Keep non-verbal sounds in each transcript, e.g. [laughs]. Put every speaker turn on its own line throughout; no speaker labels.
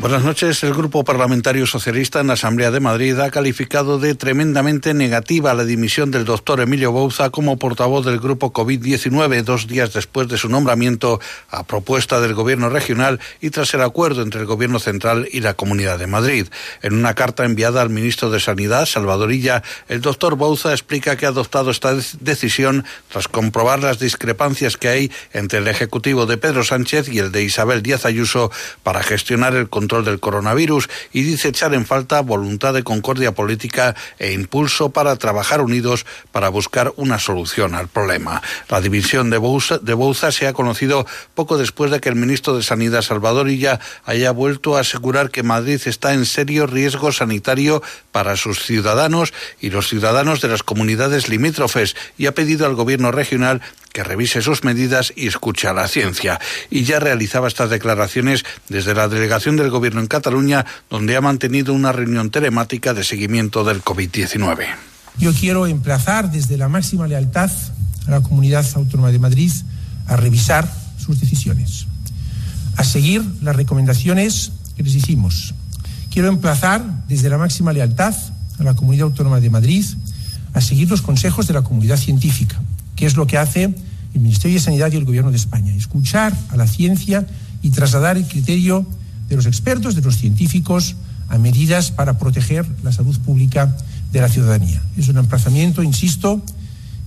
Buenas noches. El Grupo Parlamentario Socialista en la Asamblea de Madrid ha calificado de tremendamente negativa la dimisión del doctor Emilio Bouza como portavoz del Grupo COVID-19 dos días después de su nombramiento a propuesta del Gobierno regional y tras el acuerdo entre el Gobierno central y la Comunidad de Madrid. En una carta enviada al ministro de Sanidad, Salvador Illa, el doctor Bouza explica que ha adoptado esta decisión tras comprobar las discrepancias que hay entre el Ejecutivo de Pedro Sánchez y el de Isabel Díaz Ayuso para gestionar el control del coronavirus y dice echar en falta voluntad de concordia política e impulso para trabajar unidos para buscar una solución al problema. La división de Bouza, de Bouza se ha conocido poco después de que el ministro de Sanidad Salvador Illa haya vuelto a asegurar que Madrid está en serio riesgo sanitario para sus ciudadanos y los ciudadanos de las comunidades limítrofes y ha pedido al gobierno regional que revise sus medidas y escuche a la ciencia. Y ya realizaba estas declaraciones desde la delegación del Gobierno en Cataluña, donde ha mantenido una reunión telemática de seguimiento del COVID-19.
Yo quiero emplazar desde la máxima lealtad a la Comunidad Autónoma de Madrid a revisar sus decisiones, a seguir las recomendaciones que les hicimos. Quiero emplazar desde la máxima lealtad a la Comunidad Autónoma de Madrid a seguir los consejos de la comunidad científica, que es lo que hace el Ministerio de Sanidad y el Gobierno de España, escuchar a la ciencia y trasladar el criterio de los expertos, de los científicos, a medidas para proteger la salud pública de la ciudadanía. Es un emplazamiento, insisto,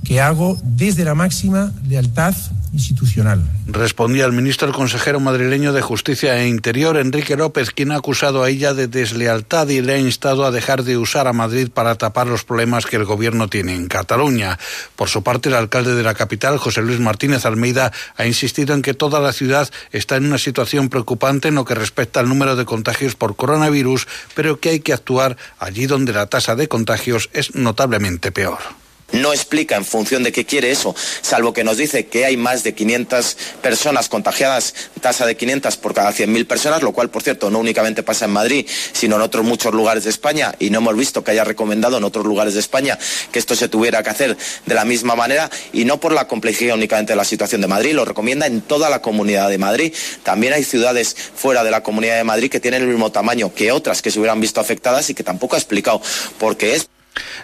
que hago desde la máxima lealtad institucional.
Respondía el ministro el consejero madrileño de Justicia e Interior, Enrique López, quien ha acusado a ella de deslealtad y le ha instado a dejar de usar a Madrid para tapar los problemas que el gobierno tiene en Cataluña. Por su parte, el alcalde de la capital, José Luis Martínez Almeida, ha insistido en que toda la ciudad está en una situación preocupante en lo que respecta al número de contagios por coronavirus, pero que hay que actuar allí donde la tasa de contagios es notablemente peor
no explica en función de qué quiere eso, salvo que nos dice que hay más de 500 personas contagiadas, tasa de 500 por cada 100.000 personas, lo cual, por cierto, no únicamente pasa en Madrid, sino en otros muchos lugares de España, y no hemos visto que haya recomendado en otros lugares de España que esto se tuviera que hacer de la misma manera, y no por la complejidad únicamente de la situación de Madrid, lo recomienda en toda la comunidad de Madrid. También hay ciudades fuera de la comunidad de Madrid que tienen el mismo tamaño que otras que se hubieran visto afectadas y que tampoco ha explicado por qué es.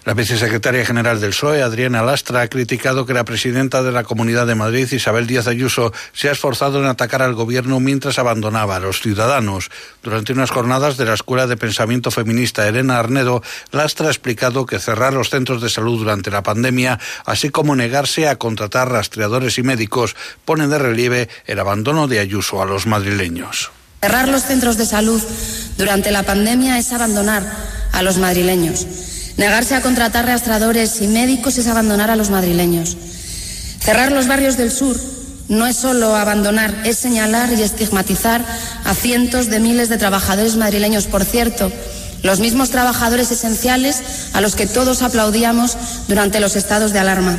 La vicesecretaria general del PSOE, Adriana Lastra, ha criticado que la presidenta de la Comunidad de Madrid, Isabel Díaz Ayuso, se ha esforzado en atacar al gobierno mientras abandonaba a los ciudadanos. Durante unas jornadas de la Escuela de Pensamiento Feminista Elena Arnedo, Lastra ha explicado que cerrar los centros de salud durante la pandemia, así como negarse a contratar rastreadores y médicos, pone de relieve el abandono de Ayuso a los madrileños.
Cerrar los centros de salud durante la pandemia es abandonar a los madrileños. Negarse a contratar rastradores y médicos es abandonar a los madrileños. Cerrar los barrios del sur no es solo abandonar, es señalar y estigmatizar a cientos de miles de trabajadores madrileños. Por cierto, los mismos trabajadores esenciales a los que todos aplaudíamos durante los estados de alarma.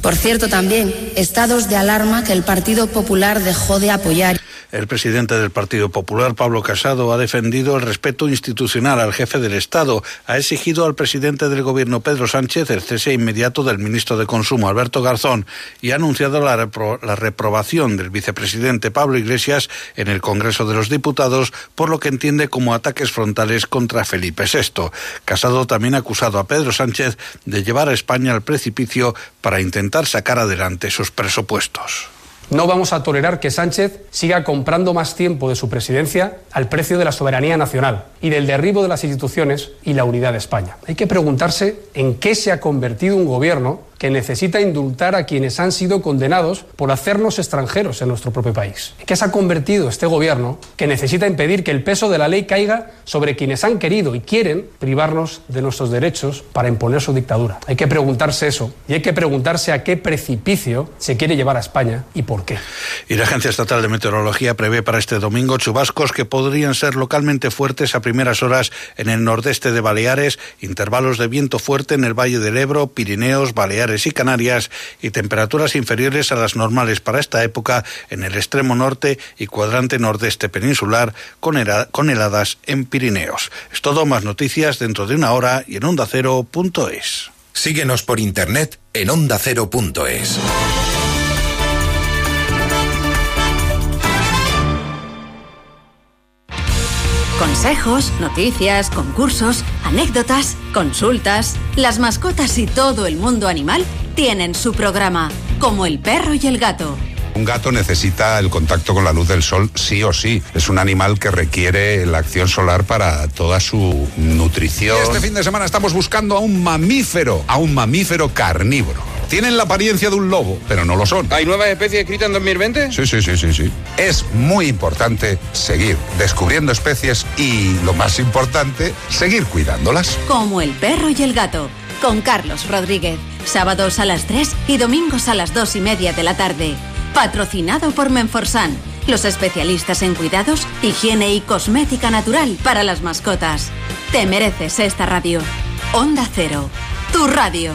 Por cierto, también estados de alarma que el Partido Popular dejó de apoyar.
El presidente del Partido Popular, Pablo Casado, ha defendido el respeto institucional al jefe del Estado, ha exigido al presidente del Gobierno, Pedro Sánchez, el cese inmediato del ministro de Consumo, Alberto Garzón, y ha anunciado la, repro la reprobación del vicepresidente Pablo Iglesias en el Congreso de los Diputados por lo que entiende como ataques frontales contra Felipe VI. Casado también ha acusado a Pedro Sánchez de llevar a España al precipicio para intentar sacar adelante sus presupuestos.
No vamos a tolerar que Sánchez siga comprando más tiempo de su presidencia al precio de la soberanía nacional y del derribo de las instituciones y la unidad de España. Hay que preguntarse en qué se ha convertido un gobierno que necesita indultar a quienes han sido condenados por hacernos extranjeros en nuestro propio país. ¿En qué se ha convertido este gobierno que necesita impedir que el peso de la ley caiga sobre quienes han querido y quieren privarnos de nuestros derechos para imponer su dictadura? Hay que preguntarse eso y hay que preguntarse a qué precipicio se quiere llevar a España y por qué.
Y la Agencia Estatal de Meteorología prevé para este domingo chubascos que podrían ser localmente fuertes a primeras horas en el nordeste de Baleares, intervalos de viento fuerte en el Valle del Ebro, Pirineos, Baleares Y Canarias y temperaturas inferiores a las normales para esta época en el extremo norte y cuadrante nordeste peninsular con, heladas en Pirineos. Es todo, más noticias dentro de una hora y en ondacero.es.
Síguenos por internet en ondacero.es.
Consejos, noticias, concursos, anécdotas, consultas. Las mascotas y todo el mundo animal tienen su programa, como el perro y el gato.
Un gato necesita el contacto con la luz del sol sí o sí. Es un animal que requiere la acción solar para toda su nutrición. este fin de semana estamos buscando a un mamífero, a un mamífero carnívoro. Tienen la apariencia de un lobo, pero no lo son.
¿Hay nuevas especies escritas en 2020?
Sí, sí, sí, sí, sí. Es muy importante seguir descubriendo especies y, lo más importante, seguir cuidándolas.
Como el perro y el gato, con Carlos Rodríguez. Sábados a las 3 y domingos a las 2 y media de la tarde. Patrocinado por Menforsan, los especialistas en cuidados, higiene y cosmética natural para las mascotas. Te mereces esta radio. Onda Cero, tu radio.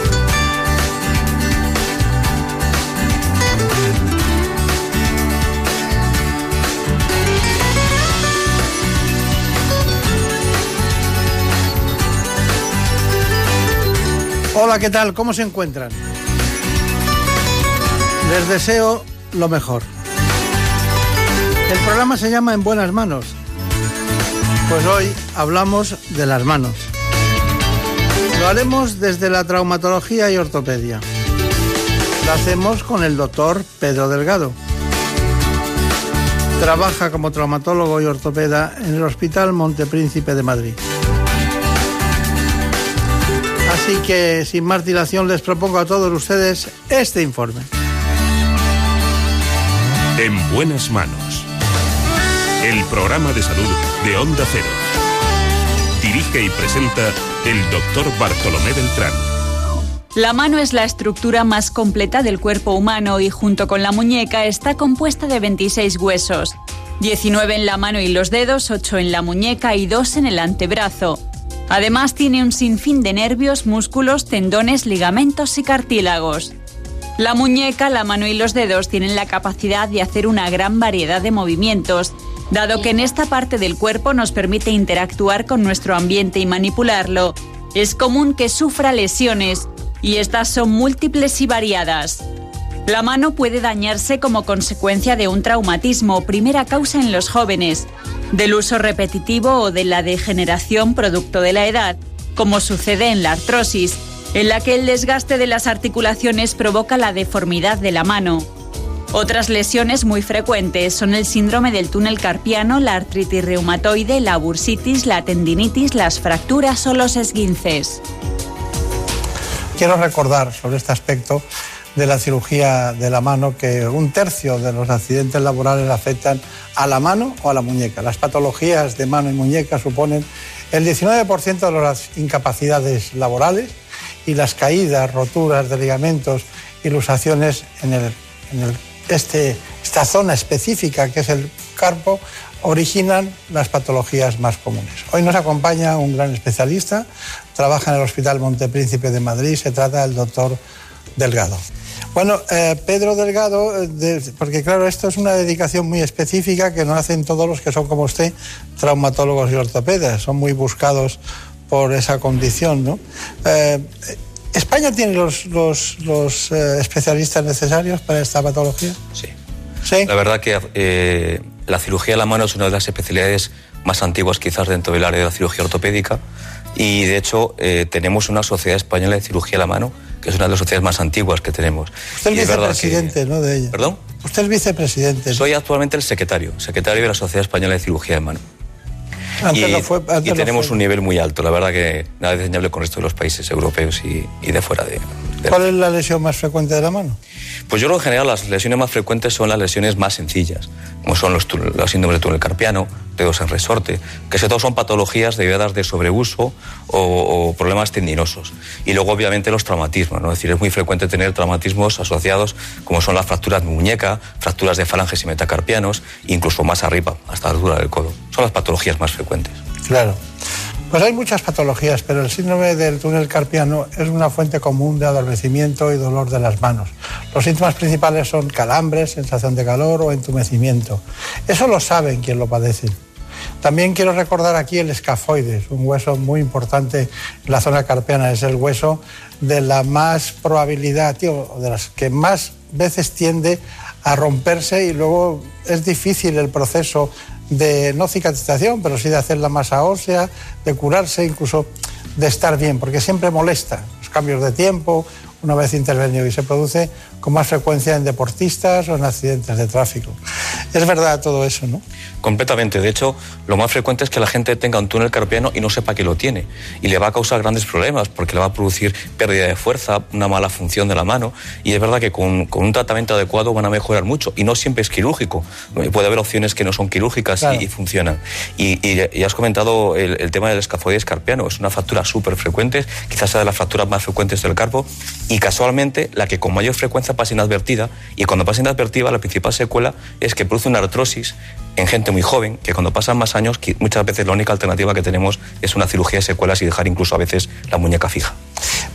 Hola, ¿qué tal? ¿Cómo se encuentran? Les deseo lo mejor. El programa se llama En buenas manos. Pues hoy hablamos de las manos. Lo haremos desde la traumatología y ortopedia. Lo hacemos con el doctor Pedro Delgado. Trabaja como traumatólogo y ortopeda en el Hospital Montepríncipe de Madrid. Así que sin más dilación les propongo a todos ustedes este informe.
En buenas manos. El programa de salud de Onda Cero. Dirige y presenta el doctor Bartolomé Beltrán.
La mano es la estructura más completa del cuerpo humano y junto con la muñeca está compuesta de 26 huesos. 19 en la mano y los dedos, 8 en la muñeca y 2 en el antebrazo. Además tiene un sinfín de nervios, músculos, tendones, ligamentos y cartílagos. La muñeca, la mano y los dedos tienen la capacidad de hacer una gran variedad de movimientos, dado que en esta parte del cuerpo nos permite interactuar con nuestro ambiente y manipularlo. Es común que sufra lesiones, y estas son múltiples y variadas. La mano puede dañarse como consecuencia de un traumatismo, primera causa en los jóvenes, del uso repetitivo o de la degeneración producto de la edad, como sucede en la artrosis, en la que el desgaste de las articulaciones provoca la deformidad de la mano. Otras lesiones muy frecuentes son el síndrome del túnel carpiano, la artritis reumatoide, la bursitis, la tendinitis, las fracturas o los esguinces.
Quiero recordar sobre este aspecto de la cirugía de la mano que un tercio de los accidentes laborales afectan a la mano o a la muñeca. Las patologías de mano y muñeca suponen el 19% de las incapacidades laborales y las caídas, roturas de ligamentos y luxaciones en, el, este, esta zona específica que es el carpo originan las patologías más comunes. Hoy nos acompaña un gran especialista, trabaja en el Hospital Montepríncipe de Madrid, se trata del doctor Delgado. Bueno, eh, Pedro Delgado, eh, porque claro, esto es una dedicación muy específica que no hacen todos los que son como usted, traumatólogos y ortopedas, son muy buscados por esa condición, ¿no? Eh, ¿España tiene los, los, especialistas necesarios para esta patología?
Sí. La verdad que la cirugía de la mano es una de las especialidades más antiguas quizás dentro del área de la cirugía ortopédica y de hecho tenemos una sociedad española de cirugía de la mano que es una de las sociedades más antiguas que tenemos.
Usted es vicepresidente, ¿no? De ella.
¿Perdón?
Usted es vicepresidente.
Soy actualmente el secretario, secretario de la Sociedad Española de Cirugía de Mano.
Antes
y,
lo fue, antes
y tenemos un nivel muy alto, la verdad que nada diseñable con el resto de los países europeos y, y de fuera de
¿Cuál es la lesión más frecuente de la mano?
Pues yo creo que en general las lesiones más frecuentes son las lesiones más sencillas, como son los, los síndromes de túnel carpiano, dedos en resorte, que sobre todo son patologías derivadas de sobreuso o, o, problemas tendinosos. Y luego obviamente los traumatismos, ¿no? es decir, es muy frecuente tener traumatismos asociados como son las fracturas de muñeca, fracturas de falanges y metacarpianos, incluso más arriba, hasta la altura del codo. Son las patologías más frecuentes.
Claro. Pues hay muchas patologías, pero el síndrome del túnel carpiano es una fuente común de adormecimiento y dolor de las manos. Los síntomas principales son calambres, sensación de calor o entumecimiento. Eso lo saben quien lo padecen. También quiero recordar aquí el escafoides, un hueso muy importante en la zona carpiana. Es el hueso de la más probabilidad, tío, de las que más veces tiende a romperse y luego es difícil el proceso de no cicatrización, pero sí de hacer la masa ósea, de curarse, incluso de estar bien, porque siempre molesta los cambios de tiempo, una vez intervenido y se produce con más frecuencia en deportistas o en accidentes de tráfico. Es verdad todo eso, ¿no?
Completamente. De hecho, lo más frecuente es que la gente tenga un túnel carpiano y no sepa que lo tiene. Y le va a causar grandes problemas porque le va a producir pérdida de fuerza, una mala función de la mano. Y es verdad que con, con un tratamiento adecuado van a mejorar mucho. Y no siempre es quirúrgico. Puede haber opciones que no son quirúrgicas claro. y, y, funcionan. Y, y, y, has comentado el, el tema del escafoides carpiano. Es una fractura súper frecuente, quizás sea de las fracturas más frecuentes del carpo. Y casualmente la que con mayor frecuencia pasa inadvertida. Y cuando pasa inadvertida, la principal secuela es que produce una artrosis en gente muy joven, que cuando pasan más años, muchas veces la única alternativa que tenemos es una cirugía de secuelas y dejar incluso a veces la muñeca fija.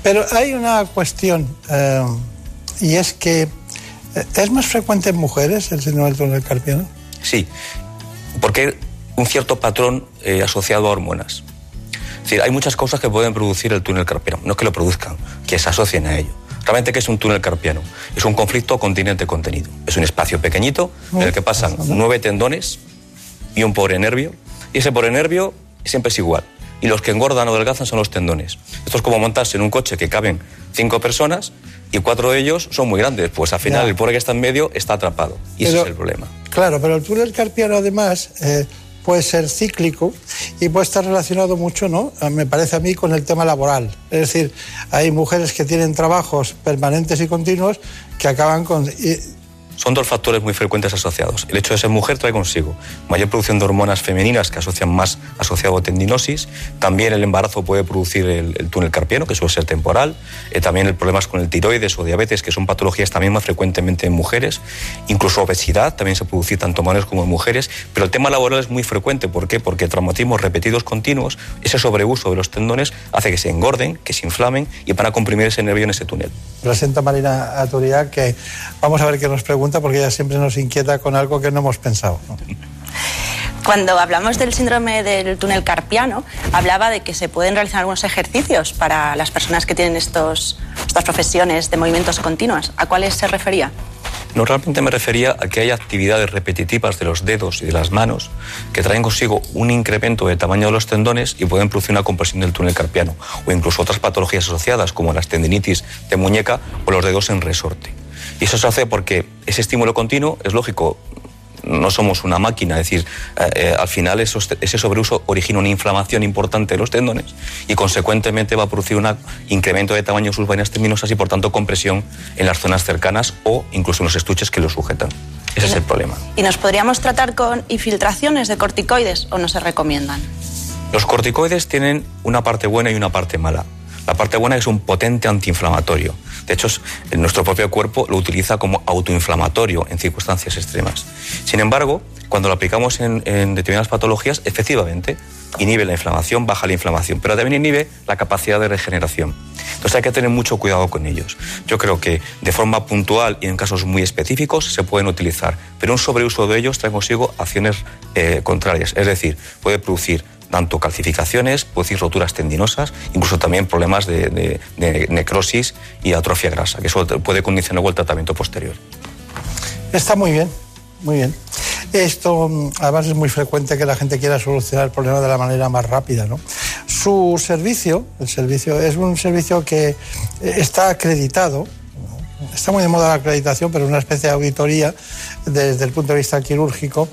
Pero hay una cuestión, eh, y es que ¿es más frecuente en mujeres el síndrome del túnel carpiano?
Sí, porque hay un cierto patrón eh, asociado a hormonas. Es decir, hay muchas cosas que pueden producir el túnel carpiano, no que lo produzcan, que se asocien a ello. Realmente, ¿qué es un túnel carpiano? Es un conflicto continente-contenido. Es un espacio pequeñito en el que pasan nueve tendones y un pobre nervio. Y ese pobre nervio siempre es igual. Y los que engordan o adelgazan son los tendones. Esto es como montarse en un coche que caben cinco personas y cuatro de ellos son muy grandes. Pues al final ya. el pobre que está en medio está atrapado. Y pero, ese es el problema.
Claro, pero el túnel carpiano además... Eh puede ser cíclico y puede estar relacionado mucho, ¿no? Me parece a mí con el tema laboral. Es decir, hay mujeres que tienen trabajos permanentes y continuos que acaban con
son dos factores muy frecuentes asociados. El hecho de ser mujer trae consigo mayor producción de hormonas femeninas que asocian más asociado a tendinosis. También el embarazo puede producir el, el túnel carpiano, que suele ser temporal. Eh, también el problemas con el tiroides o diabetes, que son patologías también más frecuentemente en mujeres. Incluso obesidad también se produce tanto en hombres como en mujeres. Pero el tema laboral es muy frecuente. ¿Por qué? Porque traumatismos repetidos continuos, ese sobreuso de los tendones hace que se engorden, que se inflamen y van a comprimir ese nervio en ese túnel.
Presenta Marina Aturia que vamos a ver qué nos pregunta porque ella siempre nos inquieta con algo que no hemos pensado. ¿no?
Cuando hablamos del síndrome del túnel carpiano, hablaba de que se pueden realizar algunos ejercicios para las personas que tienen estos, estas profesiones de movimientos continuos. ¿A cuáles se refería?
No, realmente me refería a que hay actividades repetitivas de los dedos y de las manos que traen consigo un incremento de tamaño de los tendones y pueden producir una compresión del túnel carpiano o incluso otras patologías asociadas como las tendinitis de muñeca o los dedos en resorte. Y eso se hace porque ese estímulo continuo es lógico. No somos una máquina, es decir, eh, eh, al final esos, ese sobreuso origina una inflamación importante de los tendones y consecuentemente va a producir un incremento de tamaño de sus vainas tendinosas y por tanto compresión en las zonas cercanas o incluso en los estuches que lo sujetan. Ese es el problema.
¿Y nos podríamos tratar con infiltraciones de corticoides o no se recomiendan?
Los corticoides tienen una parte buena y una parte mala. La parte buena es un potente antiinflamatorio. De hecho, nuestro propio cuerpo lo utiliza como autoinflamatorio en circunstancias extremas. Sin embargo, cuando lo aplicamos en, determinadas patologías, efectivamente inhibe la inflamación, baja la inflamación, pero también inhibe la capacidad de regeneración. Entonces hay que tener mucho cuidado con ellos. Yo creo que de forma puntual y en casos muy específicos se pueden utilizar, pero un sobreuso de ellos trae consigo acciones eh, contrarias. Es decir, puede producir tanto calcificaciones, puede decir roturas tendinosas, incluso también problemas de, necrosis y atrofia grasa, que eso puede condicionar el tratamiento posterior.
Está muy bien. muy bien. Esto, mm, además, es muy frecuente que la gente quiera solucionar el problema de la manera más rápida. ¿no? Su servicio, el servicio, es un servicio que eh, está acreditado. Está muy de moda la acreditación, pero es una especie de auditoría desde el punto de vista quirúrgico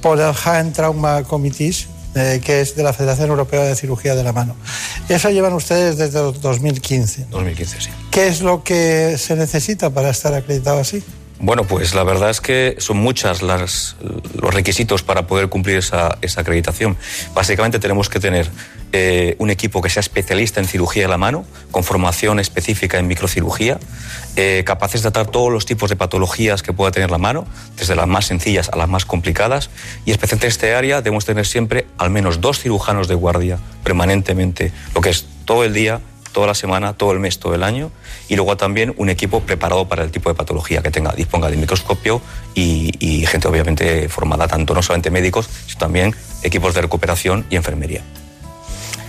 por el Hand Trauma Committees, eh, que es de la Federación Europea de Cirugía de la Mano. Eso llevan ustedes desde 2015.
2015, sí.
¿Qué es lo que se necesita para estar acreditado así?
Bueno, pues la verdad es que son muchas las, los requisitos para poder cumplir esa, esa acreditación. Básicamente tenemos que tener eh, un equipo que sea especialista en cirugía de la mano, con formación específica en microcirugía, eh, capaces de tratar todos los tipos de patologías que pueda tener la mano, desde las más sencillas a las más complicadas, y especialmente en este área debemos tener siempre al menos dos cirujanos de guardia permanentemente, lo que es todo el día toda la semana, todo el mes, todo el año, y luego también un equipo preparado para el tipo de patología que tenga, disponga de microscopio y, gente obviamente formada, tanto no solamente médicos, sino también equipos de recuperación y enfermería.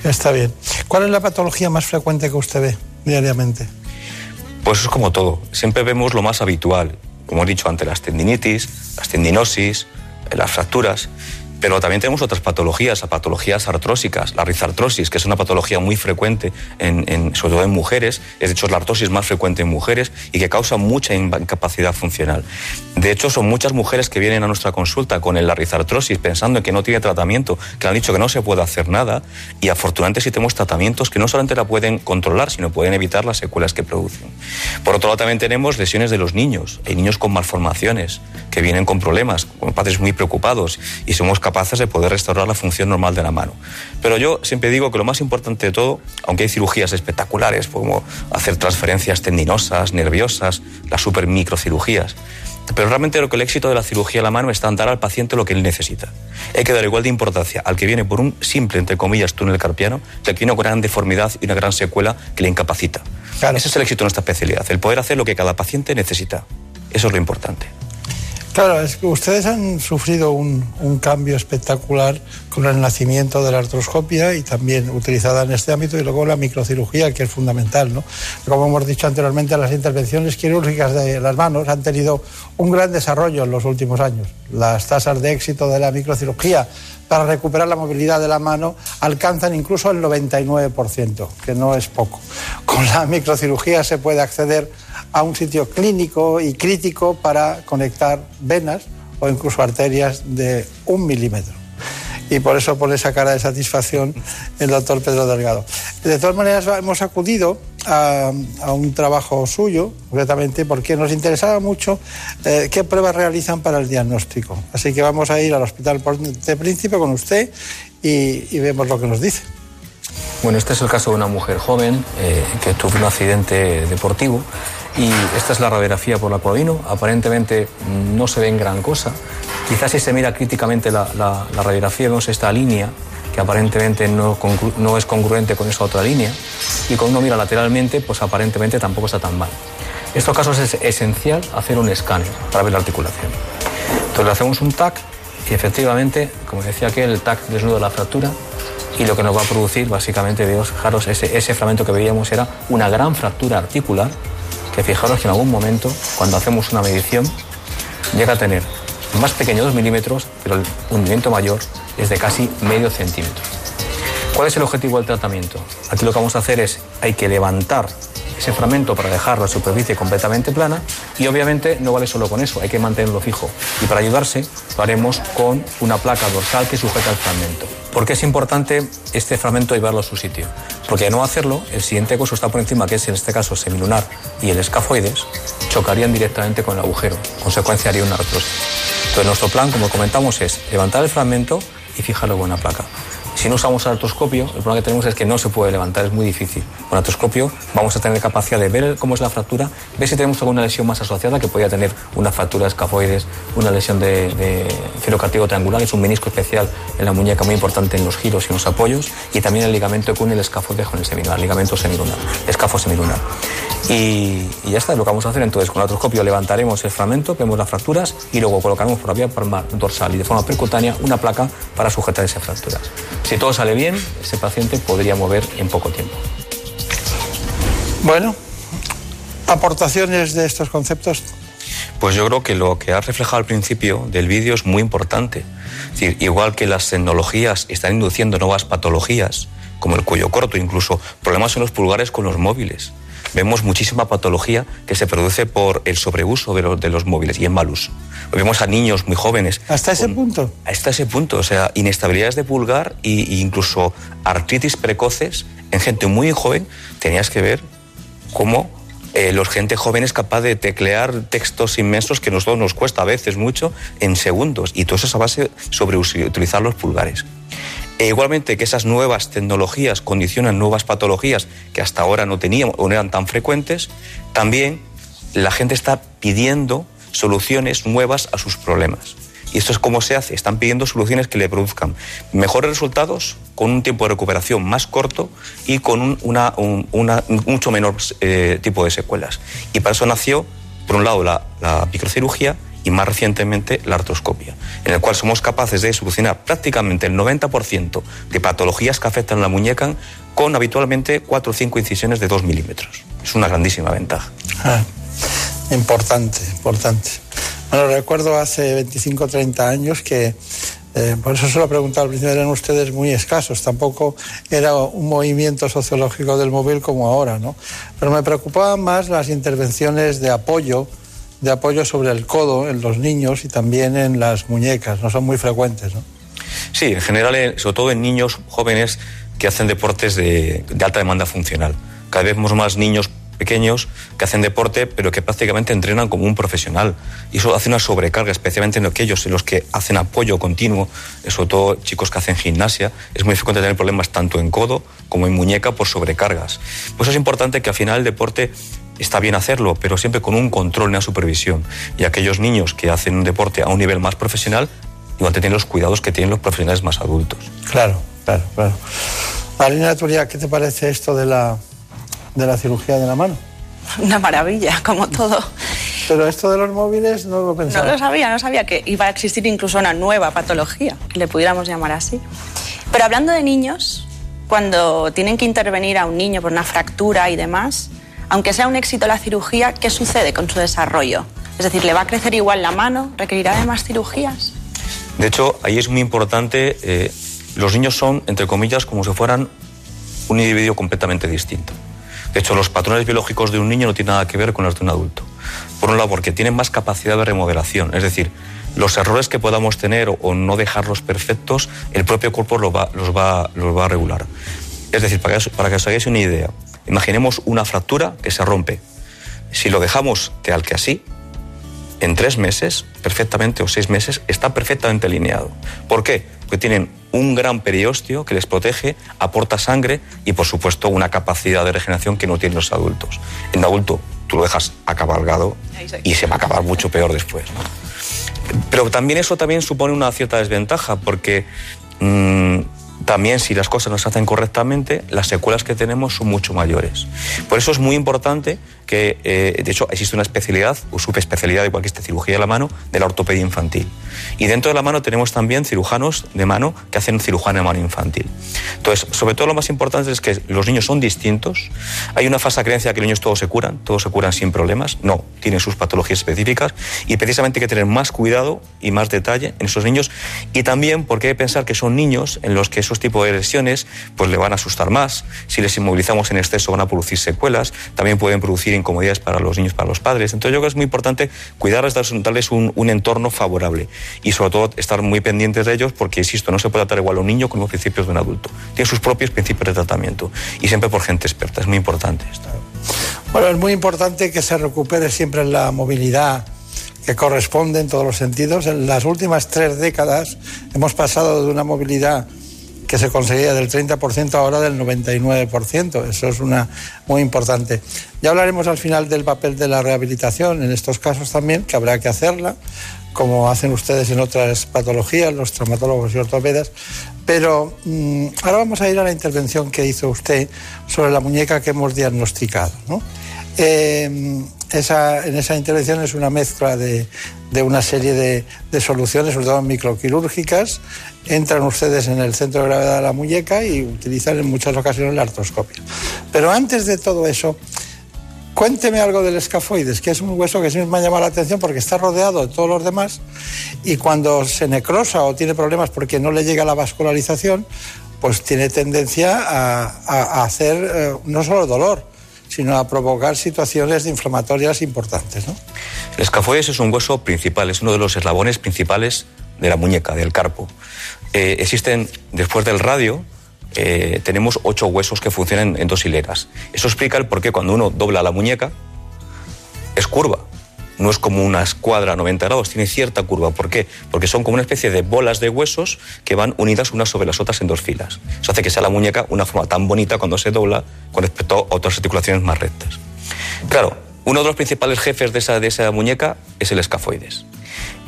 Está bien. ¿Cuál es la patología más frecuente que usted ve diariamente?
Pues es como todo. Siempre vemos lo más habitual, como he dicho antes, las tendinitis, las tendinosis, las fracturas. Pero también tenemos otras patologías, patologías artrósicas, la rizartrosis, que es una patología muy frecuente, en, sobre todo en mujeres, es de hecho la artrosis más frecuente en mujeres y que causa mucha incapacidad funcional. De hecho, son muchas mujeres que vienen a nuestra consulta con la rizartrosis pensando en que no tiene tratamiento, que han dicho que no se puede hacer nada y afortunadamente sí tenemos tratamientos que no solamente la pueden controlar, sino pueden evitar las secuelas que producen. Por otro lado, también tenemos lesiones de los niños. Hay niños con malformaciones que vienen con problemas, con padres muy preocupados y somos capaces de poder restaurar la función normal de la mano. Pero yo siempre digo que lo más importante de todo, aunque hay cirugías espectaculares, como hacer transferencias tendinosas, nerviosas, las super microcirugías, pero realmente lo que el éxito de la cirugía de la mano está en dar al paciente lo que él necesita. Hay que dar igual de importancia al que viene por un simple, entre comillas, túnel carpiano, que al que viene con una gran deformidad y una gran secuela que le incapacita. Ese es el éxito de nuestra especialidad, el poder hacer lo que cada paciente necesita. Eso es lo importante.
Claro, es que ustedes han sufrido un, cambio espectacular con el nacimiento de la artroscopia y también utilizada en este ámbito y luego la microcirugía, que es fundamental. ¿no? Como hemos dicho anteriormente, las intervenciones quirúrgicas de las manos han tenido un gran desarrollo en los últimos años. Las tasas de éxito de la microcirugía para recuperar la movilidad de la mano alcanzan incluso el 99%, que no es poco. Con la microcirugía se puede acceder a un sitio clínico y crítico para conectar venas o incluso arterias de un milímetro. Y por eso pone esa cara de satisfacción el doctor Pedro Delgado. De todas maneras, hemos acudido a, un trabajo suyo, concretamente, porque nos interesaba mucho eh, qué pruebas realizan para el diagnóstico. Así que vamos a ir al Hospital de Príncipe con usted y, vemos lo que nos dice.
Bueno, este es el caso de una mujer joven eh, que tuvo un accidente deportivo y esta es la radiografía por la cual vino. Aparentemente no se ve en gran cosa. Quizás si se mira críticamente la, radiografía vemos esta línea que aparentemente no, es congruente con esa otra línea y cuando uno mira lateralmente pues aparentemente tampoco está tan mal. En estos casos es esencial hacer un escáner para ver la articulación. Entonces le hacemos un TAC y efectivamente, como decía aquí, el TAC desnuda la fractura y lo que nos va a producir básicamente, fijaros, ese, ese fragmento que veíamos era una gran fractura articular que fijaros que en algún momento, cuando hacemos una medición, llega a tener más pequeño 2 milímetros, pero el hundimiento mayor es de casi medio centímetro. ¿Cuál es el objetivo del tratamiento? Aquí lo que vamos a hacer es, hay que levantar ese fragmento para dejar la superficie completamente plana y obviamente no vale solo con eso, hay que mantenerlo fijo. Y para ayudarse lo haremos con una placa dorsal que sujeta el fragmento. ¿Por qué es importante este fragmento llevarlo a su sitio? Porque de no hacerlo, el siguiente coso está por encima, que es en este caso semilunar y el escafoides, chocarían directamente con el agujero, consecuencia haría una artrosis. Entonces nuestro plan, como comentamos, es levantar el fragmento y fijarlo con una placa. Si no usamos el artroscopio, el problema que tenemos es que no se puede levantar, es muy difícil. Con el artroscopio vamos a tener capacidad de ver cómo es la fractura, ver si tenemos alguna lesión más asociada, que podría tener una fractura de escafoides, una lesión de, de triangular, es un menisco especial en la muñeca muy importante en los giros y en los apoyos, y también el ligamento que une el escafoide con el semilunar, ligamento semilunar, escafo semilunar. Y, ya está, lo que vamos a hacer entonces con el artroscopio levantaremos el fragmento, vemos las fracturas y luego colocaremos por la vía dorsal y de forma percutánea una placa para sujetar esas fracturas. Si todo sale bien, ese paciente podría mover en poco tiempo.
Bueno, aportaciones de estos conceptos.
Pues yo creo que lo que ha reflejado al principio del vídeo es muy importante. Es decir, igual que las tecnologías están induciendo nuevas patologías, como el cuello corto, incluso problemas en los pulgares con los móviles. Vemos muchísima patología que se produce por el sobreuso de los, de los móviles y en mal uso. Vemos a niños muy jóvenes.
¿Hasta ese punto?
Hasta ese punto, o sea, inestabilidades de pulgar e incluso artritis precoces en gente muy joven. Tenías que ver cómo eh, los gente joven es capaz de teclear textos inmensos que a nosotros nos cuesta a veces mucho en segundos. Y todo eso es a base sobre utilizar los pulgares. E igualmente que esas nuevas tecnologías condicionan nuevas patologías que hasta ahora no teníamos o no eran tan frecuentes, también la gente está pidiendo soluciones nuevas a sus problemas. Y esto es cómo se hace. Están pidiendo soluciones que le produzcan mejores resultados con un tiempo de recuperación más corto y con un mucho menor eh, tipo de secuelas. Y para eso nació, por un lado, la, la microcirugía y más recientemente la artroscopia, en el cual somos capaces de solucionar prácticamente el 90% de patologías que afectan a la muñeca con habitualmente 4 o 5 incisiones de 2 milímetros. Es una grandísima ventaja.
Ah, importante, importante. Bueno, recuerdo hace 25 o 30 años que, eh, por eso se lo he preguntado al principio, eran ustedes muy escasos, tampoco era un movimiento sociológico del móvil como ahora, ¿no? Pero me preocupaban más las intervenciones de apoyo, de apoyo sobre el codo en los niños y también en las muñecas, no son muy frecuentes, ¿no?
Sí, en general, eh, sobre todo en niños jóvenes que hacen deportes de, alta demanda funcional. Cada vez más niños pequeños que hacen deporte, pero que prácticamente entrenan como un profesional. Y eso hace una sobrecarga, especialmente en aquellos en los que hacen apoyo continuo, sobre todo chicos que hacen gimnasia. Es muy frecuente tener problemas tanto en codo como en muñeca por sobrecargas. Pues es importante que al final el deporte está bien hacerlo, pero siempre con un control y una supervisión. Y aquellos niños que hacen un deporte a un nivel más profesional, igual tienen los cuidados que tienen los profesionales más adultos.
Claro, claro, claro. Marina Turia, ¿qué te parece esto de la de la cirugía de la mano.
Una maravilla, como todo.
Pero esto de los móviles no lo pensaba.
No lo sabía, no sabía que iba a existir incluso una nueva patología, que le pudiéramos llamar así. Pero hablando de niños, cuando tienen que intervenir a un niño por una fractura y demás, aunque sea un éxito la cirugía, ¿qué sucede con su desarrollo? Es decir, ¿le va a crecer igual la mano? ¿Requerirá de más cirugías?
De hecho, ahí es muy importante, eh, los niños son, entre comillas, como si fueran un individuo completamente distinto. De hecho, los patrones biológicos de un niño no tienen nada que ver con los de un adulto. Por un lado, porque tienen más capacidad de remodelación, es decir, los errores que podamos tener o no dejarlos perfectos, el propio cuerpo los va, los va, los va a regular. Es decir, para que, para que os hagáis una idea, imaginemos una fractura que se rompe. Si lo dejamos tal que así, en tres meses, perfectamente, o seis meses, está perfectamente alineado. ¿Por qué? Porque tienen un gran periósteo que les protege, aporta sangre y, por supuesto, una capacidad de regeneración que no tienen los adultos. En adulto, tú lo dejas acabalgado y se va a acabar mucho peor después. Pero también eso también supone una cierta desventaja, porque mm, también si las cosas no se hacen correctamente, las secuelas que tenemos son mucho mayores. Por eso es muy importante que, eh, de hecho, existe una especialidad o subespecialidad, igual que esta cirugía de la mano, de la ortopedia infantil. Y dentro de la mano tenemos también cirujanos de mano que hacen cirujano de mano infantil. Entonces, sobre todo lo más importante es que los niños son distintos. Hay una falsa creencia que los niños todos se curan, todos se curan sin problemas. No, tienen sus patologías específicas y precisamente hay que tener más cuidado y más detalle en esos niños. Y también porque hay que pensar que son niños en los que esos tipos de lesiones pues le van a asustar más. Si les inmovilizamos en exceso van a producir secuelas. También pueden producir incomodidades para los niños, para los padres. Entonces yo creo que es muy importante cuidarles, darles un, un entorno favorable y sobre todo estar muy pendientes de ellos porque, insisto, no se puede tratar igual a un niño con los principios de un adulto. Tiene sus propios principios de tratamiento y siempre por gente experta. Es muy importante esto.
Bueno, es muy importante que se recupere siempre la movilidad que corresponde en todos los sentidos. En las últimas tres décadas hemos pasado de una movilidad que se conseguía del 30% ahora del 99%. Eso es una muy importante. Ya hablaremos al final del papel de la rehabilitación en estos casos también, que habrá que hacerla, como hacen ustedes en otras patologías, los traumatólogos y ortopedas. Pero mm, ahora vamos a ir a la intervención que hizo usted sobre la muñeca que hemos diagnosticado. Eh, esa, en esa intervención es una mezcla de, de una serie de, de, soluciones, sobre todo microquirúrgicas. Entran ustedes en el centro de gravedad de la muñeca y utilizan en muchas ocasiones la artroscopia. Pero antes de todo eso, Cuénteme algo del escafoides, que es un hueso que siempre me ha llamado la atención porque está rodeado de todos los demás y cuando se necrosa o tiene problemas porque no le llega la vascularización, pues tiene tendencia a, hacer eh, no solo dolor, sino a provocar situaciones inflamatorias importantes. ¿no?
El escafoides es un hueso principal, es uno de los eslabones principales de la muñeca, del carpo. Eh, existen, después del radio, eh, tenemos ocho huesos que funcionan en dos hileras. Eso explica el por qué cuando uno dobla la muñeca es curva. No es como una escuadra a 90 grados, tiene cierta curva. ¿Por qué? Porque son como una especie de bolas de huesos que van unidas unas sobre las otras en dos filas. Eso hace que sea la muñeca una forma tan bonita cuando se dobla con respecto a otras articulaciones más rectas. Claro, uno de los principales jefes de esa, de esa muñeca es el escafoides.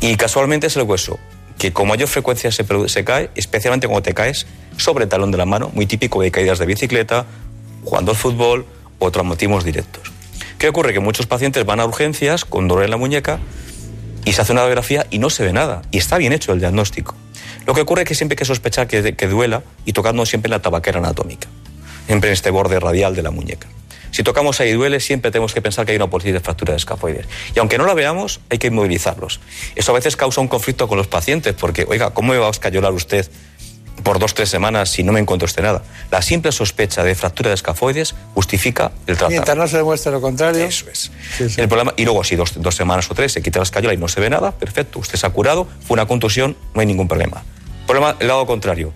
Y casualmente es el hueso que con mayor frecuencia se, se cae, especialmente cuando te caes sobre el talón de la mano, muy típico de caídas de bicicleta, jugando al fútbol o traumatismos directos. ¿Qué ocurre? Que muchos pacientes van a urgencias con dolor en la muñeca y se hace una radiografía y no se ve nada. Y está bien hecho el diagnóstico. Lo que ocurre es que siempre hay que sospechar que, que duela y tocando siempre la tabaquera anatómica, siempre en este borde radial de la muñeca. Si tocamos ahí duele, siempre tenemos que pensar que hay una posible fractura de escafoides. Y aunque no la veamos, hay que inmovilizarlos. Eso a veces causa un conflicto con los pacientes, porque, oiga, ¿cómo me va a escayolar usted por dos, tres semanas si no me encuentro usted nada? La simple sospecha de fractura de escafoides justifica el tratamiento.
Mientras no se demuestre lo contrario.
Eso es. El problema, y luego, si dos, dos, semanas o tres se quita la escayola y no se ve nada, perfecto, usted se ha curado, fue una contusión, no hay ningún problema. Problema, el lado contrario.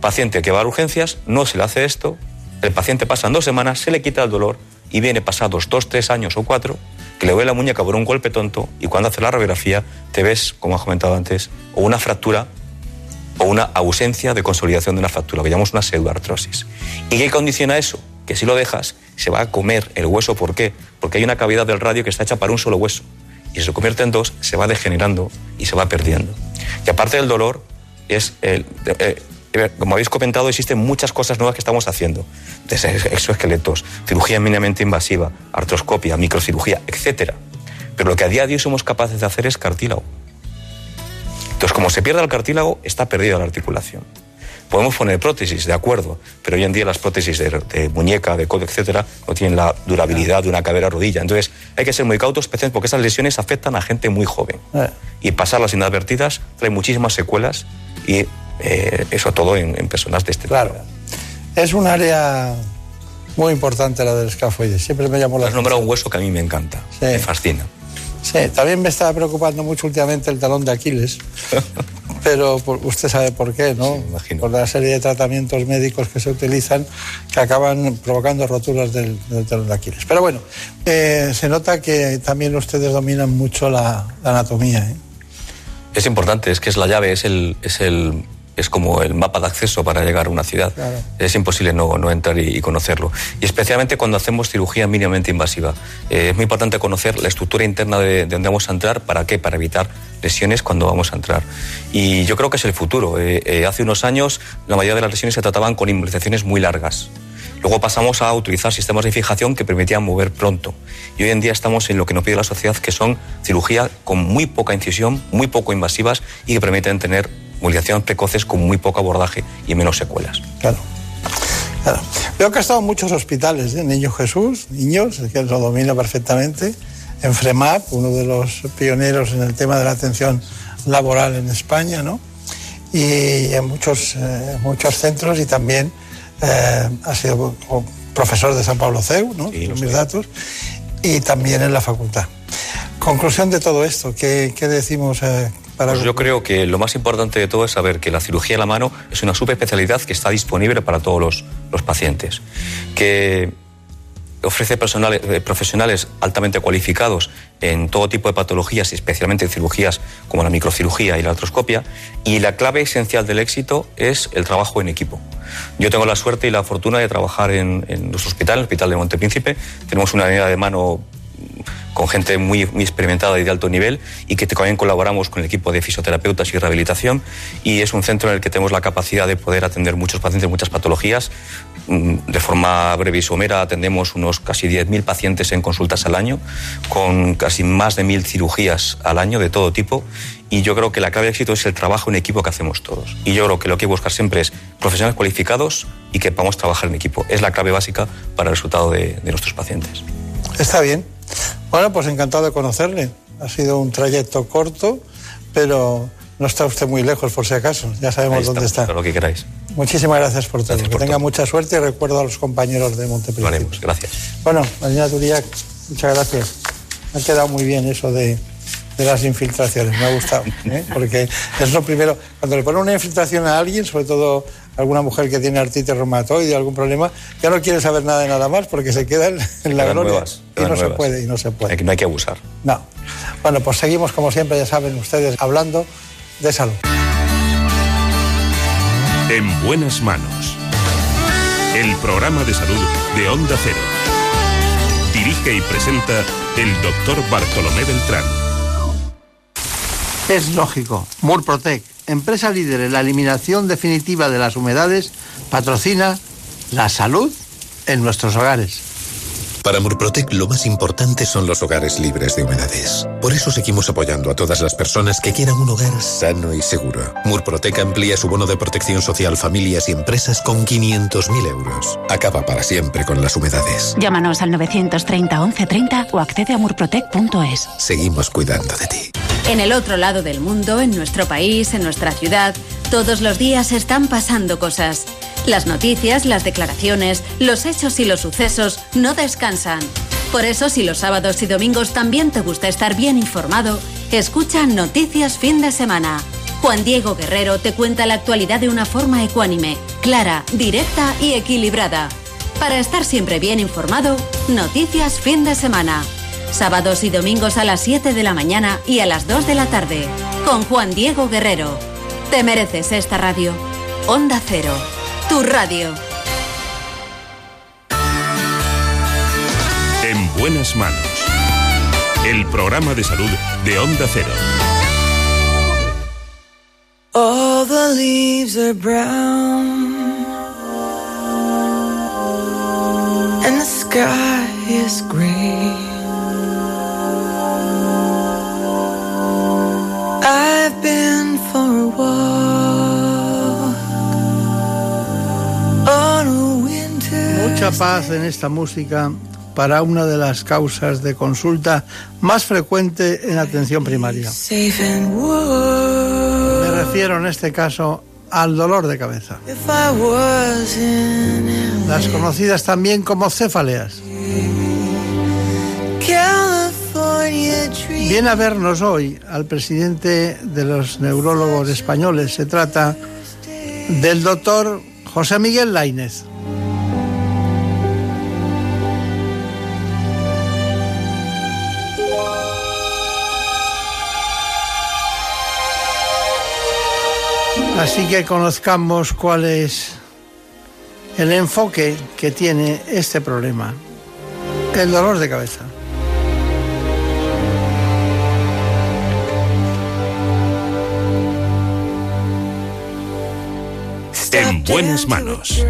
Paciente que va a urgencias, no se le hace esto, el paciente pasa dos semanas, se le quita el dolor y viene pasados dos, tres años o cuatro, que le duele la muñeca por un golpe tonto y cuando hace la radiografía te ves, como has comentado antes, o una fractura o una ausencia de consolidación de una fractura, lo que llamamos una pseudoartrosis. ¿Y qué condiciona eso? Que si lo dejas, se va a comer el hueso. ¿Por qué? Porque hay una cavidad del radio que está hecha para un solo hueso. Y si se convierte en dos, se va degenerando y se va perdiendo. Y aparte del dolor, es el, eh, como habéis comentado, existen muchas cosas nuevas que estamos haciendo. Desde exoesqueletos, cirugía mínimamente invasiva, artroscopia, microcirugía, etc. Pero lo que a día de hoy somos capaces de hacer es cartílago. Entonces, como se pierde el cartílago, está perdida la articulación. Podemos poner prótesis, de acuerdo, pero hoy en día las prótesis de, muñeca, de codo, etcétera, no tienen la durabilidad de una cadera rodilla. Entonces, hay que ser muy cautos, especialmente porque esas lesiones afectan a gente muy joven. Eh. Y pasarlas inadvertidas trae muchísimas secuelas y eh, eso todo en, personas de este
Claro. Es un área muy importante la del escafoides. Siempre me llamó la
Has nombrado un hueso que a mí me encanta, me fascina.
Sí, también me estaba preocupando mucho últimamente el talón de Aquiles, [laughs] pero usted sabe por qué, ¿no? por la serie de tratamientos médicos que se utilizan que acaban provocando roturas del, talón de Aquiles. Pero bueno, eh, se nota que también ustedes dominan mucho la, anatomía. ¿eh?
Es importante, es que es la llave, es el, es el es como el mapa de acceso para llegar a una ciudad. Es imposible no, no entrar y, conocerlo. Y especialmente cuando hacemos cirugía mínimamente invasiva. Eh, es muy importante conocer la estructura interna de, donde vamos a entrar. ¿Para qué? Para evitar lesiones cuando vamos a entrar. Y yo creo que es el futuro. Eh, eh, hace unos años la mayoría de las lesiones se trataban con inmovilizaciones muy largas. Luego pasamos a utilizar sistemas de fijación que permitían mover pronto. Y hoy en día estamos en lo que nos pide la sociedad, que son cirugía con muy poca incisión, muy poco invasivas y que permiten tener movilizaciones precoces con muy poco abordaje y menos secuelas.
Claro. claro. Veo que ha estado en muchos hospitales, ¿eh? Niño Jesús, niños, que lo domina perfectamente, en FREMAP, uno de los pioneros en el tema de la atención laboral en España, ¿no? Y en muchos, eh, muchos centros y también eh, ha sido profesor de San Pablo CEU, ¿no? Sí, mis datos, y también en la facultad. Conclusión de todo esto, ¿qué, qué decimos? Eh,
pues yo creo que lo más importante de todo es saber que la cirugía de la mano es una subespecialidad que está disponible para todos los, los pacientes, que ofrece eh, profesionales altamente cualificados en todo tipo de patologías, especialmente en cirugías como la microcirugía y la artroscopia, y la clave esencial del éxito es el trabajo en equipo. Yo tengo la suerte y la fortuna de trabajar en, en nuestro hospital, el Hospital de Montepríncipe. Tenemos una unidad de mano con gente muy, muy, experimentada y de alto nivel y que también colaboramos con el equipo de fisioterapeutas y rehabilitación y es un centro en el que tenemos la capacidad de poder atender muchos pacientes, muchas patologías. Mm, de forma breve y somera atendemos unos casi 10.000 pacientes en consultas al año, con casi más de 1.000 cirugías al año de todo tipo y yo creo que la clave de éxito es el trabajo en equipo que hacemos todos. Y yo creo que lo que hay que buscar siempre es profesionales cualificados y que podamos trabajar en equipo. Es la clave básica para el resultado de, de nuestros pacientes.
Está bien. Bueno, pues encantado de conocerle. Ha sido un trayecto corto, pero no está usted muy lejos por si acaso. Ya sabemos dónde está.
Lo que queráis.
Muchísimas gracias por todo. que tenga mucha suerte y recuerdo a los compañeros de Montepríncipe.
Lo haremos. Gracias.
Bueno, Marina Turiac, muchas gracias. Me ha quedado muy bien eso de, de las infiltraciones, me ha gustado. [laughs] ¿eh? Porque es lo primero. Cuando le ponen una infiltración a alguien, sobre todo alguna mujer que tiene artritis reumatoide, algún problema, ya no quiere saber nada de nada más porque se queda en, la gloria
nuevas,
y no
nuevas.
se puede y no se puede.
No hay que abusar.
No. Bueno, pues seguimos como siempre, ya saben ustedes, hablando de salud.
En buenas manos. El programa de salud de Onda Cero. Dirige y presenta el doctor Bartolomé Beltrán.
Es lógico. Murprotec, empresa líder en la eliminación definitiva de las humedades, patrocina la salud en nuestros hogares.
Para Murprotec lo más importante son los hogares libres de humedades. Por eso seguimos apoyando a todas las personas que quieran un hogar sano y seguro. Murprotec amplía su bono de protección social familias y empresas con 500.000 euros. Acaba para siempre con las humedades.
Llámanos al 930 1130 o accede a murprotec.es.
Seguimos cuidando de ti.
En el otro lado del mundo, en nuestro país, en nuestra ciudad, todos los días están pasando cosas. Las noticias, las declaraciones, los hechos y los sucesos no descansan. Por eso, si los sábados y domingos también te gusta estar bien informado, escucha Noticias Fin de Semana. Juan Diego Guerrero te cuenta la actualidad de una forma ecuánime, clara, directa y equilibrada. Para estar siempre bien informado, Noticias Fin de Semana. Sábados y domingos a las 7 de la mañana y a las 2 de la tarde. Con Juan Diego Guerrero. Te mereces esta radio. Onda Cero. Tu radio.
Buenas manos. El programa de salud de Onda Cero.
All the leaves are brown and the sky is gray. I've been for a walk on a winter.
Mucha paz en esta música para una de las causas de consulta más frecuente en atención primaria. Me refiero en este caso al dolor de cabeza. Las conocidas también como cefaleas. Viene a vernos hoy al presidente de los neurólogos españoles. Se trata del doctor José Miguel Lainez. Así que conozcamos cuál es el enfoque que tiene este problema, el dolor de cabeza.
En buenas manos.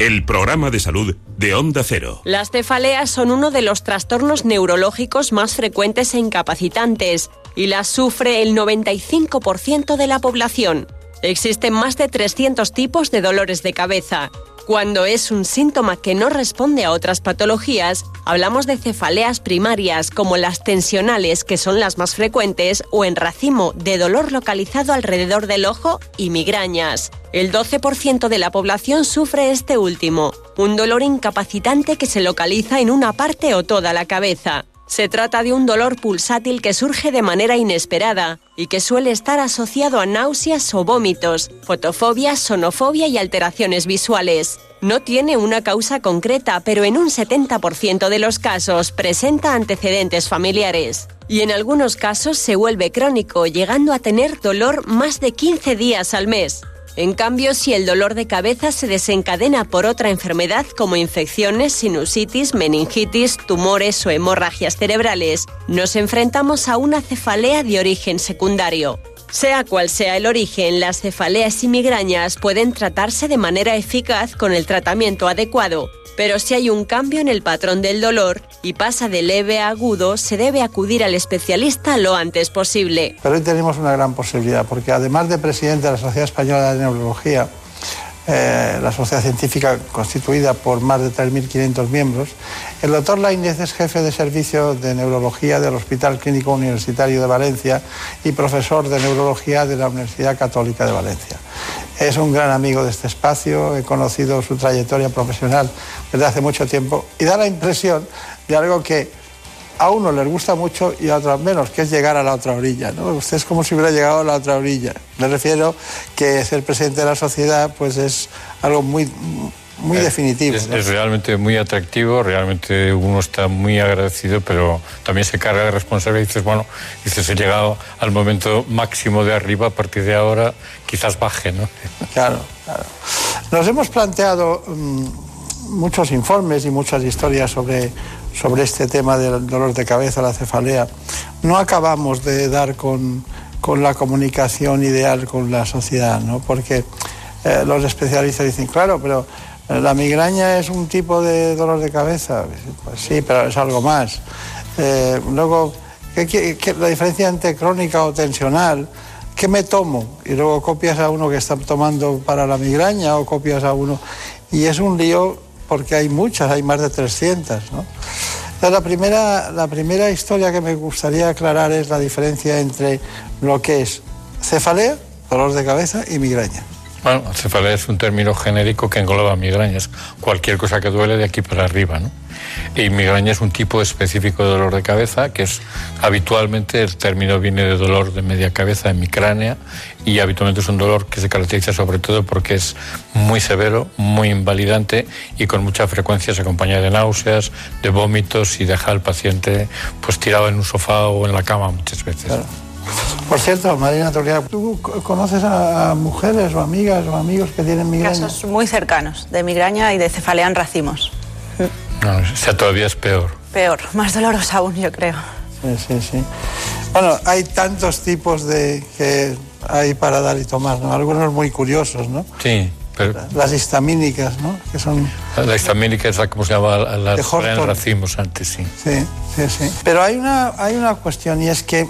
El programa de salud de Onda Cero.
Las cefaleas son uno de los trastornos neurológicos más frecuentes e incapacitantes y las sufre el 95% de la población. Existen más de 300 tipos de dolores de cabeza. Cuando es un síntoma que no responde a otras patologías, hablamos de cefaleas primarias como las tensionales, que son las más frecuentes, o en racimo de dolor localizado alrededor del ojo y migrañas. El 12% de la población sufre este último, un dolor incapacitante que se localiza en una parte o toda la cabeza. Se trata de un dolor pulsátil que surge de manera inesperada y que suele estar asociado a náuseas o vómitos, fotofobia, sonofobia y alteraciones visuales. No tiene una causa concreta, pero en un 70% de los casos presenta antecedentes familiares. Y en algunos casos se vuelve crónico, llegando a tener dolor más de 15 días al mes. En cambio, si el dolor de cabeza se desencadena por otra enfermedad como infecciones, sinusitis, meningitis, tumores o hemorragias cerebrales, nos enfrentamos a una cefalea de origen secundario. Sea cual sea el origen, las cefaleas y migrañas pueden tratarse de manera eficaz con el tratamiento adecuado, pero si hay un cambio en el patrón del dolor y pasa de leve a agudo, se debe acudir al especialista lo antes posible.
Pero hoy tenemos una gran posibilidad, porque además de presidente de la Sociedad Española de Neurología, eh, la sociedad científica constituida por más de 3.500 miembros. El doctor Lainez es jefe de servicio de neurología del Hospital Clínico Universitario de Valencia y profesor de neurología de la Universidad Católica de Valencia. Es un gran amigo de este espacio, he conocido su trayectoria profesional desde hace mucho tiempo y da la impresión de algo que a uno les gusta mucho y a otros menos, que es llegar a la otra orilla. ¿no? Usted es como si hubiera llegado a la otra orilla. Me refiero que ser presidente de la sociedad pues es algo muy, muy definitivo.
Es, es, realmente muy atractivo, realmente uno está muy agradecido, pero también se carga de responsabilidad y dices, bueno, dices, he llegado al momento máximo de arriba, a partir de ahora quizás baje, ¿no?
Claro, claro. Nos hemos planteado mmm, muchos informes y muchas historias sobre sobre este tema del dolor de cabeza, la cefalea, no acabamos de dar con, con la comunicación ideal con la sociedad, ¿no? porque eh, los especialistas dicen, claro, pero eh, la migraña es un tipo de dolor de cabeza. Pues sí, pero es algo más. Eh, luego, ¿qué, qué, qué, la diferencia entre crónica o tensional, ¿qué me tomo? Y luego copias a uno que está tomando para la migraña o copias a uno. Y es un lío porque hay muchas, hay más de 300. ¿no? La, primera, la primera historia que me gustaría aclarar es la diferencia entre lo que es cefalea, dolor de cabeza, y migraña.
Bueno, cefalea es un término genérico que engloba migrañas, cualquier cosa que duele de aquí para arriba, ¿no? Y migraña es un tipo específico de dolor de cabeza, que es habitualmente el término viene de dolor de media cabeza, en mi cránea, y habitualmente es un dolor que se caracteriza sobre todo porque es muy severo, muy invalidante y con mucha frecuencia se acompaña de náuseas, de vómitos y deja al paciente pues tirado en un sofá o en la cama muchas veces.
Claro. Por cierto, Marina Toria, ¿tú conoces a mujeres o amigas o amigos que tienen migraña?
Casos muy cercanos de migraña y de cefalea en racimos.
No, o sea, todavía es peor.
Peor, más doloroso aún, yo creo.
Sí, sí, sí. Bueno, hay tantos tipos de que hay para dar y tomar, ¿no? Algunos muy curiosos, ¿no?
Sí. Pero...
Las histamínicas, ¿no? Que son...
La histamínica es la, como se llama, la en racimos antes, sí.
Sí, sí, sí. Pero hay una, hay una cuestión y es que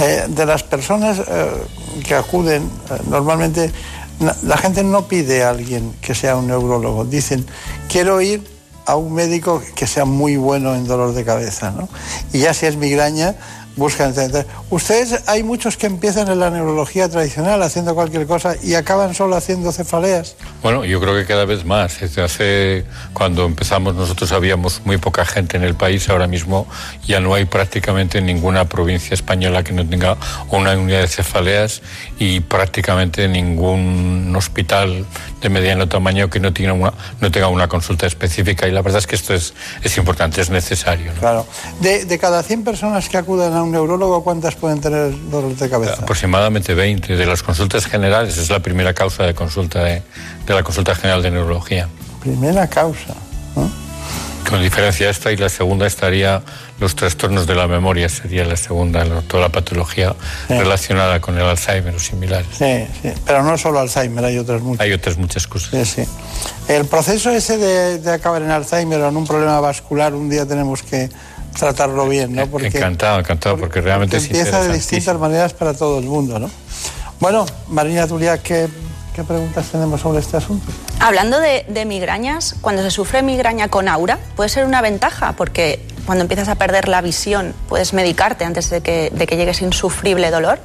eh, de las personas eh, que acuden, eh, normalmente la gente no pide a alguien que sea un neurólogo. Dicen, quiero ir a un médico que sea muy bueno en dolor de cabeza, ¿no? Y ya si es migraña, buscan entender. Ustedes, hay muchos que empiezan en la neurología tradicional haciendo cualquier cosa y acaban solo haciendo cefaleas.
Bueno, yo creo que cada vez más. Desde hace, cuando empezamos nosotros habíamos muy poca gente en el país, ahora mismo ya no hay prácticamente ninguna provincia española que no tenga una unidad de cefaleas y prácticamente ningún hospital de mediano tamaño que no tenga una, no tenga una consulta específica y la verdad es que esto es, es importante, es necesario. ¿no?
Claro. De, de cada 100 personas que acuden a un neurólogo, ¿cuántas pueden tener dolor de cabeza?
Aproximadamente 20. De las consultas generales es la primera causa de consulta de, de la consulta general de neurología.
Primera causa. ¿no?
Con diferencia esta y la segunda estaría los trastornos de la memoria, sería la segunda, toda la patología sí. relacionada con el Alzheimer o similares.
Sí, sí, pero no solo Alzheimer, hay otras muchas.
Hay otras muchas cosas.
Sí, sí. El proceso ese de, de acabar en Alzheimer o en un problema vascular, un día tenemos que tratarlo bien, ¿no?
Porque, encantado, encantado, porque, realmente
porque empieza de distintas maneras para todo el mundo, ¿no? Bueno, Marina Tulia, ¿qué, ¿qué, preguntas tenemos sobre este asunto?
Hablando de, de, migrañas, cuando se sufre migraña con aura, puede ser una ventaja, porque cuando empiezas a perder la visión, puedes medicarte antes de que, de que llegues insufrible dolor.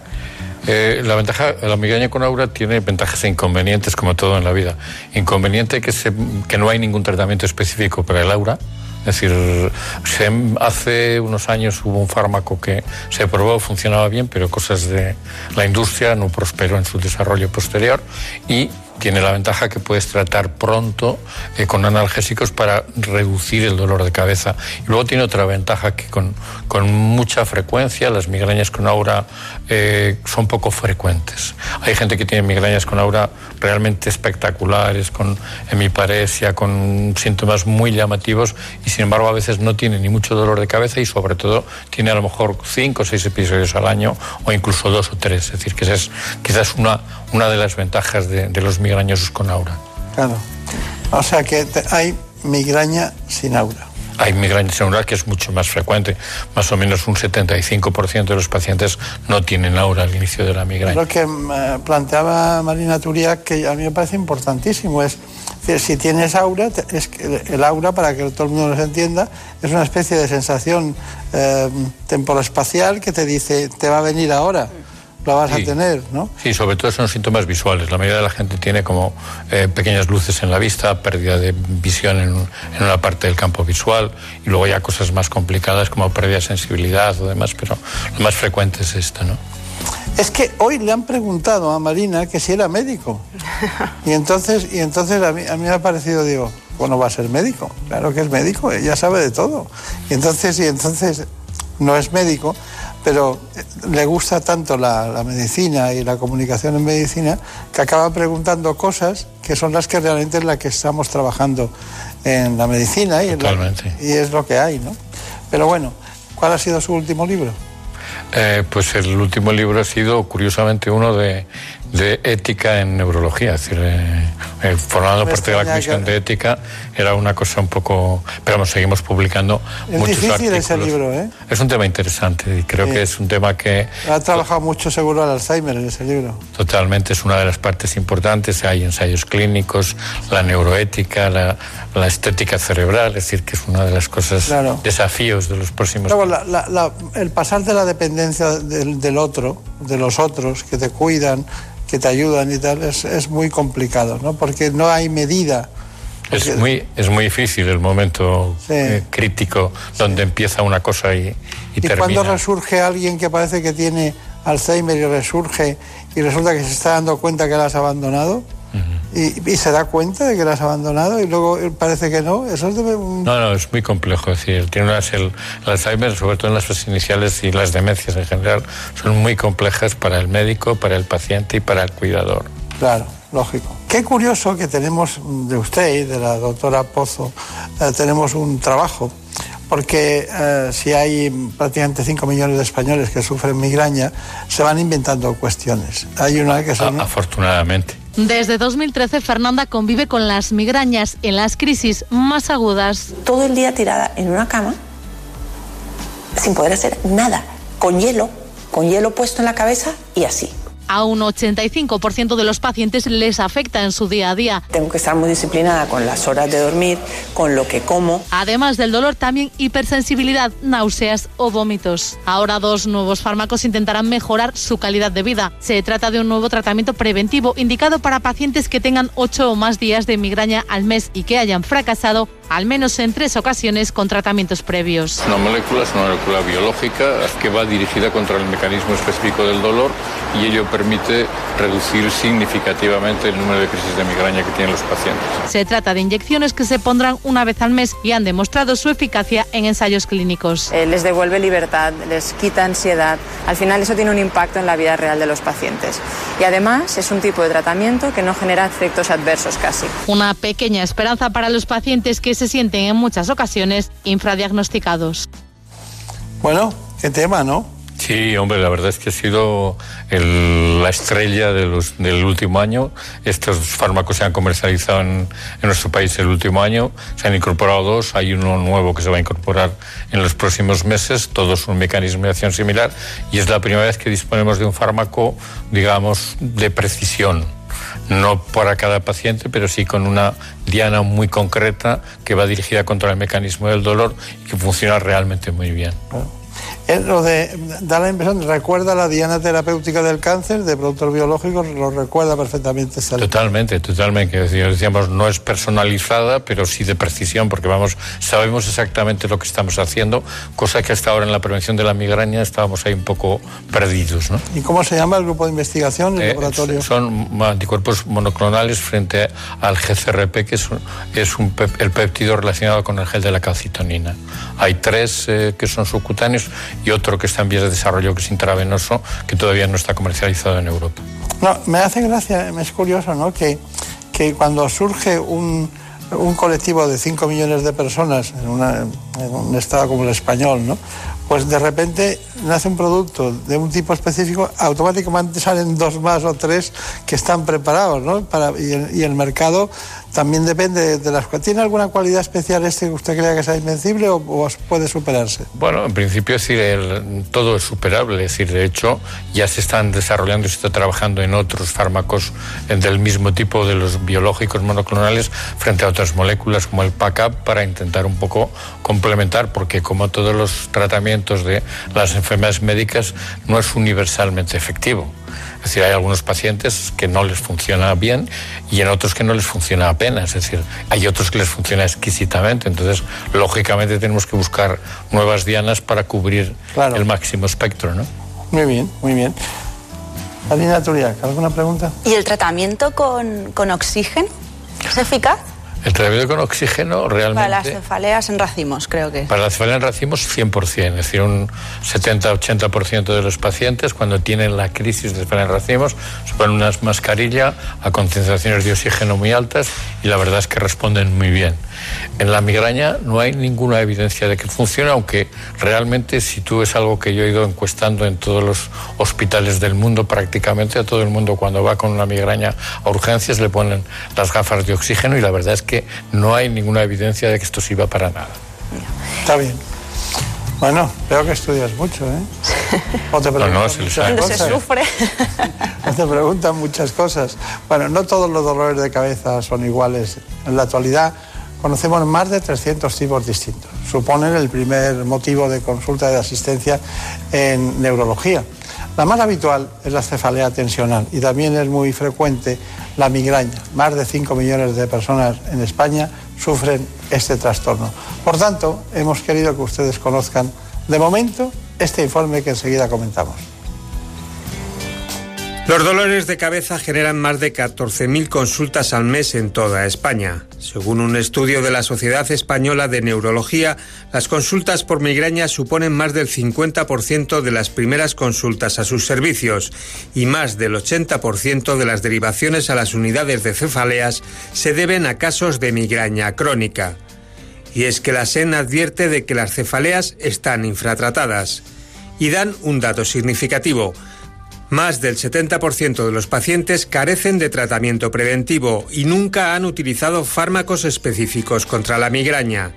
Eh, la ventaja, la migraña con aura tiene ventajas e inconvenientes como todo en la vida. Inconveniente que, se, que no hay ningún tratamiento específico para el aura. Es decir, se, hace unos años hubo un fármaco que se probó, funcionaba bien, pero cosas de la industria no prosperó en su desarrollo posterior y tiene la ventaja que puedes tratar pronto eh, con analgésicos para reducir el dolor de cabeza. Y luego tiene otra ventaja que con, mucha frecuencia las migrañas con aura eh, son poco frecuentes. Hay gente que tiene migrañas con aura realmente espectaculares, con hemiparesia, con síntomas muy llamativos y sin embargo a veces no tiene ni mucho dolor de cabeza y sobre todo tiene a lo mejor cinco o seis episodios al año o incluso dos o tres. Es decir, que es quizás una, una de las ventajas de, de los migrañosos con aura.
Claro. O sea que te, hay migraña sin aura.
hay migraña cerebral que es mucho más frecuente. Más o menos un 75% de los pacientes no tienen aura al inicio de la migraña.
Lo que eh, planteaba Marina Turía, que a mí me parece importantísimo, es decir, si tienes aura, es que el aura, para que todo el mundo nos entienda, es una especie de sensación eh, temporoespacial que te dice, te va a venir ahora, lo vas
Sí.
a tener, ¿no?
Sí, sobre todo son síntomas visuales. La mayoría de la gente tiene como eh, pequeñas luces en la vista, pérdida de visión en, en una parte del campo visual y luego ya cosas más complicadas como pérdida de sensibilidad o demás, pero lo más frecuente es esto, ¿no?
Es que hoy le han preguntado a Marina que si era médico. [laughs] Y entonces, y entonces a, mí, a mí me ha parecido, digo, bueno, va a ser médico. Claro que es médico, ella sabe de todo. Y entonces, y entonces no es médico, pero eh, le gusta tanto la, la medicina y la comunicación en medicina que acaba preguntando cosas que son las que realmente es la que estamos trabajando en la medicina y, en la- y es lo que hay, ¿no? Pero bueno, ¿cuál ha sido su último libro?
Eh, pues el último libro ha sido, curiosamente, uno de, de ética en neurología. Es decir, eh, eh, formando parte de la comisión
que-
de ética, era una cosa un poco. Pero vamos, seguimos publicando
Es
muchos
difícil
artículos.
ese libro, ¿eh?
Es un tema interesante y creo
Sí.
que es un tema que
Ha trabajado mucho seguro al Alzheimer en ese libro.
Totalmente, es una de las partes importantes. Hay ensayos clínicos, la neuroética, la, la estética cerebral, es decir, que es una de las cosas,
Claro.
desafíos de los próximos
Luego, la- la- la- el pasar de la dependencia del, del otro, de los otros que te cuidan, que te ayudan y tal, es, es muy complicado, ¿no? Porque no hay medida.
Es muy, es muy difícil el momento
Sí.
eh, crítico donde empieza una cosa y, y
Y,
termina.
cuando resurge alguien que parece que tiene Alzheimer y resurge y resulta que se está dando cuenta que la has abandonado y, y se da cuenta de que la has abandonado y luego eh, parece que no, eso es de un-
No, no, es muy complejo. Es decir, tiene unas, el, el Alzheimer, sobre todo en las fases iniciales y las demencias en general, son muy complejas para el médico, para el paciente y para el cuidador.
Claro, lógico. Qué curioso que tenemos de usted y de la doctora Pozo, eh, tenemos un trabajo, porque eh, si hay prácticamente 5 millones de españoles que sufren migraña, se van inventando cuestiones. Hay una que son...
Afortunadamente.
Desde 2013, Fernanda convive con las migrañas en las crisis más agudas.
todo el día tirada en una cama sin poder hacer nada, con hielo, con hielo puesto en la cabeza y así.
A un 85% de los pacientes les afecta en su día a día.
Tengo que estar muy disciplinada con las horas de dormir, con lo que como.
Además del dolor, también hipersensibilidad, náuseas o vómitos. Ahora dos nuevos fármacos intentarán mejorar su calidad de vida. Se trata de un nuevo tratamiento preventivo indicado para pacientes que tengan 8 o más días de migraña al mes y que hayan fracasado al menos en tres ocasiones con tratamientos previos.
Una molécula es una molécula biológica que va dirigida contra el mecanismo específico del dolor y ello permite reducir significativamente el número de crisis de migraña que tienen los pacientes.
Se trata de inyecciones que se pondrán una vez al mes y han demostrado su eficacia en ensayos clínicos.
Eh, les devuelve libertad, les quita ansiedad. Al final eso tiene un impacto en la vida real de los pacientes. Y además es un tipo de tratamiento que no genera efectos adversos casi.
Una pequeña esperanza para los pacientes que se sienten en muchas ocasiones infradiagnosticados.
Bueno, qué tema, ¿no?
Sí, hombre, la verdad es que ha sido la estrella del último año. Estos fármacos se han comercializado en, en nuestro país el último año. Se han incorporado dos. Hay uno nuevo que se va a incorporar en los próximos meses. Todos un mecanismo de acción similar. Y es la primera vez que disponemos de un fármaco, digamos, de precisión. No para cada paciente, pero sí con una diana muy concreta que va dirigida contra el mecanismo del dolor y que funciona realmente muy bien.
Es lo de, da la impresión, recuerda la diana terapéutica del cáncer de productos biológicos, lo recuerda perfectamente esta
Totalmente, totalmente. Decíamos, no es personalizada, pero sí de precisión, porque vamos, sabemos exactamente lo que estamos haciendo, cosa que hasta ahora en la prevención de la migraña estábamos ahí un poco perdidos, ¿no?
¿Y cómo se llama el grupo de investigación, el
Eh,
laboratorio?
son anticuerpos monoclonales frente al GCRP, que es, un- es un pep- el péptido relacionado con el gel de la calcitonina. Hay tres eh, que son subcutáneos y otro que está en vías de desarrollo, que es intravenoso, que todavía no está comercializado en Europa.
No, me hace gracia, es curioso, ¿no? Que, que cuando surge un, un colectivo de 5 millones de personas en un estado como el español, ¿no? pues de repente nace un producto de un tipo específico, automáticamente salen dos más o tres que están preparados, ¿no? Para, y el mercado también depende de las... ¿Tiene alguna cualidad especial este que usted crea que sea invencible o, puede superarse?
Bueno, en principio es decir, el, todo es superable. Es decir, de hecho, ya se están desarrollando y se está trabajando en otros fármacos del mismo tipo de los biológicos monoclonales frente a otras moléculas como el PACAP para intentar un poco complementar, porque como todos los tratamientos de las enfermedades médicas, no es universalmente efectivo. Es decir, hay algunos pacientes que no les funciona bien y en otros que no les funciona apenas. Es decir, hay otros que les funciona exquisitamente. Entonces, lógicamente tenemos que buscar nuevas dianas para cubrir claro. el máximo espectro, ¿no?
Muy bien, muy bien. Alina Turiac, ¿alguna pregunta?
¿Y el tratamiento con, con oxígeno es eficaz?
El tratamiento con oxígeno realmente...
Para las cefaleas en racimos, creo que.
Para las cefaleas en racimos, 100%. Es decir, un 70-80% de los pacientes, cuando tienen la crisis de cefalea en racimos, se ponen una mascarilla a concentraciones de oxígeno muy altas y la verdad es que responden muy bien. En la migraña no hay ninguna evidencia de que funcione, aunque realmente si tú es algo que yo he ido encuestando en todos los hospitales del mundo, prácticamente a todo el mundo cuando va con una migraña a urgencias le ponen las gafas de oxígeno y la verdad es que que no hay ninguna evidencia de que esto sirva para nada.
Está bien. Bueno, veo que estudias mucho, ¿eh?
O te preguntan no, no, se,
muchas cosas. se sufre. [laughs]
O te preguntan muchas cosas. Bueno, no todos los dolores de cabeza son iguales. En la actualidad conocemos más de 300 tipos distintos. Suponen el primer motivo de consulta de asistencia en neurología. La más habitual es la cefalea tensional y también es muy frecuente la migraña. Más de 5 millones de personas en España sufren este trastorno. Por tanto, hemos querido que ustedes conozcan de momento este informe que enseguida comentamos.
Los dolores de cabeza generan más de 14.000 consultas al mes en toda España. Según un estudio de la Sociedad Española de Neurología, las consultas por migraña suponen más del 50% de las primeras consultas a sus servicios y más del 80% de las derivaciones a las unidades de cefaleas se deben a casos de migraña crónica. Y es que la SEN advierte de que las cefaleas están infratratadas. Y dan un dato significativo. Más del 70% de los pacientes carecen de tratamiento preventivo y nunca han utilizado fármacos específicos contra la migraña.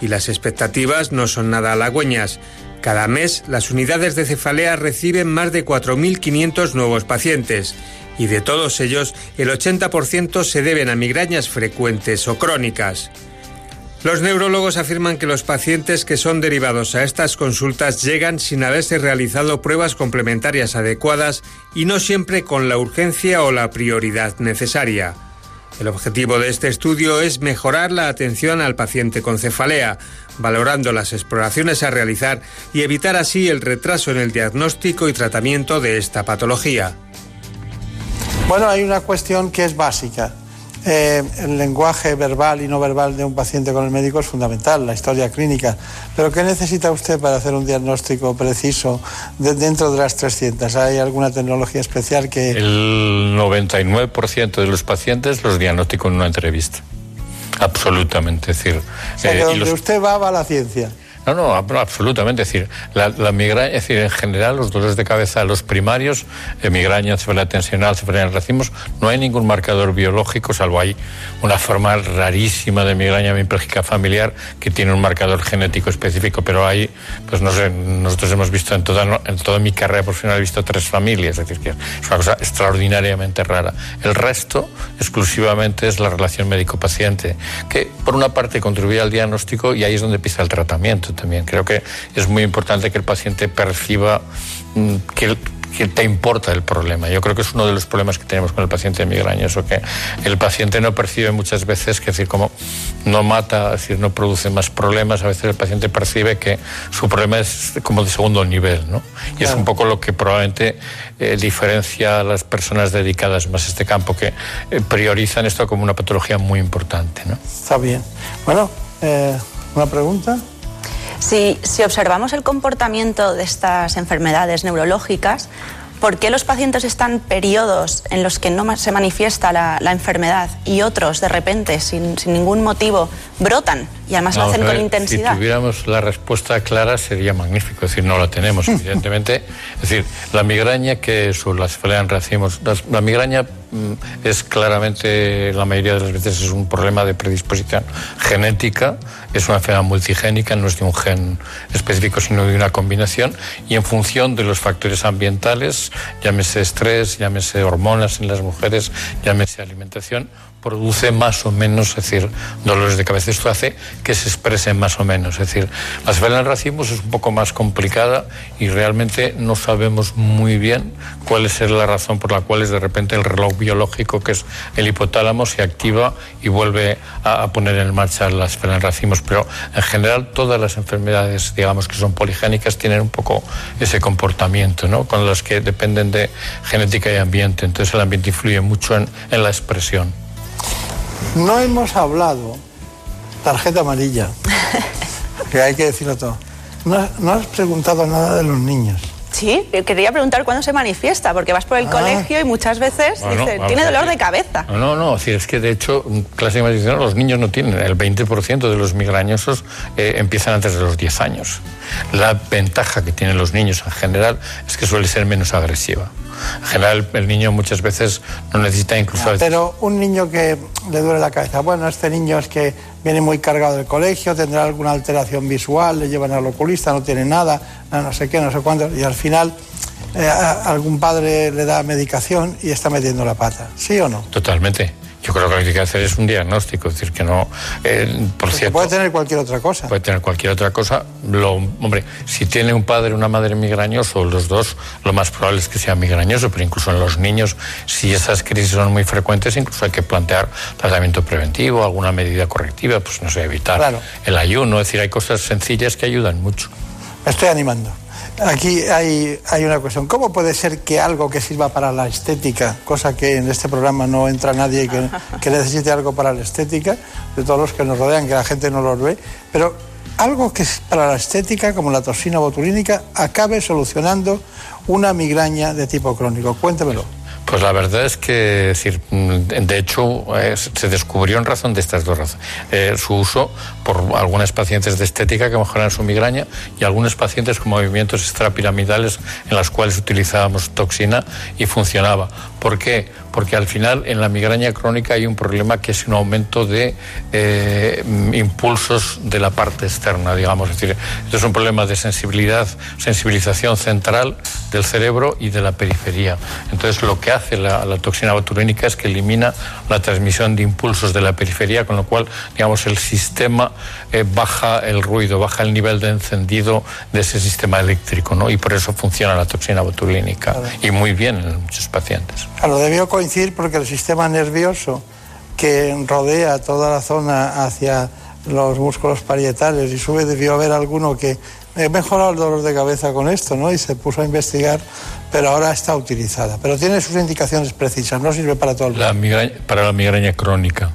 Y las expectativas no son nada halagüeñas. Cada mes las unidades de cefalea reciben más de 4.500 nuevos pacientes y de todos ellos el 80% se deben a migrañas frecuentes o crónicas. Los neurólogos afirman que los pacientes que son derivados a estas consultas llegan sin haberse realizado pruebas complementarias adecuadas y no siempre con la urgencia o la prioridad necesaria. El objetivo de este estudio es mejorar la atención al paciente con cefalea, valorando las exploraciones a realizar y evitar así el retraso en el diagnóstico y tratamiento de esta patología.
Bueno, hay una cuestión que es básica. Eh, el lenguaje verbal y no verbal de un paciente con el médico es fundamental, la historia clínica. Pero ¿qué necesita usted para hacer un diagnóstico preciso de, dentro de las 300? ¿Hay alguna tecnología especial que...?
El 99% de los pacientes los diagnostico en una entrevista. Absolutamente. Es decir,
o sea, que
eh,
donde
los-
usted va, va la ciencia.
No, no, absolutamente. Es decir, la, la migraña, es decir, en general, los dolores de cabeza, los primarios, eh, migraña, cefalea tensional, cefalea en racimos, no hay ningún marcador biológico, salvo hay una forma rarísima de migraña hemipléjica familiar que tiene un marcador genético específico, pero hay, pues no sé, nosotros hemos visto en toda, en toda mi carrera profesional, he visto tres familias, es decir, es una cosa extraordinariamente rara. El resto, exclusivamente, es la relación médico-paciente, que por una parte contribuye al diagnóstico y ahí es donde empieza el tratamiento también. Creo que es muy importante que el paciente perciba mm, que, que te importa el problema. Yo creo que es uno de los problemas que tenemos con el paciente de migraña, eso que el paciente no percibe muchas veces que es decir, como no mata, es decir, no produce más problemas, a veces el paciente percibe que su problema es como de segundo nivel, ¿no? Y es
Claro.
un poco lo que probablemente eh, diferencia a las personas dedicadas más a este campo, que eh, priorizan esto como una patología muy importante, ¿no?
Está bien. Bueno, eh, ¿una pregunta?
Si, si observamos el comportamiento de estas enfermedades neurológicas, ¿Por qué los pacientes están periodos en los que no se manifiesta la, la enfermedad y otros de repente, sin, sin ningún motivo, brotan y además lo hacen con intensidad?
Si tuviéramos la respuesta clara sería magnífico, es decir, no la tenemos, [laughs] evidentemente. Es decir, la migraña que es o la cefalea en racimos, las- la migraña es claramente, la mayoría de las veces es un problema de predisposición genética, es una enfermedad multigénica, no es de un gen específico, sino de una combinación, y en función de los factores ambientales, llámese estrés, llámese hormonas en las mujeres, llámese alimentación, produce más o menos, es decir, dolores de cabeza. Esto hace que se expresen más o menos. Es decir, la cefalea en racimos es un poco más complicada y realmente no sabemos muy bien cuál es la razón por la cual es de repente el reloj biológico, que es el hipotálamo, se activa y vuelve a, poner en marcha la cefalea en racimos. Pero en general todas las enfermedades, digamos, que son poligénicas, tienen un poco ese comportamiento, ¿no? Con las que dependen de genética y ambiente. Entonces el ambiente influye mucho en la expresión.
No hemos hablado, tarjeta amarilla, [laughs] que hay que decirlo todo. No, has- no has preguntado nada de los niños.
Sí, yo quería preguntar cuándo se manifiesta, porque vas por el
Ah.
colegio y muchas veces
Bueno,
tiene dolor
ver.
de cabeza.
No, no, no, es decir, es que de hecho, clase de medicina los niños no tienen, el 20% de los migrañosos eh, empiezan antes de los 10 años. La ventaja que tienen los niños en general es que suele ser menos agresiva. En general, el niño muchas veces no necesita incluso...
Pero un niño que le duele la cabeza, bueno, este niño es que viene muy cargado del colegio, tendrá alguna alteración visual, le llevan al oculista, no tiene nada, no, sé qué, no sé cuánto, y al final eh, algún padre le da medicación y está metiendo la pata. ¿Sí o no?
Totalmente. Yo creo que lo que hay que hacer es un diagnóstico, es decir, que no... eh, por cierto,
puede tener cualquier otra cosa.
Puede tener cualquier otra cosa. Lo, hombre, si tiene un padre o una madre migrañoso, los dos, lo más probable es que sea migrañoso, pero incluso en los niños, si esas crisis son muy frecuentes, incluso hay que plantear tratamiento preventivo, alguna medida correctiva, pues no sé, evitar
Claro.
el ayuno, es decir, hay cosas sencillas que ayudan mucho.
Me estoy animando. Aquí hay, hay una cuestión. ¿Cómo puede ser que algo que sirva para la estética, cosa que en este programa no entra nadie que, que necesite algo para la estética, de todos los que nos rodean, que la gente no los ve, pero algo que es para la estética, como la toxina botulínica, acabe solucionando una migraña de tipo crónico? Cuéntemelo.
Pues la verdad es que, decir, de hecho, eh, se descubrió en razón de estas dos razones. Eh, su uso por algunas pacientes de estética que mejoran su migraña y algunos pacientes con movimientos extrapiramidales en las cuales utilizábamos toxina y funcionaba. ¿Por qué? Porque al final en la migraña crónica hay un problema que es un aumento de eh, impulsos de la parte externa, digamos. Es decir, esto es un problema de sensibilidad, sensibilización central del cerebro y de la periferia. Entonces, lo que hace la, la toxina botulínica es que elimina la transmisión de impulsos de la periferia, con lo cual, digamos, el sistema eh, baja el ruido, baja el nivel de encendido de ese sistema eléctrico, ¿no? Y por eso funciona la toxina botulínica. Y muy bien en muchos pacientes.
Claro, debió coincidir porque el sistema nervioso que rodea toda la zona hacia los músculos parietales y sube debió haber alguno que he mejorado el dolor de cabeza con esto, ¿no? Y se puso a investigar, pero ahora está utilizada. Pero tiene sus indicaciones precisas, no sirve para todo el mundo.
La migraña- para la migraña crónica.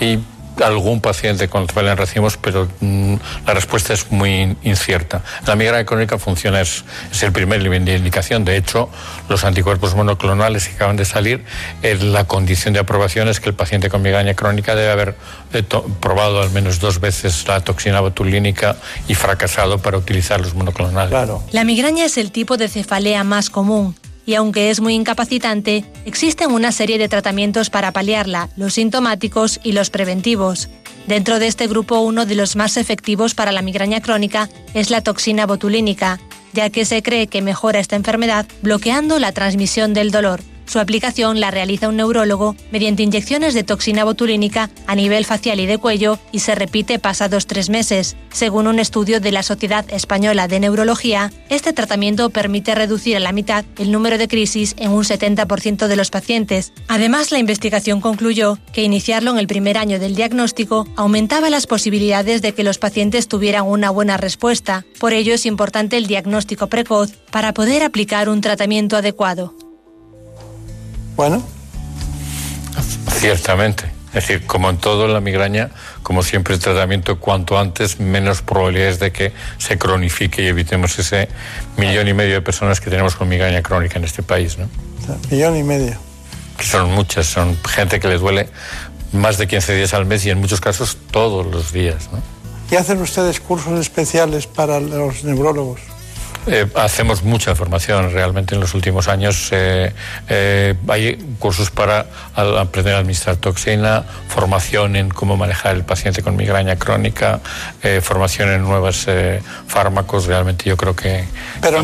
Y algún paciente con cefalea en racimos, pero mm, la respuesta es muy incierta. La migraña crónica funciona, es, es el primer nivel de indicación. De hecho, los anticuerpos monoclonales que acaban de salir, eh, la condición de aprobación es que el paciente con migraña crónica debe haber eh, probado al menos dos veces la toxina botulínica y fracasado para utilizar los monoclonales.
Claro.
La migraña es el tipo de cefalea más común y aunque es muy incapacitante, existen una serie de tratamientos para paliarla, los sintomáticos y los preventivos. Dentro de este grupo, uno de los más efectivos para la migraña crónica es la toxina botulínica, ya que se cree que mejora esta enfermedad bloqueando la transmisión del dolor. Su aplicación la realiza un neurólogo mediante inyecciones de toxina botulínica a nivel facial y de cuello y se repite pasados tres meses. Según un estudio de la Sociedad Española de Neurología, este tratamiento permite reducir a la mitad el número de crisis en un 70% de los pacientes. Además, la investigación concluyó que iniciarlo en el primer año del diagnóstico aumentaba las posibilidades de que los pacientes tuvieran una buena respuesta. Por ello es importante el diagnóstico precoz para poder aplicar un tratamiento adecuado.
Bueno,
Ciertamente. Es decir, como en todo en la migraña, como siempre el tratamiento cuanto antes, menos probabilidades de que se cronifique y evitemos ese millón y medio de personas que tenemos con migraña crónica en este país. ¿no?
Millón y medio.
Que son muchas, son gente que le duele más de 15 días al mes y en muchos casos todos los días. ¿no?
¿Y hacen ustedes cursos especiales para los neurólogos?
Eh, hacemos mucha formación realmente en los últimos años. Eh, eh, hay cursos para aprender a administrar toxina, formación en cómo manejar el paciente con migraña crónica, formación en nuevos fármacos. Realmente yo creo que.
Pero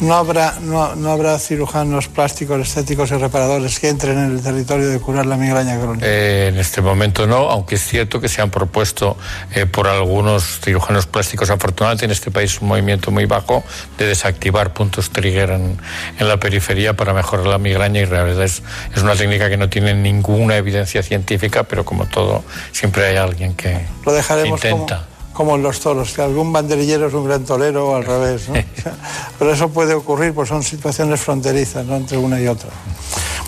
no habrá, no, no, habrá cirujanos plásticos, estéticos y reparadores que entren en el territorio de curar la migraña crónica.
Eh, en este momento no, aunque es cierto que se han propuesto eh, por algunos cirujanos plásticos, afortunadamente en este país un movimiento muy bajo de desactivar puntos trigger en, en la periferia para mejorar la migraña y realidad es, es, una técnica que no tiene ninguna evidencia científica, pero como todo, siempre hay alguien que
Lo dejaremos
intenta
como en los toros, que algún banderillero es un gran torero o al revés. ¿no? [laughs] pero eso puede ocurrir, pues son situaciones fronterizas ¿no? entre una y otra.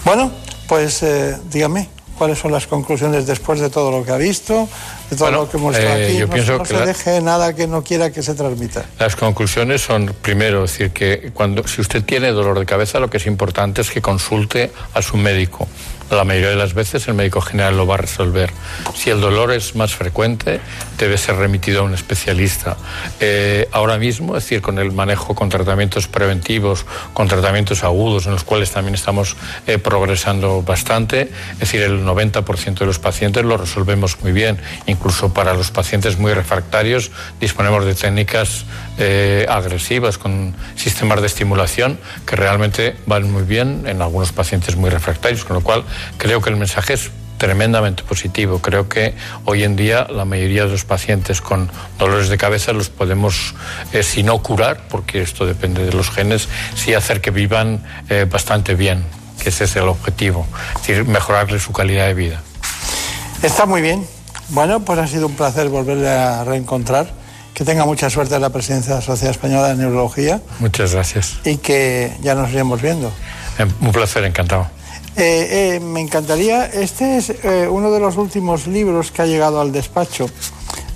Bueno, pues eh, dígame, ¿cuáles son las conclusiones después de todo lo que ha visto, de todo
bueno,
lo que hemos visto
eh,
aquí?
Yo
no,
pienso
no
que
se
la...
deje nada que no quiera que se transmita.
Las conclusiones son, primero, decir que cuando, si usted tiene dolor de cabeza, lo que es importante es que consulte a su médico la mayoría de las veces el médico general lo va a resolver. Si el dolor es más frecuente, debe ser remitido a un especialista. Eh, ahora mismo, es decir, con el manejo con tratamientos preventivos, con tratamientos agudos, en los cuales también estamos eh, progresando bastante, es decir, el 90% de los pacientes lo resolvemos muy bien. Incluso para los pacientes muy refractarios disponemos de técnicas eh, agresivas con sistemas de estimulación que realmente van muy bien en algunos pacientes muy refractarios, con lo cual creo que el mensaje es tremendamente positivo. Creo que hoy en día la mayoría de los pacientes con dolores de cabeza los podemos, eh, si no curar, porque esto depende de los genes, sí hacer que vivan eh, bastante bien, que ese es el objetivo, es decir, mejorarle su calidad de vida.
Está muy bien. Bueno, pues ha sido un placer volverle a reencontrar. Que tenga mucha suerte en la presidencia de la Sociedad Española de Neurología.
Muchas gracias.
Y que ya nos iremos viendo.
Un placer, encantado.
Eh, eh, me encantaría, este es eh, uno de los últimos libros que ha llegado al despacho.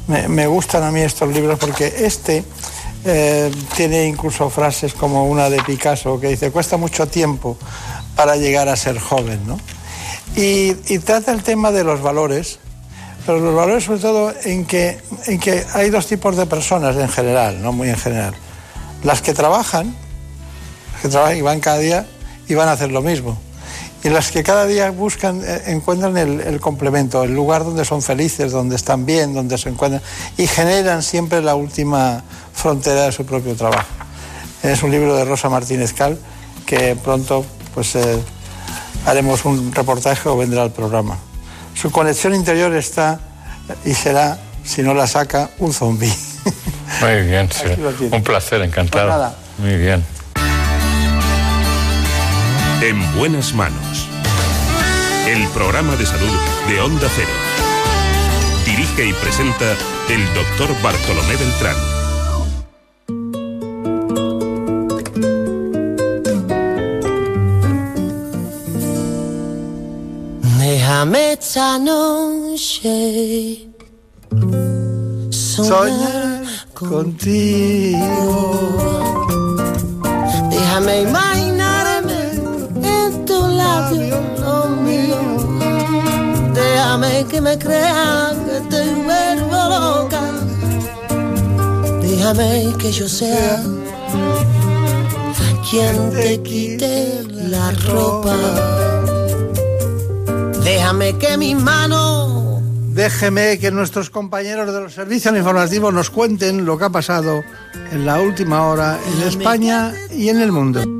Me, gustan a mí estos libros porque este eh, tiene incluso frases como una de Picasso que dice, cuesta mucho tiempo para llegar a ser joven, ¿no? Y, y trata el tema de los valores, pero los valores sobre todo en que, en que hay dos tipos de personas en general, no muy en general. Las que trabajan, las que trabajan y van cada día y van a hacer lo mismo y las que cada día buscan, eh, encuentran el, el, complemento, el lugar donde son felices, donde están bien, donde se encuentran y generan siempre la última frontera de su propio trabajo. Es un libro de Rosa Martínez Cal que pronto pues eh, haremos un reportaje o vendrá al programa. Su conexión interior está y será, si no la saca, un zombi.
Muy bien, [laughs] sí. un placer, encantado.
Pues nada.
Muy bien.
En buenas manos. El programa de salud de Onda Cero. Dirige y presenta el doctor Bartolomé Beltrán.
Déjame esta noche
soñar contigo.
Déjame imaginarme Déjame que me crean que te vuelvo loca. Déjame que yo sea quien te quite la ropa. Déjame que mis manos
Déjeme que nuestros compañeros de los servicios informativos nos cuenten lo que ha pasado en la última hora en España y en el mundo.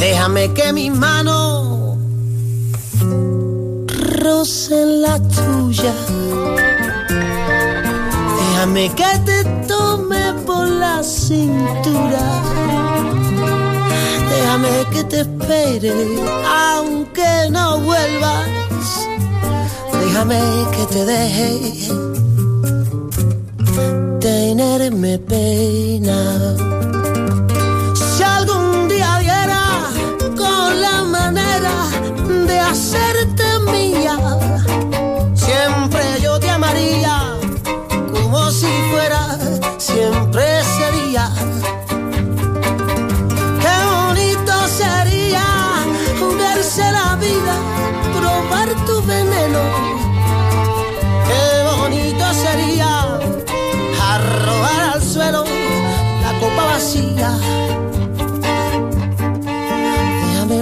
Déjame que mi mano roce la tuya. Déjame que te tome por la cintura. Déjame que te espere aunque no vuelvas. Déjame que te deje tenerme pena.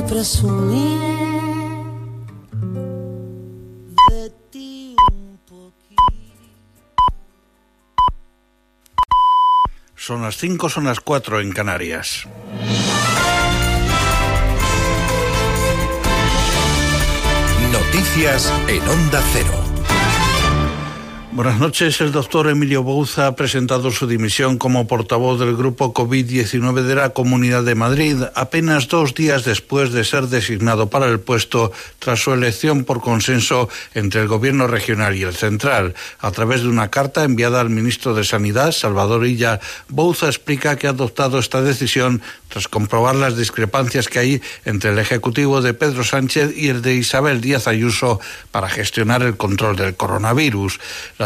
Presumir de ti un
Son las 5, son las 4 en Canarias.
Noticias en Onda Cero.
Buenas noches. El doctor Emilio Bouza ha presentado su dimisión como portavoz del grupo COVID-19 de la Comunidad de Madrid apenas dos días después de ser designado para el puesto tras su elección por consenso entre el Gobierno regional y el central. A través de una carta enviada al ministro de Sanidad, Salvador Illa, Bouza explica que ha adoptado esta decisión tras comprobar las discrepancias que hay entre el Ejecutivo de Pedro Sánchez y el de Isabel Díaz Ayuso para gestionar el control del coronavirus.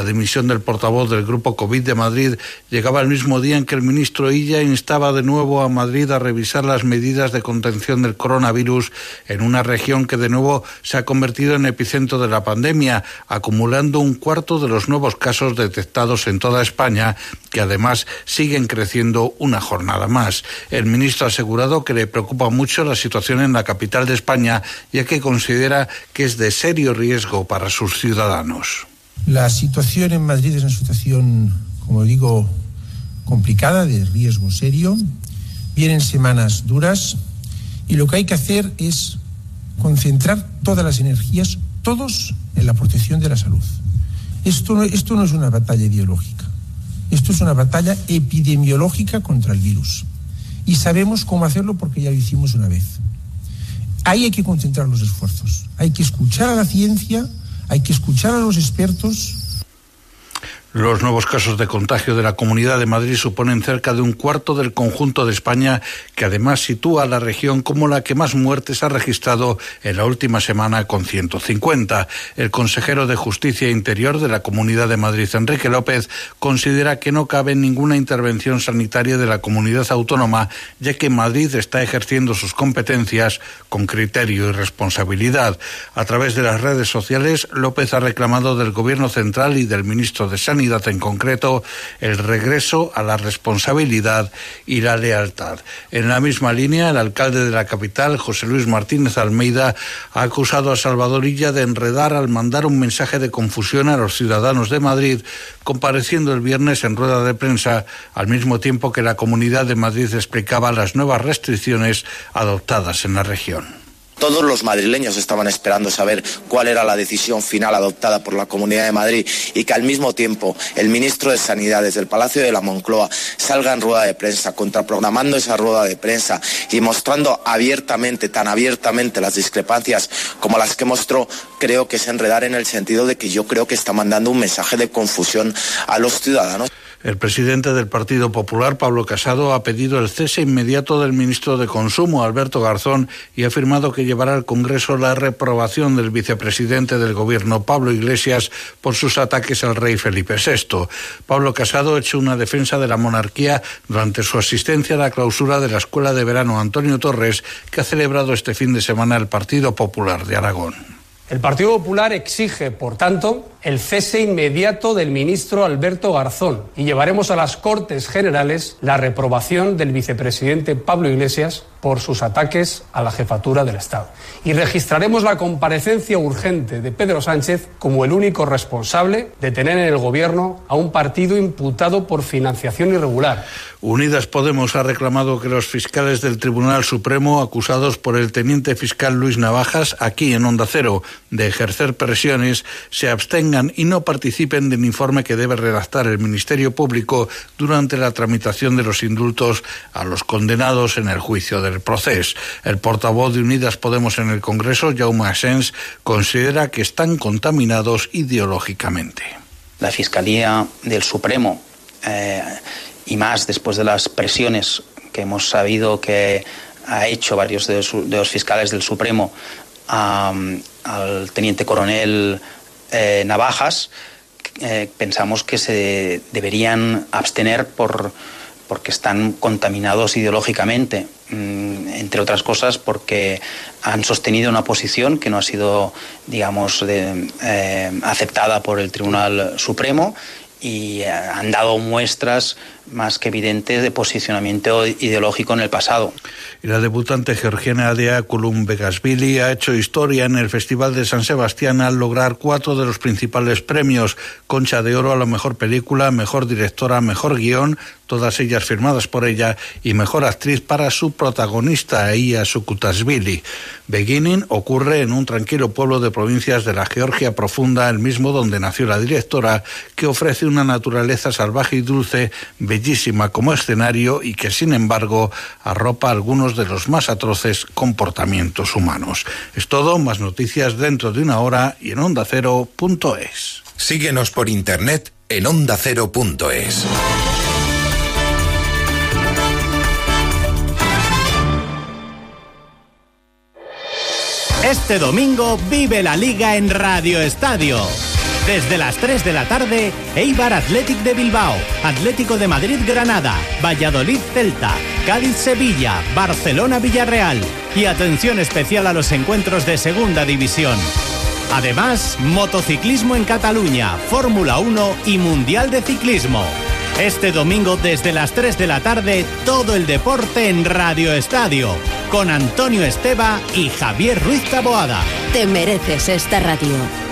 Dimisión del portavoz del Grupo COVID de Madrid llegaba el mismo día en que el ministro Illa instaba de nuevo a Madrid a revisar las medidas de contención del coronavirus en una región que de nuevo se ha convertido en epicentro de la pandemia, acumulando un cuarto de los nuevos casos detectados en toda España, que además siguen creciendo una jornada más. El ministro ha asegurado que le preocupa mucho la situación en la capital de España, ya que considera que es de serio riesgo para sus ciudadanos.
La situación en Madrid es una situación, como digo, complicada, de riesgo serio. Vienen semanas duras y lo que hay que hacer es concentrar todas las energías, todos, en la protección de la salud. Esto no, esto no es una batalla ideológica, esto es una batalla epidemiológica contra el virus. Y sabemos cómo hacerlo porque ya lo hicimos una vez. Ahí hay que concentrar los esfuerzos, hay que escuchar a la ciencia, hay que escuchar a los expertos.
Los nuevos casos de contagio de la Comunidad de Madrid suponen cerca de un cuarto del conjunto de España, que además sitúa a la región como la que más muertes ha registrado en la última semana con 150. El consejero de Justicia e Interior de la Comunidad de Madrid, Enrique López, considera que no cabe ninguna intervención sanitaria de la comunidad autónoma, ya que Madrid está ejerciendo sus competencias con criterio y responsabilidad. A través de las redes sociales, López ha reclamado del Gobierno central y del ministro de Sanidad en concreto el regreso a la responsabilidad y la lealtad. En la misma línea, el alcalde de la capital, José Luis Martínez Almeida, ha acusado a Salvador Illa de enredar al mandar un mensaje de confusión a los ciudadanos de Madrid, compareciendo el viernes en rueda de prensa, al mismo tiempo que la Comunidad de Madrid explicaba las nuevas restricciones adoptadas en la región.
Todos los madrileños estaban esperando saber cuál era la decisión final adoptada por la Comunidad de Madrid y que al mismo tiempo el ministro de Sanidad desde el Palacio de la Moncloa salga en rueda de prensa, contraprogramando esa rueda de prensa y mostrando abiertamente, tan abiertamente las discrepancias como las que mostró, creo que es enredar en el sentido de que yo creo que está mandando un mensaje de confusión a los ciudadanos.
El presidente del Partido Popular, Pablo Casado, ha pedido el cese inmediato del ministro de Consumo, Alberto Garzón, y ha afirmado que llevará al Congreso la reprobación del vicepresidente del Gobierno, Pablo Iglesias, por sus ataques al rey Felipe VI. Pablo Casado ha hecho una defensa de la monarquía durante su asistencia a la clausura de la Escuela de Verano Antonio Torres, que ha celebrado este fin de semana el Partido Popular de Aragón.
El Partido Popular exige, por tanto, el cese inmediato del ministro Alberto Garzón y llevaremos a las Cortes Generales la reprobación del vicepresidente Pablo Iglesias por sus ataques a la jefatura del Estado. Y registraremos la comparecencia urgente de Pedro Sánchez como el único responsable de tener en el gobierno a un partido imputado por financiación irregular.
Unidas Podemos ha reclamado que los fiscales del Tribunal Supremo, acusados por el teniente fiscal Luis Navajas, aquí en Onda Cero, de ejercer presiones, se abstengan y no participen del informe que debe redactar el Ministerio Público durante la tramitación de los indultos a los condenados en el juicio del proceso. El portavoz de Unidas Podemos en el Congreso, Jaume Asens, considera que están contaminados ideológicamente.
La Fiscalía del Supremo eh, y más después de las presiones que hemos sabido que ha hecho varios de los, fiscales del Supremo al teniente coronel eh, Navajas, eh, pensamos que se deberían abstener por, porque están contaminados ideológicamente, mm, entre otras cosas porque han sostenido una posición que no ha sido, digamos, eh, aceptada por el Tribunal Supremo y han dado muestras más que evidentes de posicionamiento ideológico en el pasado.
Y la debutante georgiana Adea Vegasvili ha hecho historia en el Festival de San Sebastián al lograr cuatro de los principales premios: Concha de Oro a la mejor película, mejor directora, mejor guion, todas ellas firmadas por ella, y mejor actriz para su protagonista, Iya Sukutasvili. Beginning ocurre en un tranquilo pueblo de provincias de la Georgia profunda, el mismo donde nació la directora, que ofrece una naturaleza salvaje y dulce, bellísima como escenario y que sin embargo arropa algunos de los más atroces comportamientos humanos. Es todo, más noticias dentro de una hora y en ondacero.es.
Síguenos por internet en ondacero.es.
Este domingo vive la liga en Radio Estadio. Desde las 3 de la tarde, Eibar Athletic de Bilbao, Atlético de Madrid Granada, Valladolid Celta, Cádiz Sevilla, Barcelona Villarreal y atención especial a los encuentros de Segunda División. Además, motociclismo en Cataluña, Fórmula 1 y Mundial de Ciclismo. Este domingo desde las 3 de la tarde, todo el deporte en Radio Estadio, con Antonio Esteba y Javier Ruiz Taboada.
Te mereces esta radio.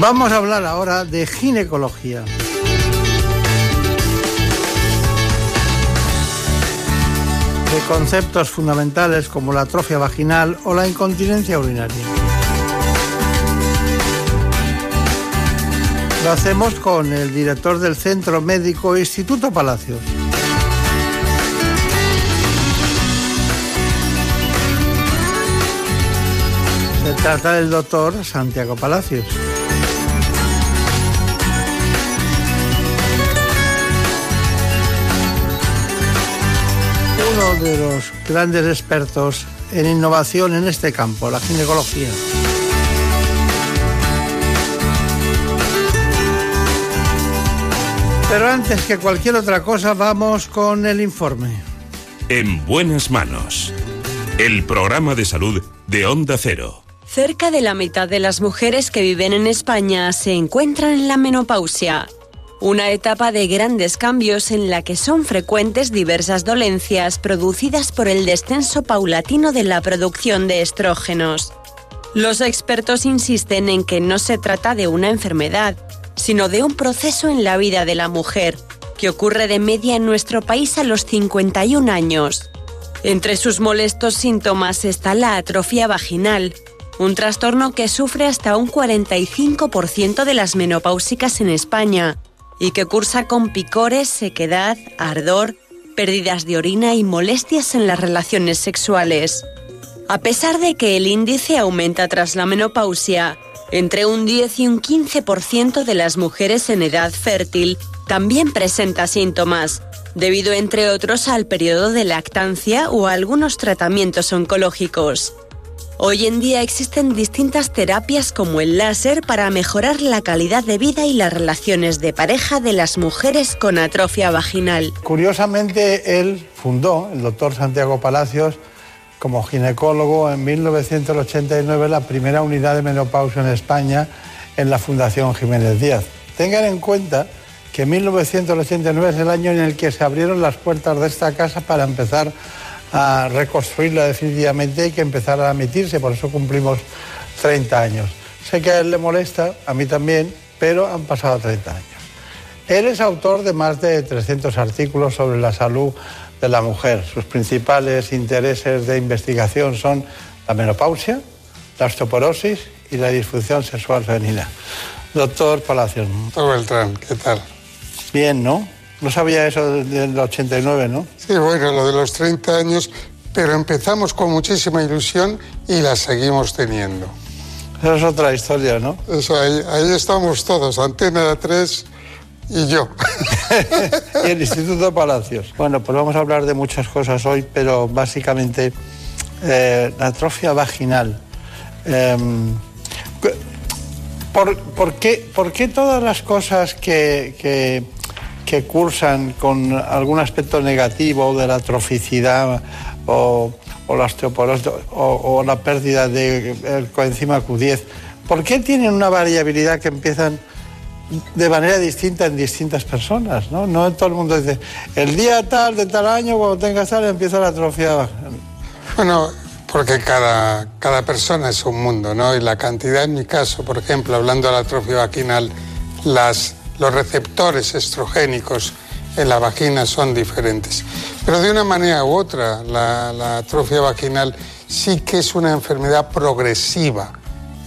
Vamos a hablar ahora de ginecología. De conceptos fundamentales como la atrofia vaginal o la incontinencia urinaria. Lo hacemos con el director del Centro Médico Instituto Palacios. Se trata del doctor Santiago Palacios. de los grandes expertos en innovación en este campo, la ginecología. Pero antes que cualquier otra cosa, vamos con el informe.
En buenas manos. El programa de salud de Onda Cero.
Cerca de la mitad de las mujeres que viven en España se encuentran en la menopausia una etapa de grandes cambios en la que son frecuentes diversas dolencias producidas por el descenso paulatino de la producción de estrógenos. Los expertos insisten en que no se trata de una enfermedad, sino de un proceso en la vida de la mujer, que ocurre de media en nuestro país a los 51 años. Entre sus molestos síntomas está la atrofia vaginal, un trastorno que sufre hasta un 45% de las menopáusicas en España y que cursa con picores, sequedad, ardor, pérdidas de orina y molestias en las relaciones sexuales. A pesar de que el índice aumenta tras la menopausia, entre un 10 y un 15% de las mujeres en edad fértil también presenta síntomas, debido entre otros al periodo de lactancia o a algunos tratamientos oncológicos. Hoy en día existen distintas terapias como el láser para mejorar la calidad de vida y las relaciones de pareja de las mujeres con atrofia vaginal.
Curiosamente, él fundó, el doctor Santiago Palacios, como ginecólogo en 1989 la primera unidad de menopausia en España en la Fundación Jiménez Díaz. Tengan en cuenta que 1989 es el año en el que se abrieron las puertas de esta casa para empezar a reconstruirla definitivamente y que empezara a emitirse, por eso cumplimos 30 años. Sé que a él le molesta, a mí también, pero han pasado 30 años. Él es autor de más de 300 artículos sobre la salud de la mujer. Sus principales intereses de investigación son la menopausia, la osteoporosis y la disfunción sexual femenina. Doctor Palacios.
Doctor Beltrán, ¿qué tal?
Bien, ¿no? No sabía eso del 89, ¿no?
Sí, bueno, lo de los 30 años, pero empezamos con muchísima ilusión y la seguimos teniendo.
Esa es otra historia, ¿no?
Eso, ahí, ahí estamos todos, Antena 3 y yo. [laughs]
y el Instituto Palacios. Bueno, pues vamos a hablar de muchas cosas hoy, pero básicamente eh, la atrofia vaginal. Em, ¿por, qué, ¿por, qué, todas las cosas que, que, que, cursan con algún aspecto negativo de la atroficidad o, o la osteoporosis o, la pérdida del coenzima Q10, ¿por qué tienen una variabilidad que empiezan de manera distinta en distintas personas, ¿no? No todo el mundo dice, el día tal de tal año, cuando tengas tal, empieza la atrofia.
Bueno, porque cada, cada persona es un mundo, ¿no? Y la cantidad, en mi caso, por ejemplo, hablando de la atrofia vaginal, las, los receptores estrogénicos en la vagina son diferentes. Pero de una manera u otra, la, atrofia vaginal sí que es una enfermedad progresiva.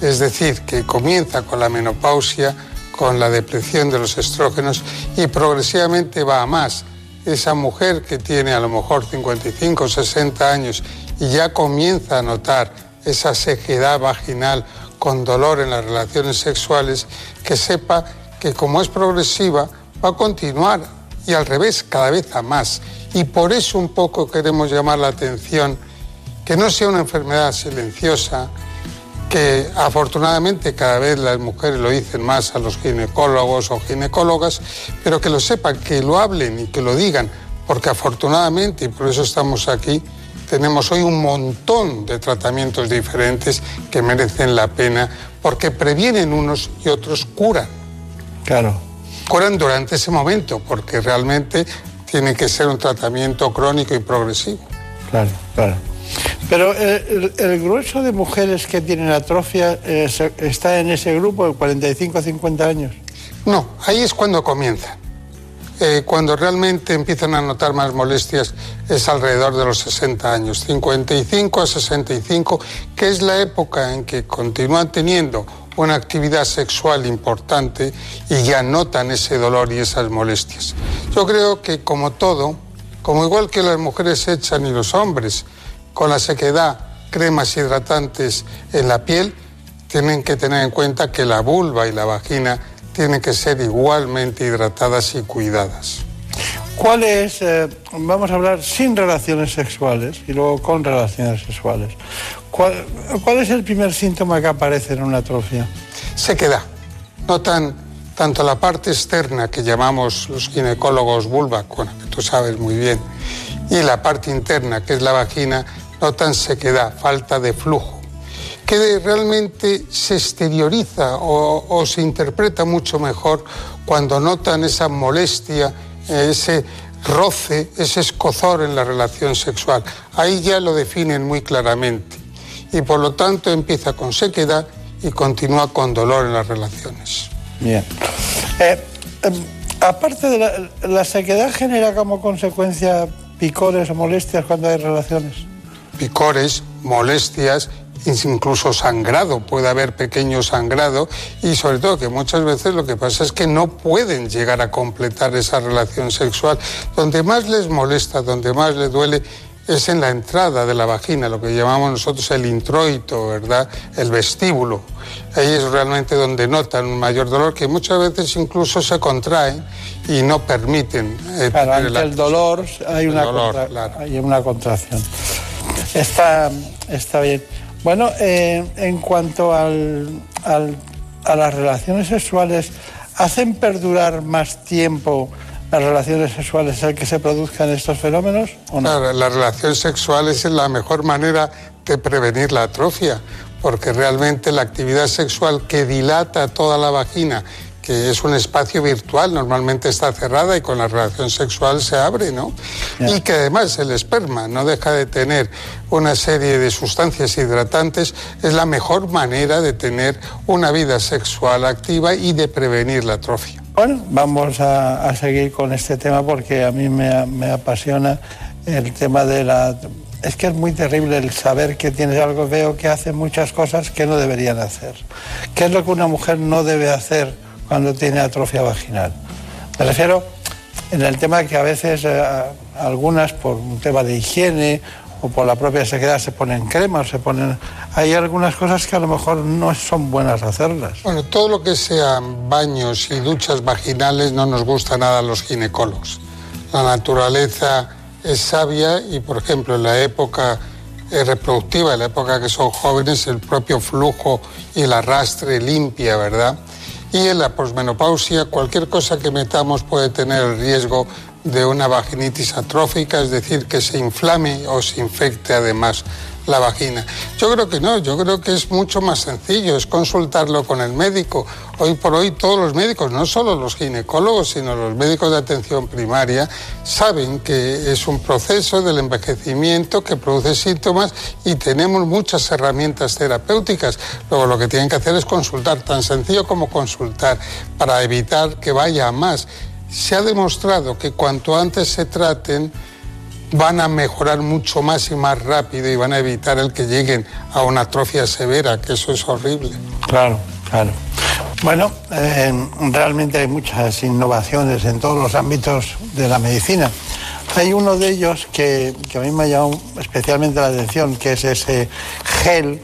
Es decir, que comienza con la menopausia, con la depresión de los estrógenos y progresivamente va a más. Esa mujer que tiene a lo mejor 55 o 60 años y ya comienza a notar esa sequedad vaginal con dolor en las relaciones sexuales, que sepa que como es progresiva va a continuar y al revés cada vez a más. Y por eso un poco queremos llamar la atención que no sea una enfermedad silenciosa, que afortunadamente cada vez las mujeres lo dicen más a los ginecólogos o ginecólogas, pero que lo sepan, que lo hablen y que lo digan, porque afortunadamente, y por eso estamos aquí, tenemos hoy un montón de tratamientos diferentes que merecen la pena, porque previenen unos y otros curan.
Claro.
Curan durante ese momento, porque realmente tiene que ser un tratamiento crónico y progresivo.
Claro, claro. Pero eh, el, grueso de mujeres que tienen atrofia eh, está en ese grupo de 45 a 50 años.
No, ahí es cuando comienza. Eh, cuando realmente empiezan a notar más molestias es alrededor de los 60 años, 55 a 65, que es la época en que continúan teniendo una actividad sexual importante y ya notan ese dolor y esas molestias. Yo creo que como todo, como igual que las mujeres echan y los hombres, con la sequedad, cremas hidratantes en la piel, tienen que tener en cuenta que la vulva y la vagina tienen que ser igualmente hidratadas y cuidadas.
¿Cuál es, eh, vamos a hablar sin relaciones sexuales y luego con relaciones sexuales, ¿cuál, ¿cuál, es el primer síntoma que aparece en una atrofia?
Sequedad. Notan tanto la parte externa que llamamos los ginecólogos vulva, bueno, que tú sabes muy bien, y la parte interna que es la vagina, notan sequedad, falta de flujo, que realmente se exterioriza o, o se interpreta mucho mejor cuando notan esa molestia, eh, ese roce, ese escozor en la relación sexual. Ahí ya lo definen muy claramente. Y por lo tanto empieza con sequedad y continúa con dolor en las relaciones.
Bien. Eh, em, aparte de la, la sequedad genera como consecuencia picores o molestias cuando hay relaciones.
Picores, molestias incluso sangrado, puede haber pequeño sangrado y sobre todo que muchas veces lo que pasa es que no pueden llegar a completar esa relación sexual. Donde más les molesta, donde más les duele es en la entrada de la vagina, lo que llamamos nosotros el introito, ¿verdad? El vestíbulo. Ahí es realmente donde notan un mayor dolor que muchas veces incluso se contraen y no permiten.
Eh, claro, ante el dolor hay una, hay una contracción. Está, está bien. Bueno, eh, en cuanto al, a las relaciones sexuales, ¿hacen perdurar más tiempo las relaciones sexuales el que se produzcan estos fenómenos? ¿o no?
Claro, la relación sexual es la mejor manera de prevenir la atrofia, porque realmente la actividad sexual que dilata toda la vagina que es un espacio virtual, normalmente está cerrada y con la relación sexual se abre, ¿no? Y que además el esperma no deja de tener una serie de sustancias hidratantes, es la mejor manera de tener una vida sexual activa y de prevenir la atrofia.
Bueno, vamos a, seguir con este tema porque a mí me, apasiona el tema de la es que es muy terrible el saber que tienes algo. Veo que hace muchas cosas que no deberían hacer. ¿Qué es lo que una mujer no debe hacer cuando tiene atrofia vaginal. Me refiero en el tema que a veces eh, algunas por un tema de higiene o por la propia sequedad se ponen cremas, se ponen... Hay algunas cosas que a lo mejor no son buenas hacerlas.
Bueno, todo lo que sean baños y duchas vaginales no nos gusta nada a los ginecólogos. La naturaleza es sabia y, por ejemplo, en la época reproductiva, en la época que son jóvenes, el propio flujo y el arrastre limpia, ¿verdad? Y en la posmenopausia, cualquier cosa que metamos puede tener el riesgo de una vaginitis atrófica, es decir, que se inflame o se infecte además la vagina. Yo creo que no, yo creo que es mucho más sencillo, es consultarlo con el médico. Hoy por hoy todos los médicos, no solo los ginecólogos, sino los médicos de atención primaria, saben que es un proceso del envejecimiento que produce síntomas y tenemos muchas herramientas terapéuticas. Luego lo que tienen que hacer es consultar, tan sencillo como consultar, para evitar que vaya a más. Se ha demostrado que cuanto antes se traten, van a mejorar mucho más y más rápido y van a evitar el que lleguen a una atrofia severa, que eso es horrible.
Claro, claro. Bueno, eh, realmente hay muchas innovaciones en todos los ámbitos de la medicina. Hay uno de ellos que, a mí me ha llamado especialmente la atención, que es ese gel,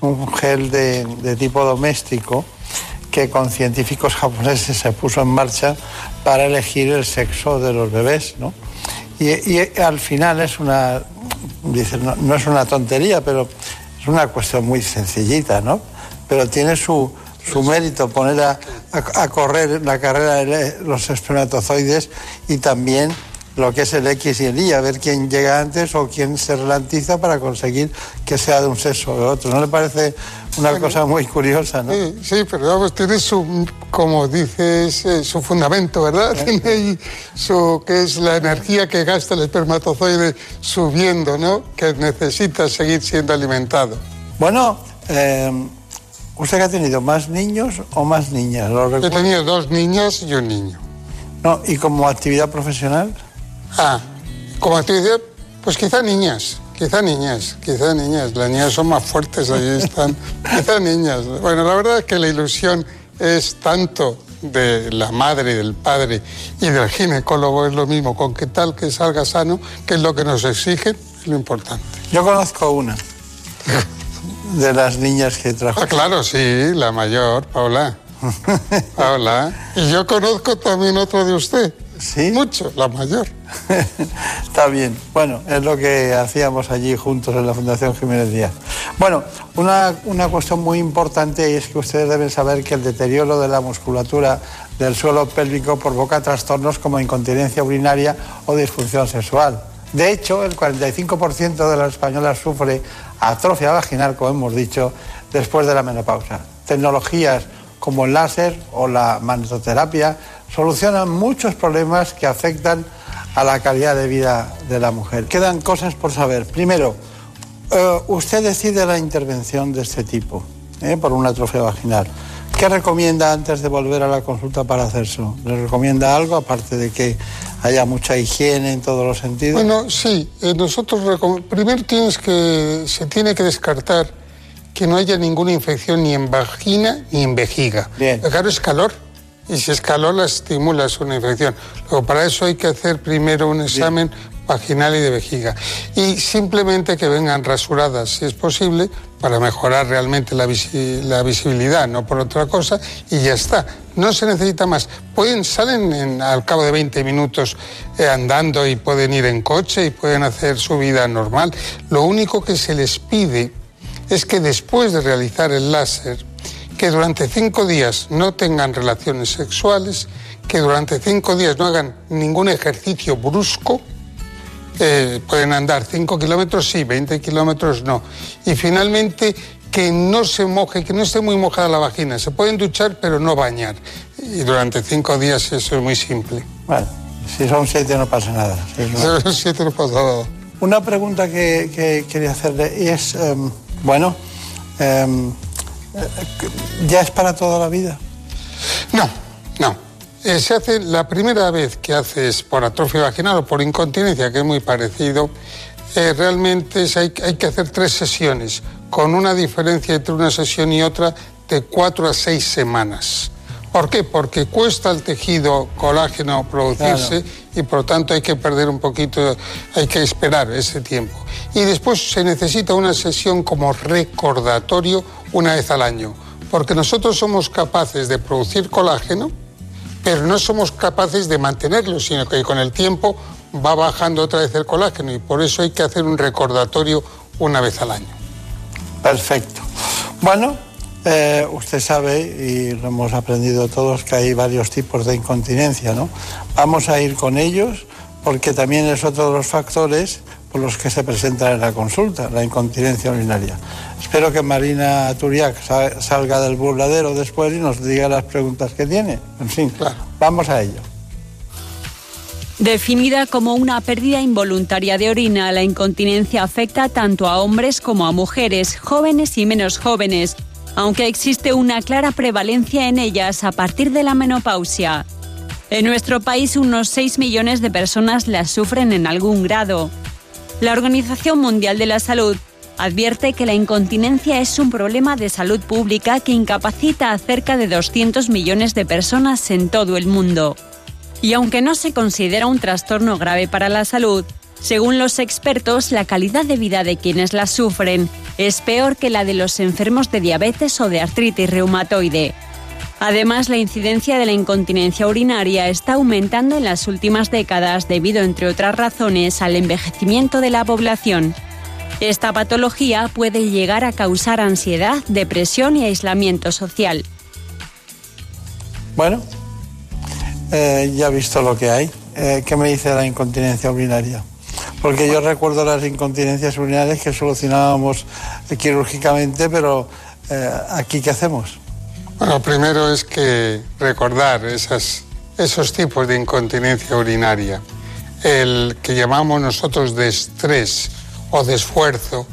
un gel de tipo doméstico, que con científicos japoneses se puso en marcha para elegir el sexo de los bebés, ¿no? Y, al final es una, no, es una tontería, pero es una cuestión muy sencillita, ¿no? Pero tiene su, su mérito poner a, a, correr la carrera de los espermatozoides y también lo que es el X y el Y, a ver quién llega antes o quién se relantiza para conseguir que sea de un sexo o de otro. ¿No le parece una cosa muy curiosa, no?
Sí, sí, pero vamos, tiene su, como dices, eh, su fundamento, ¿verdad? Tiene ahí su, que es la energía que gasta el espermatozoide subiendo, ¿no? Que necesita seguir siendo alimentado.
Bueno, eh, ¿usted ha tenido más niños o más niñas?
He tenido dos niñas y un niño.
No, ¿y como actividad profesional?
Ah, como actividad, pues quizá niñas, quizá niñas, quizá niñas. Las niñas son más fuertes, ahí están. quizá niñas. Bueno, la verdad es que la ilusión es tanto de la madre, del padre y del ginecólogo, es lo mismo, con qué tal que salga sano, que es lo que nos exigen, es lo importante.
Yo conozco una de las niñas que trajo.
Ah, claro, sí, la mayor, Paula. [laughs] Paula. Y yo conozco también otro de usted. ¿Sí? Mucho, la mayor. [laughs]
Está bien. Bueno, es lo que hacíamos allí juntos en la Fundación Jiménez Díaz. Bueno, una, una cuestión muy importante es que ustedes deben saber que el deterioro de la musculatura del suelo pélvico provoca trastornos como incontinencia urinaria o disfunción sexual. De hecho, el 45% de las españolas sufre atrofia vaginal, como hemos dicho, después de la menopausa. Tecnologías como el láser o la magnetoterapia solucionan muchos problemas que afectan a la calidad de vida de la mujer. Quedan cosas por saber. Primero, eh, usted decide la intervención de este tipo eh, por una atrofia vaginal. ¿Qué recomienda antes de volver a la consulta para hacerlo? ¿Le recomienda algo aparte de que haya mucha higiene en todos los sentidos?
Bueno, sí. Eh, nosotros primero tienes que se tiene que descartar que no haya ninguna infección ni en vagina ni en vejiga. Bien. Claro, es calor y si es calor la estimula una infección. Luego, para eso hay que hacer primero un examen vaginal y de vejiga. Y simplemente que vengan rasuradas, si es posible, para mejorar realmente la, visibilidad, no por otra cosa, y ya está. No se necesita más. Pueden, salen al cabo de 20 minutos eh, andando y pueden ir en coche y pueden hacer su vida normal. Lo único que se les pide es que después de realizar el láser, que durante cinco días no tengan relaciones sexuales, que durante cinco días no hagan ningún ejercicio brusco, eh, pueden andar 5 kilómetros, sí, 20 kilómetros no. Y finalmente que no se moje, que no esté muy mojada la vagina. Se pueden duchar, pero no bañar. Y durante cinco días eso es muy simple.
Bueno, si son siete no pasa nada.
Si son siete no pasa nada.
Una pregunta que, quería hacerle es, em, bueno, em, ¿ya es para toda la vida?
No, no. Eh, se hace la primera vez que haces por atrofia vaginal o por incontinencia, que es muy parecido, eh, realmente hay, hay, que hacer tres sesiones, con una diferencia entre una sesión y otra de cuatro a seis semanas. ¿Por qué? Porque cuesta al tejido colágeno producirse y por lo tanto hay que perder un poquito, hay que esperar ese tiempo. Y después se necesita una sesión como recordatorio una vez al año, porque nosotros somos capaces de producir colágeno, pero no somos capaces de mantenerlo, sino que con el tiempo va bajando otra vez el colágeno y por eso hay que hacer un recordatorio una vez al año.
Perfecto. Bueno, eh, usted sabe, y lo hemos aprendido todos, que hay varios tipos de incontinencia, ¿no? Vamos a ir con ellos porque también es otro de los factores por los que se presenta en la consulta, la incontinencia urinaria. Espero que Marina Turiak salga del burladero después y nos diga las preguntas que tiene. En fin, claro. vamos a ello.
Definida como una pérdida involuntaria de orina, la incontinencia afecta tanto a hombres como a mujeres, jóvenes y menos jóvenes, aunque existe una clara prevalencia en ellas a partir de la menopausia. En nuestro país unos 6 millones de personas la sufren en algún grado. La Organización Mundial de la Salud advierte que la incontinencia es un problema de salud pública que incapacita a cerca de 200 millones de personas en todo el mundo. Y aunque no se considera un trastorno grave para la salud, según los expertos, la calidad de vida de quienes la sufren es peor que la de los enfermos de diabetes o de artritis reumatoide. Además, la incidencia de la incontinencia urinaria está aumentando en las últimas décadas debido, entre otras razones, al envejecimiento de la población. Esta patología puede llegar a causar ansiedad, depresión y aislamiento social.
Bueno, eh, ya he visto lo que hay. Eh, ¿Qué me dice la incontinencia urinaria? Porque yo recuerdo las incontinencias urinarias que solucionábamos quirúrgicamente, pero eh, aquí ¿qué hacemos?
Bueno, primero es que recordar esas, esos tipos de incontinencia urinaria. El que llamamos nosotros de estrés o de esfuerzo,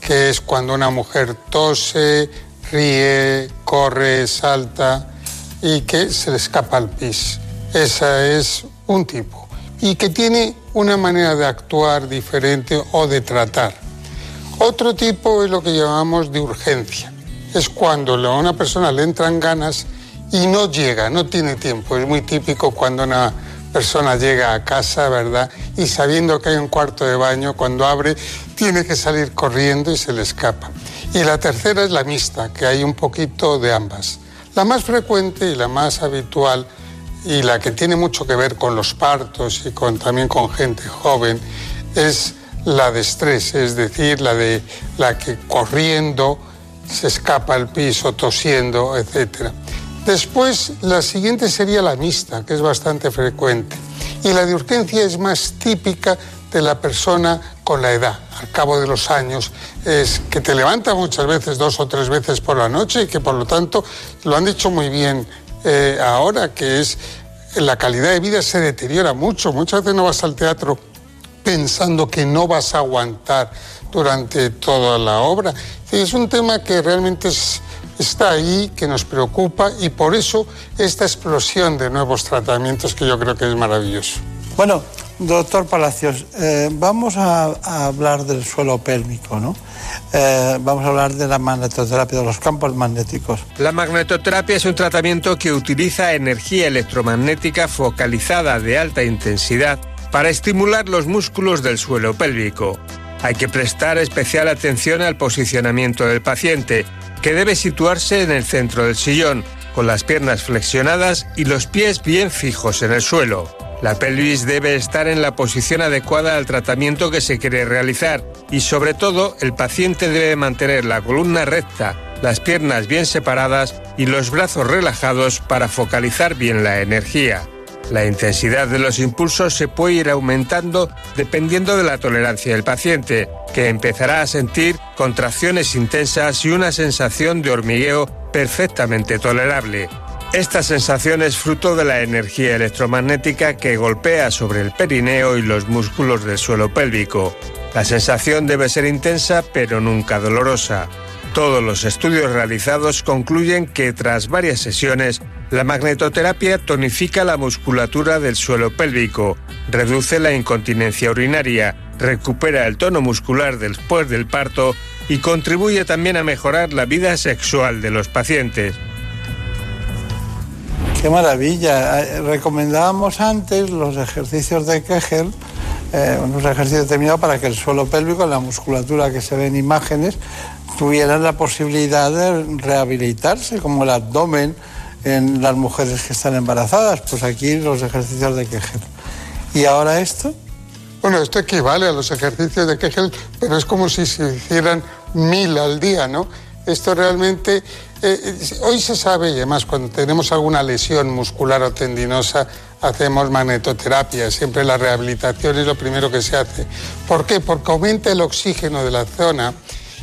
que es cuando una mujer tose, ríe, corre, salta y que se le escapa al pis. Ese es un tipo. Y que tiene una manera de actuar diferente o de tratar. Otro tipo es lo que llamamos de urgencia es cuando a una persona le entran ganas y no llega, no tiene tiempo. Es muy típico cuando una persona llega a casa, ¿verdad? Y sabiendo que hay un cuarto de baño, cuando abre, tiene que salir corriendo y se le escapa. Y la tercera es la mixta, que hay un poquito de ambas. La más frecuente y la más habitual y la que tiene mucho que ver con los partos y con, también con gente joven es la de estrés, es decir, la de la que corriendo se escapa al piso, tosiendo, etc. Después, la siguiente sería la mixta, que es bastante frecuente. Y la de urgencia es más típica de la persona con la edad, al cabo de los años, es que te levanta muchas veces, dos o tres veces por la noche y que por lo tanto lo han dicho muy bien eh, ahora, que es la calidad de vida se deteriora mucho. Muchas veces no vas al teatro pensando que no vas a aguantar durante toda la obra. Es un tema que realmente está ahí, que nos preocupa y por eso esta explosión de nuevos tratamientos que yo creo que es maravilloso.
Bueno, doctor Palacios, eh, vamos a, hablar del suelo pélvico, ¿no? Eh, vamos a hablar de la magnetoterapia, de los campos magnéticos.
La magnetoterapia es un tratamiento que utiliza energía electromagnética focalizada de alta intensidad para estimular los músculos del suelo pélvico. Hay que prestar especial atención al posicionamiento del paciente, que debe situarse en el centro del sillón, con las piernas flexionadas y los pies bien fijos en el suelo. La pelvis debe estar en la posición adecuada al tratamiento que se quiere realizar y sobre todo el paciente debe mantener la columna recta, las piernas bien separadas y los brazos relajados para focalizar bien la energía. La intensidad de los impulsos se puede ir aumentando dependiendo de la tolerancia del paciente, que empezará a sentir contracciones intensas y una sensación de hormigueo perfectamente tolerable. Esta sensación es fruto de la energía electromagnética que golpea sobre el perineo y los músculos del suelo pélvico. La sensación debe ser intensa pero nunca dolorosa. Todos los estudios realizados concluyen que tras varias sesiones, la magnetoterapia tonifica la musculatura del suelo pélvico, reduce la incontinencia urinaria, recupera el tono muscular después del parto y contribuye también a mejorar la vida sexual de los pacientes.
Qué maravilla. Eh, recomendábamos antes los ejercicios de Kegel, eh, unos ejercicios determinados para que el suelo pélvico, la musculatura que se ve en imágenes, tuvieran la posibilidad de rehabilitarse, como el abdomen en las mujeres que están embarazadas. Pues aquí los ejercicios de Kegel. ¿Y ahora esto?
Bueno, esto equivale a los ejercicios de Kegel, pero es como si se hicieran mil al día, ¿no? Esto realmente, eh, hoy se sabe, y además cuando tenemos alguna lesión muscular o tendinosa, hacemos magnetoterapia, siempre la rehabilitación es lo primero que se hace. ¿Por qué? Porque aumenta el oxígeno de la zona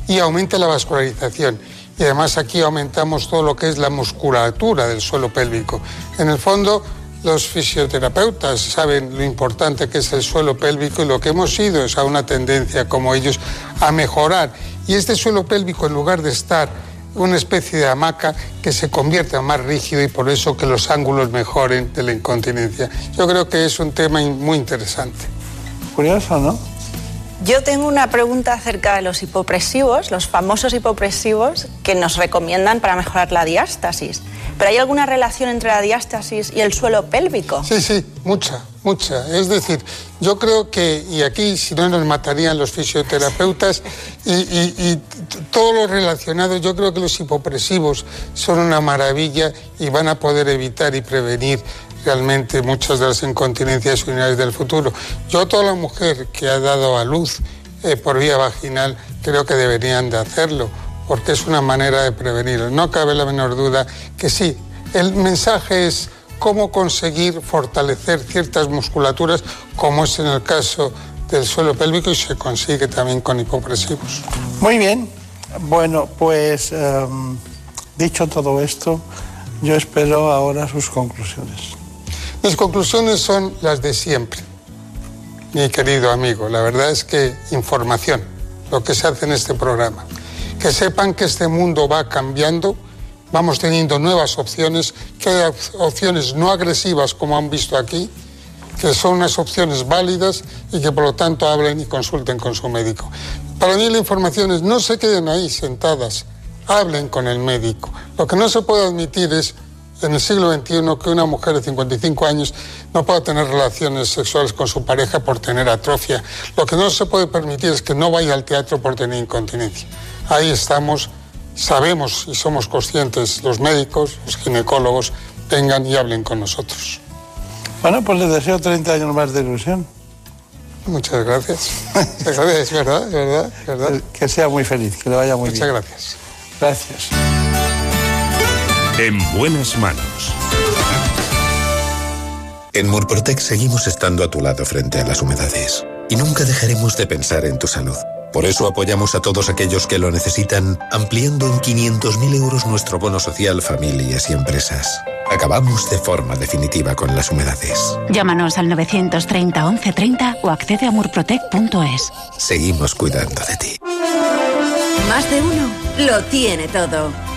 y aumenta la vascularización. Y además aquí aumentamos todo lo que es la musculatura del suelo pélvico. En el fondo, los fisioterapeutas saben lo importante que es el suelo pélvico y lo que hemos ido es a una tendencia como ellos a mejorar y este suelo pélvico, en lugar de estar una especie de hamaca, que se convierta más rígido y por eso que los ángulos mejoren de la incontinencia. Yo creo que es un tema muy interesante.
Curioso, ¿no?
Yo tengo una pregunta acerca de los hipopresivos, los famosos hipopresivos que nos recomiendan para mejorar la diástasis. ¿Pero hay alguna relación entre la diástasis y el suelo pélvico?
Sí, sí, mucha, mucha. Es decir, yo creo que, y aquí si no nos matarían los fisioterapeutas, [laughs] y, todo lo relacionado, yo creo que los hipopresivos son una maravilla y van a poder evitar y prevenir realmente muchas de las incontinencias urinarias del futuro. Yo, toda la mujer que ha dado a luz eh, por vía vaginal, creo que deberían de hacerlo, porque es una manera de prevenirlo. No cabe la menor duda que sí, el mensaje es cómo conseguir fortalecer ciertas musculaturas, como es en el caso del suelo pélvico y se consigue también con hipopresivos.
Muy bien, bueno, pues em, dicho todo esto, yo espero ahora sus conclusiones.
Mis conclusiones son las de siempre, mi querido amigo. La verdad es que información, lo que se hace en este programa. Que sepan que este mundo va cambiando, vamos teniendo nuevas opciones, que hay opciones no agresivas como han visto aquí, que son unas opciones válidas y que por lo tanto hablen y consulten con su médico. Para mí la información es no se queden ahí sentadas, hablen con el médico. Lo que no se puede admitir es en el siglo XXI que una mujer de 55 años no pueda tener relaciones sexuales con su pareja por tener atrofia. Lo que no se puede permitir es que no vaya al teatro por tener incontinencia. Ahí estamos, sabemos y somos conscientes los médicos, los ginecólogos, vengan y hablen con nosotros.
Bueno, pues le deseo 30 años más de ilusión.
Muchas gracias. Muchas es verdad, es verdad, es verdad.
Que sea muy feliz, que le vaya muy
Muchas
bien.
gracias.
Gracias.
En buenas manos.
En Murprotec seguimos estando a tu lado frente a las humedades y nunca dejaremos de pensar en tu salud. Por eso apoyamos a todos aquellos que lo necesitan, ampliando en 500.000 euros nuestro bono social familias y empresas. Acabamos de forma definitiva con las humedades.
Llámanos al 930 1130 o accede a murprotec.es.
Seguimos cuidando de ti.
Más de uno lo tiene todo.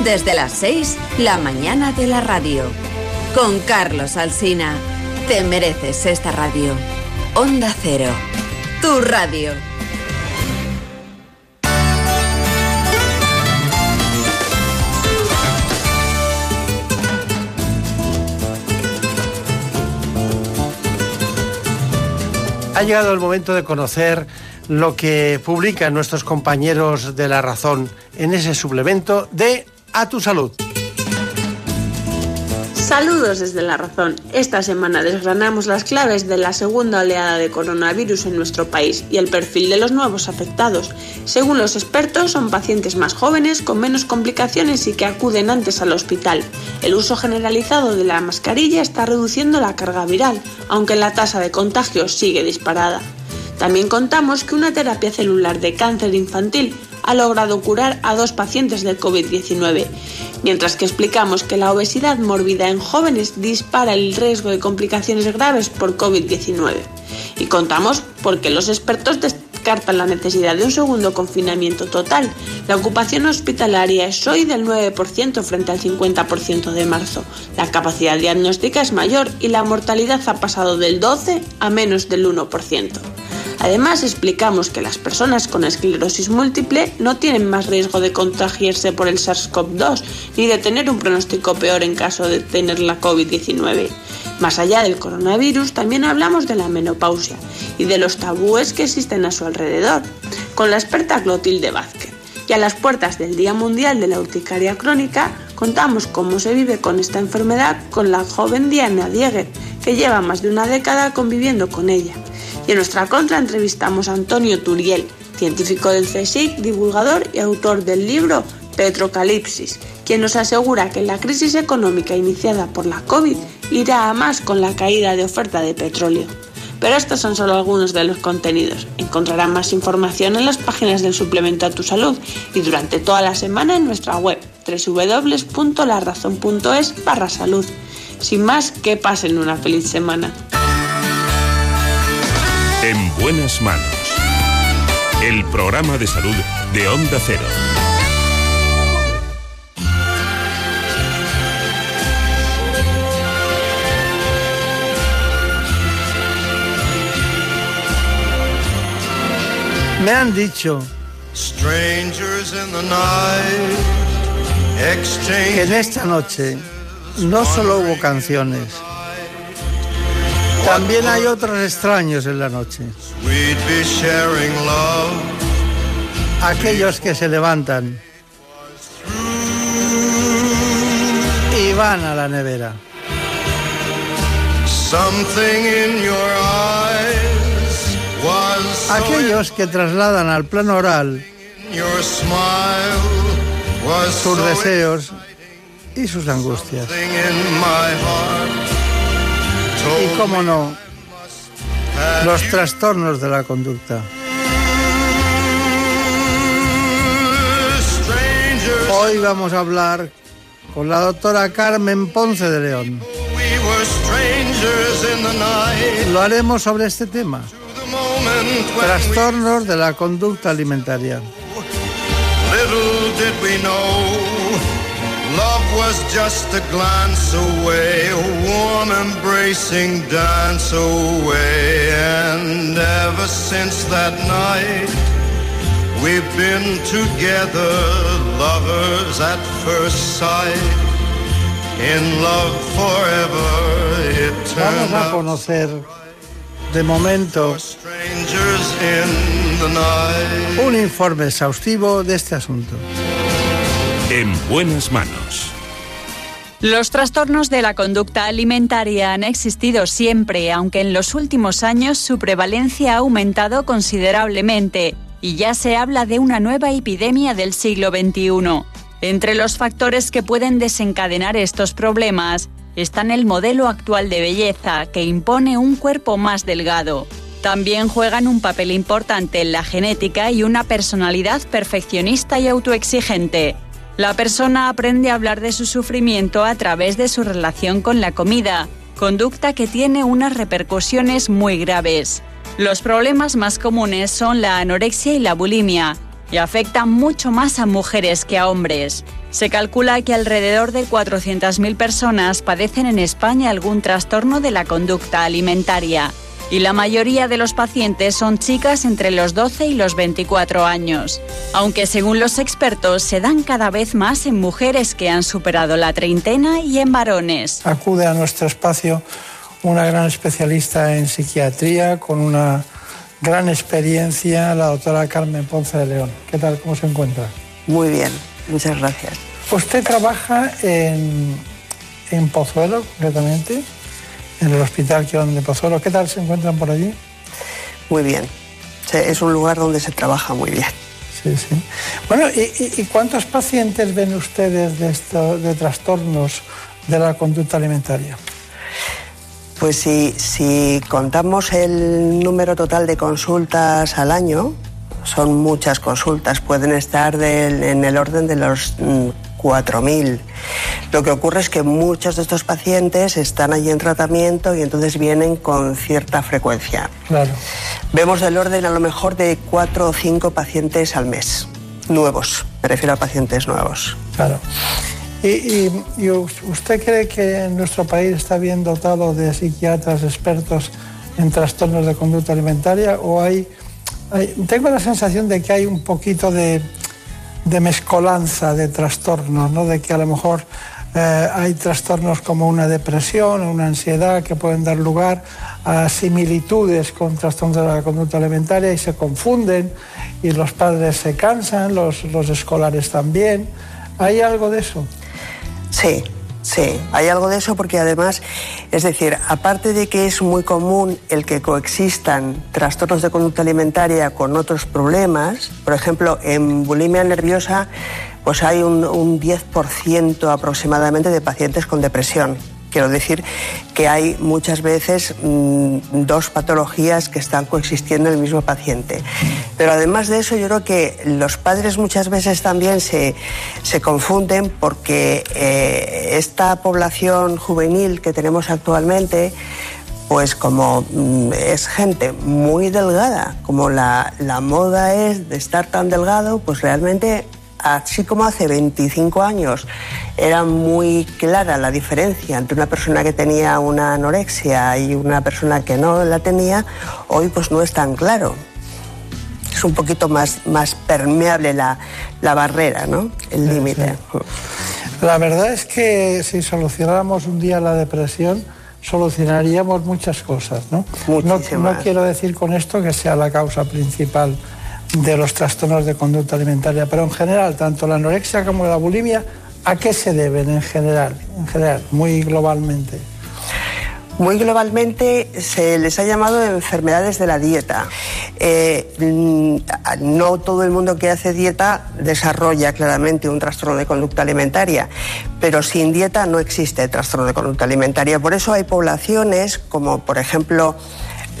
Desde las 6, la mañana de la radio. Con Carlos Alsina. Te mereces esta radio. Onda Cero. Tu radio.
Ha llegado el momento de conocer lo que publican nuestros compañeros de La Razón en ese suplemento de A tu Salud.
Saludos desde La Razón. Esta semana desgranamos las claves de la segunda oleada de coronavirus en nuestro país y el perfil de los nuevos afectados. Según los expertos, son pacientes más jóvenes, con menos complicaciones y que acuden antes al hospital. El uso generalizado de la mascarilla está reduciendo la carga viral, aunque la tasa de contagios sigue disparada. También contamos que una terapia celular de cáncer infantil ha logrado curar a dos pacientes del COVID-19, mientras que explicamos que la obesidad mórbida en jóvenes dispara el riesgo de complicaciones graves por COVID-19. Y contamos por qué los expertos descartan la necesidad de un segundo confinamiento total. La ocupación hospitalaria es hoy del 9% frente al 50% de marzo. La capacidad diagnóstica es mayor y la mortalidad ha pasado del 12 a menos del 1%. Además, explicamos que las personas con esclerosis múltiple no tienen más riesgo de contagiarse por el SARS-CoV-2 ni de tener un pronóstico peor en caso de tener la COVID-19. Más allá del coronavirus, también hablamos de la menopausia y de los tabúes que existen a su alrededor, con la experta Clotilde Vázquez. Y a las puertas del Día Mundial de la Urticaria Crónica, contamos cómo se vive con esta enfermedad con la joven Diana Dieguer, que lleva más de una década conviviendo con ella. Y en nuestra contra entrevistamos a Antonio Turiel, científico del CSIC, divulgador y autor del libro Petrocalipsis, quien nos asegura que la crisis económica iniciada por la COVID irá a más con la caída de oferta de petróleo. Pero estos son solo algunos de los contenidos. Encontrarán más información en las páginas del suplemento a tu salud y durante toda la semana en nuestra web www.larazón.es barra salud. Sin más, que pasen una feliz semana.
En buenas manos. El programa de salud de Onda Cero.
Me han dicho que en esta noche no solo hubo canciones, también hay otros extraños en la noche. Aquellos que se levantan y van a la nevera.
Something in your
Aquellos que trasladan al plano oral sus deseos y sus angustias. Y cómo no, los trastornos de la conducta. Hoy vamos a hablar con la doctora Carmen Ponce de León. Lo haremos sobre este tema. Trastornos de la conducta alimentaria.
Little did we know, love was just a glance away, a warm embracing dance away. And ever since that night, we've been together, lovers at first sight. In love forever,
Vamos a
out.
conocer de momento Un informe exhaustivo de este asunto.
En buenas manos.
Los trastornos de la conducta alimentaria han existido siempre, aunque en los últimos años su prevalencia ha aumentado considerablemente y ya se habla de una nueva epidemia del siglo XXI. Entre los factores que pueden desencadenar estos problemas están el modelo actual de belleza, que impone un cuerpo más delgado. También juegan un papel importante en la genética y una personalidad perfeccionista y autoexigente. La persona aprende a hablar de su sufrimiento a través de su relación con la comida, conducta que tiene unas repercusiones muy graves. Los problemas más comunes son la anorexia y la bulimia, y afectan mucho más a mujeres que a hombres. Se calcula que alrededor de 400.000 personas padecen en España algún trastorno de la conducta alimentaria y la mayoría de los pacientes son chicas entre los 12 y los 24 años, aunque según los expertos se dan cada vez más en mujeres que han superado la treintena y en varones.
Acude a nuestro espacio una gran especialista en psiquiatría con una gran experiencia, la doctora Carmen Ponce de León. ¿Qué tal? ¿Cómo se encuentra?
Muy bien, muchas gracias.
Usted trabaja en, en Pozuelo, concretamente, en el Hospital Quirón de Pozuelo. ¿Qué tal se encuentran por allí?
Muy bien. Es un lugar donde se trabaja muy bien.
Sí, sí. Bueno, ¿y, cuántos pacientes ven ustedes de, esto, de trastornos de la conducta alimentaria?
Pues si, si contamos el número total de consultas al año, son muchas consultas, pueden estar del- en el orden de los mm, 4.000. Lo que ocurre es que muchos de estos pacientes están allí en tratamiento y entonces vienen con cierta frecuencia.
Claro.
Vemos del orden a lo mejor de cuatro o cinco pacientes al mes, nuevos, me refiero a pacientes nuevos.
Claro. ¿Y, y- y usted cree que nuestro país está bien dotado de psiquiatras expertos en trastornos de conducta alimentaria o hay, hay- tengo la sensación de que hay un poquito de, de mezcolanza de trastornos, ¿no? de que a lo mejor eh, hay trastornos como una depresión o una ansiedad que pueden dar lugar a similitudes con trastornos de la conducta alimentaria y se confunden y los padres se cansan, los, los escolares también. ¿Hay algo de eso?
Sí, sí, hay algo de eso porque además, es decir, aparte de que es muy común el que coexistan trastornos de conducta alimentaria con otros problemas, por ejemplo, en bulimia nerviosa, pues hay un, un 10% aproximadamente de pacientes con depresión. Quiero decir que hay muchas veces mm, dos patologías que están coexistiendo en el mismo paciente. Pero además de eso, yo creo que los padres muchas veces también se, se confunden porque eh, esta población juvenil que tenemos actualmente, pues como mm, es gente muy delgada, como la, la moda es de estar tan delgado, pues realmente así como hace 25 años era muy clara la diferencia entre una persona que tenía una anorexia y una persona que no la tenía, hoy pues no es tan claro. Es un poquito más, más permeable la, la barrera, ¿no? El límite.
La verdad es que si solucionáramos un día la depresión, solucionaríamos muchas cosas, ¿no? No, quiero decir con esto que sea la causa principal de los trastornos de conducta alimentaria, pero en general, tanto la anorexia como la bulimia, ¿a qué se deben en general? En general, muy globalmente.
Muy globalmente se les ha llamado enfermedades de la dieta. Eh, mm, no todo el mundo que hace dieta desarrolla claramente un trastorno de conducta alimentaria, pero sin dieta no existe trastorno de conducta alimentaria. Por eso hay poblaciones como, por ejemplo,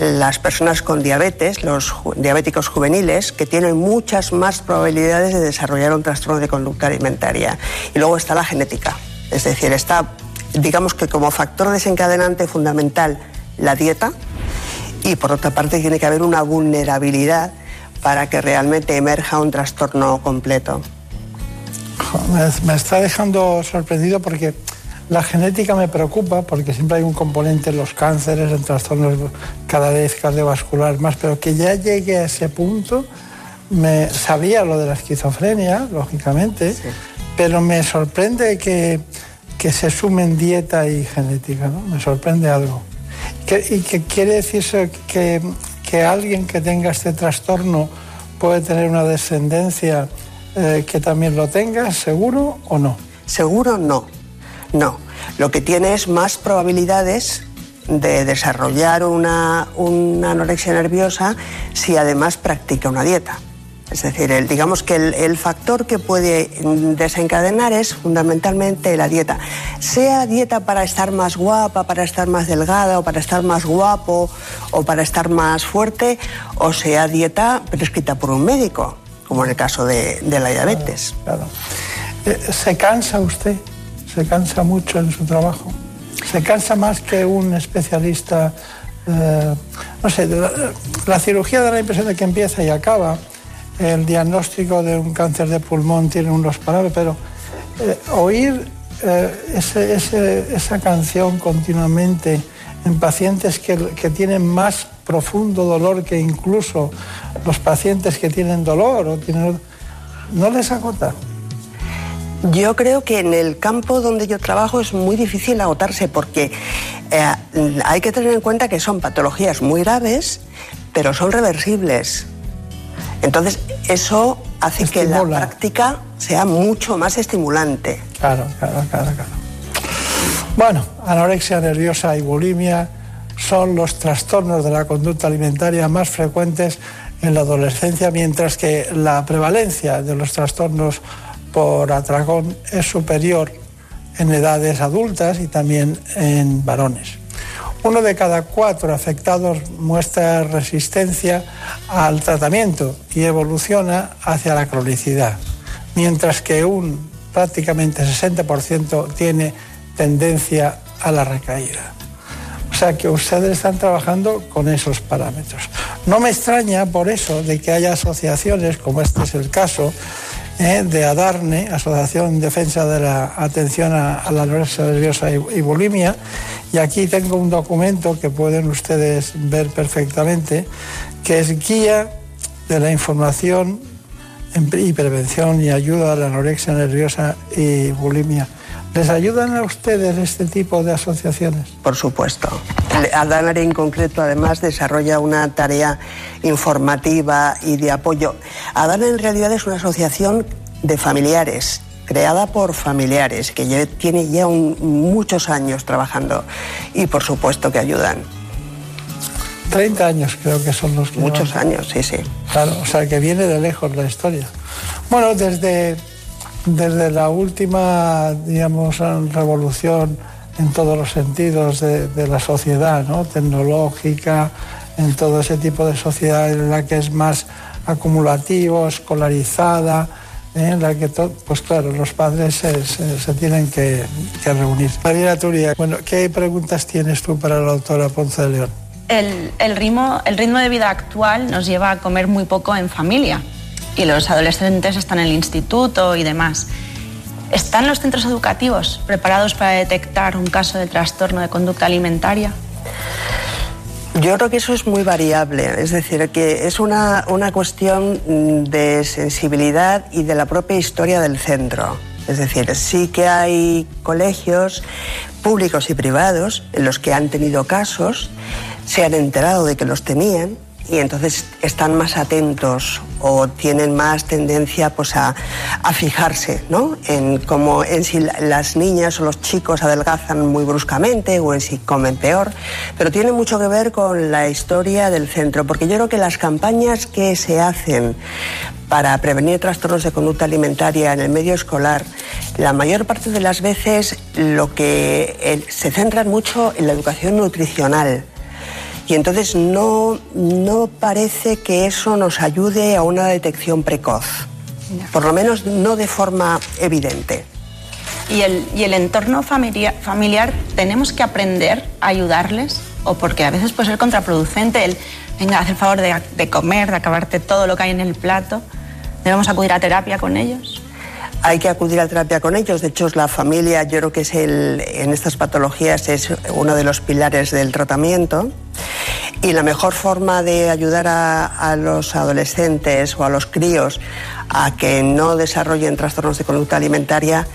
las personas con diabetes, los diabéticos juveniles, que tienen muchas más probabilidades de desarrollar un trastorno de conducta alimentaria. Y luego está la genética, es decir, está digamos que como factor desencadenante fundamental la dieta y por otra parte tiene que haber una vulnerabilidad para que realmente emerja un trastorno completo.
Me, está dejando sorprendido porque la genética me preocupa porque siempre hay un componente en los cánceres, en trastornos cada vez cardiovasculares más, pero que ya llegue a ese punto, me sabía lo de la esquizofrenia, lógicamente, pero me sorprende que, que, se sumen dieta y genética, ¿no? Me sorprende algo. y que quiere decir que, que alguien que tenga este trastorno puede tener una descendencia eh, que también lo tenga, seguro o no?
Seguro no. No. Lo que tiene es más probabilidades de desarrollar una, anorexia nerviosa si además practica una dieta. Es decir, el, digamos que el, factor que puede desencadenar es fundamentalmente la dieta. Sea dieta para estar más guapa, para estar más delgada, o para estar más guapo, o para estar más fuerte, o sea dieta prescrita por un médico, como en el caso de, la diabetes.
Claro, eh, ¿Se cansa usted? ¿Se cansa mucho en su trabajo? ¿Se cansa más que un especialista? Eh, no sé, la cirugía da la impresión de que empieza y acaba el diagnóstico de un cáncer de pulmón tiene unos parámetros, pero eh, oír eh, esa canción continuamente en pacientes que, tienen más profundo dolor que incluso los pacientes que tienen dolor o tienen, ¿no les agota?
Yo creo que en el campo donde yo trabajo es muy difícil agotarse porque eh, hay que tener en cuenta que son patologías muy graves, pero son reversibles. Entonces, eso hace que la práctica sea mucho más estimulante.
Claro, claro, claro, claro. Bueno, anorexia nerviosa y bulimia son los trastornos de la conducta alimentaria más frecuentes en la adolescencia, mientras que la prevalencia de los trastornos por atracón es superior en edades adultas y también en varones. Uno de cada cuatro afectados muestra resistencia al tratamiento y evoluciona hacia la cronicidad, mientras que un prácticamente 60% tiene tendencia a la recaída. O sea que ustedes están trabajando con esos parámetros. No me extraña por eso de que haya asociaciones, como este es el caso, eh, de ADARNE, Asociación en Defensa de la Atención a, la Anorexia Nerviosa y, Bulimia, y aquí tengo un documento que pueden ustedes ver perfectamente, que es Guía de la Información y Prevención y Ayuda a la Anorexia Nerviosa y Bulimia. ¿Les ayudan a ustedes este tipo de asociaciones?
Por supuesto. ADANARE en concreto además desarrolla una tarea informativa y de apoyo. ADANA en realidad es una asociación de familiares creada por familiares que tiene ya muchos años trabajando y por supuesto que ayudan.
30 años creo que son los que
Muchos años, sí, sí.
Claro, o sea que viene de lejos la historia. Bueno, desde desde la última, digamos, revolución en todos los sentidos de, la sociedad, ¿no? tecnológica, en todo ese tipo de sociedad en la que es más acumulativo, escolarizada, ¿eh? en la que, pues claro, los padres se, tienen que, reunir. María Turia, bueno, ¿qué preguntas tienes tú para la doctora Ponce de León?
el, ritmo, el ritmo de vida actual nos lleva a comer muy poco en familia y los adolescentes están en el instituto y demás. ¿Están los centros educativos preparados para detectar un caso de trastorno de conducta alimentaria?
Yo creo que eso es muy variable, es decir, que es una, una cuestión de sensibilidad y de la propia historia del centro. Es decir, sí que hay colegios públicos y privados en los que han tenido casos, se han enterado de que los tenían y entonces están más atentos o tienen más tendencia pues a, fijarse ¿no? en cómo en si las niñas o los chicos adelgazan muy bruscamente o en si comen peor pero tiene mucho que ver con la historia del centro porque yo creo que las campañas que se hacen para prevenir trastornos de conducta alimentaria en el medio escolar, la mayor parte de las veces lo que eh, se centran mucho en la educación nutricional y entonces no, no parece que eso nos ayude a una detección precoz, por lo menos no de forma evidente.
¿Y el, y el entorno familiar, familiar, tenemos que aprender a ayudarles? ¿O porque a veces puede ser contraproducente el, venga, haz el favor de, de comer, de acabarte todo lo que hay en el plato? ¿Debemos acudir a terapia con ellos?
Hay que acudir a terapia con ellos. De hecho, la familia, yo creo que es el, en estas patologías es uno de los pilares del tratamiento. Y la mejor forma de ayudar a, a, los adolescentes o a los críos a que no desarrollen trastornos de conducta alimentaria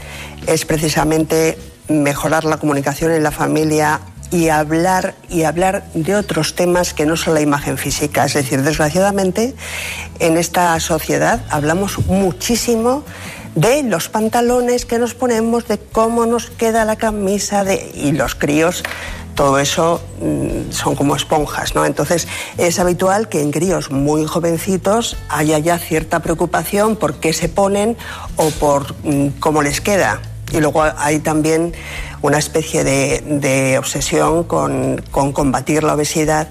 es precisamente mejorar la comunicación en la familia y hablar y hablar de otros temas que no son la imagen física. Es decir, desgraciadamente en esta sociedad hablamos muchísimo de los pantalones que nos ponemos, de cómo nos queda la camisa, de... y los críos todo eso mmm, son como esponjas, ¿no? Entonces es habitual que en críos muy jovencitos haya ya cierta preocupación por qué se ponen o por mmm, cómo les queda. Y luego hay también una especie de, de obsesión con, con, combatir la obesidad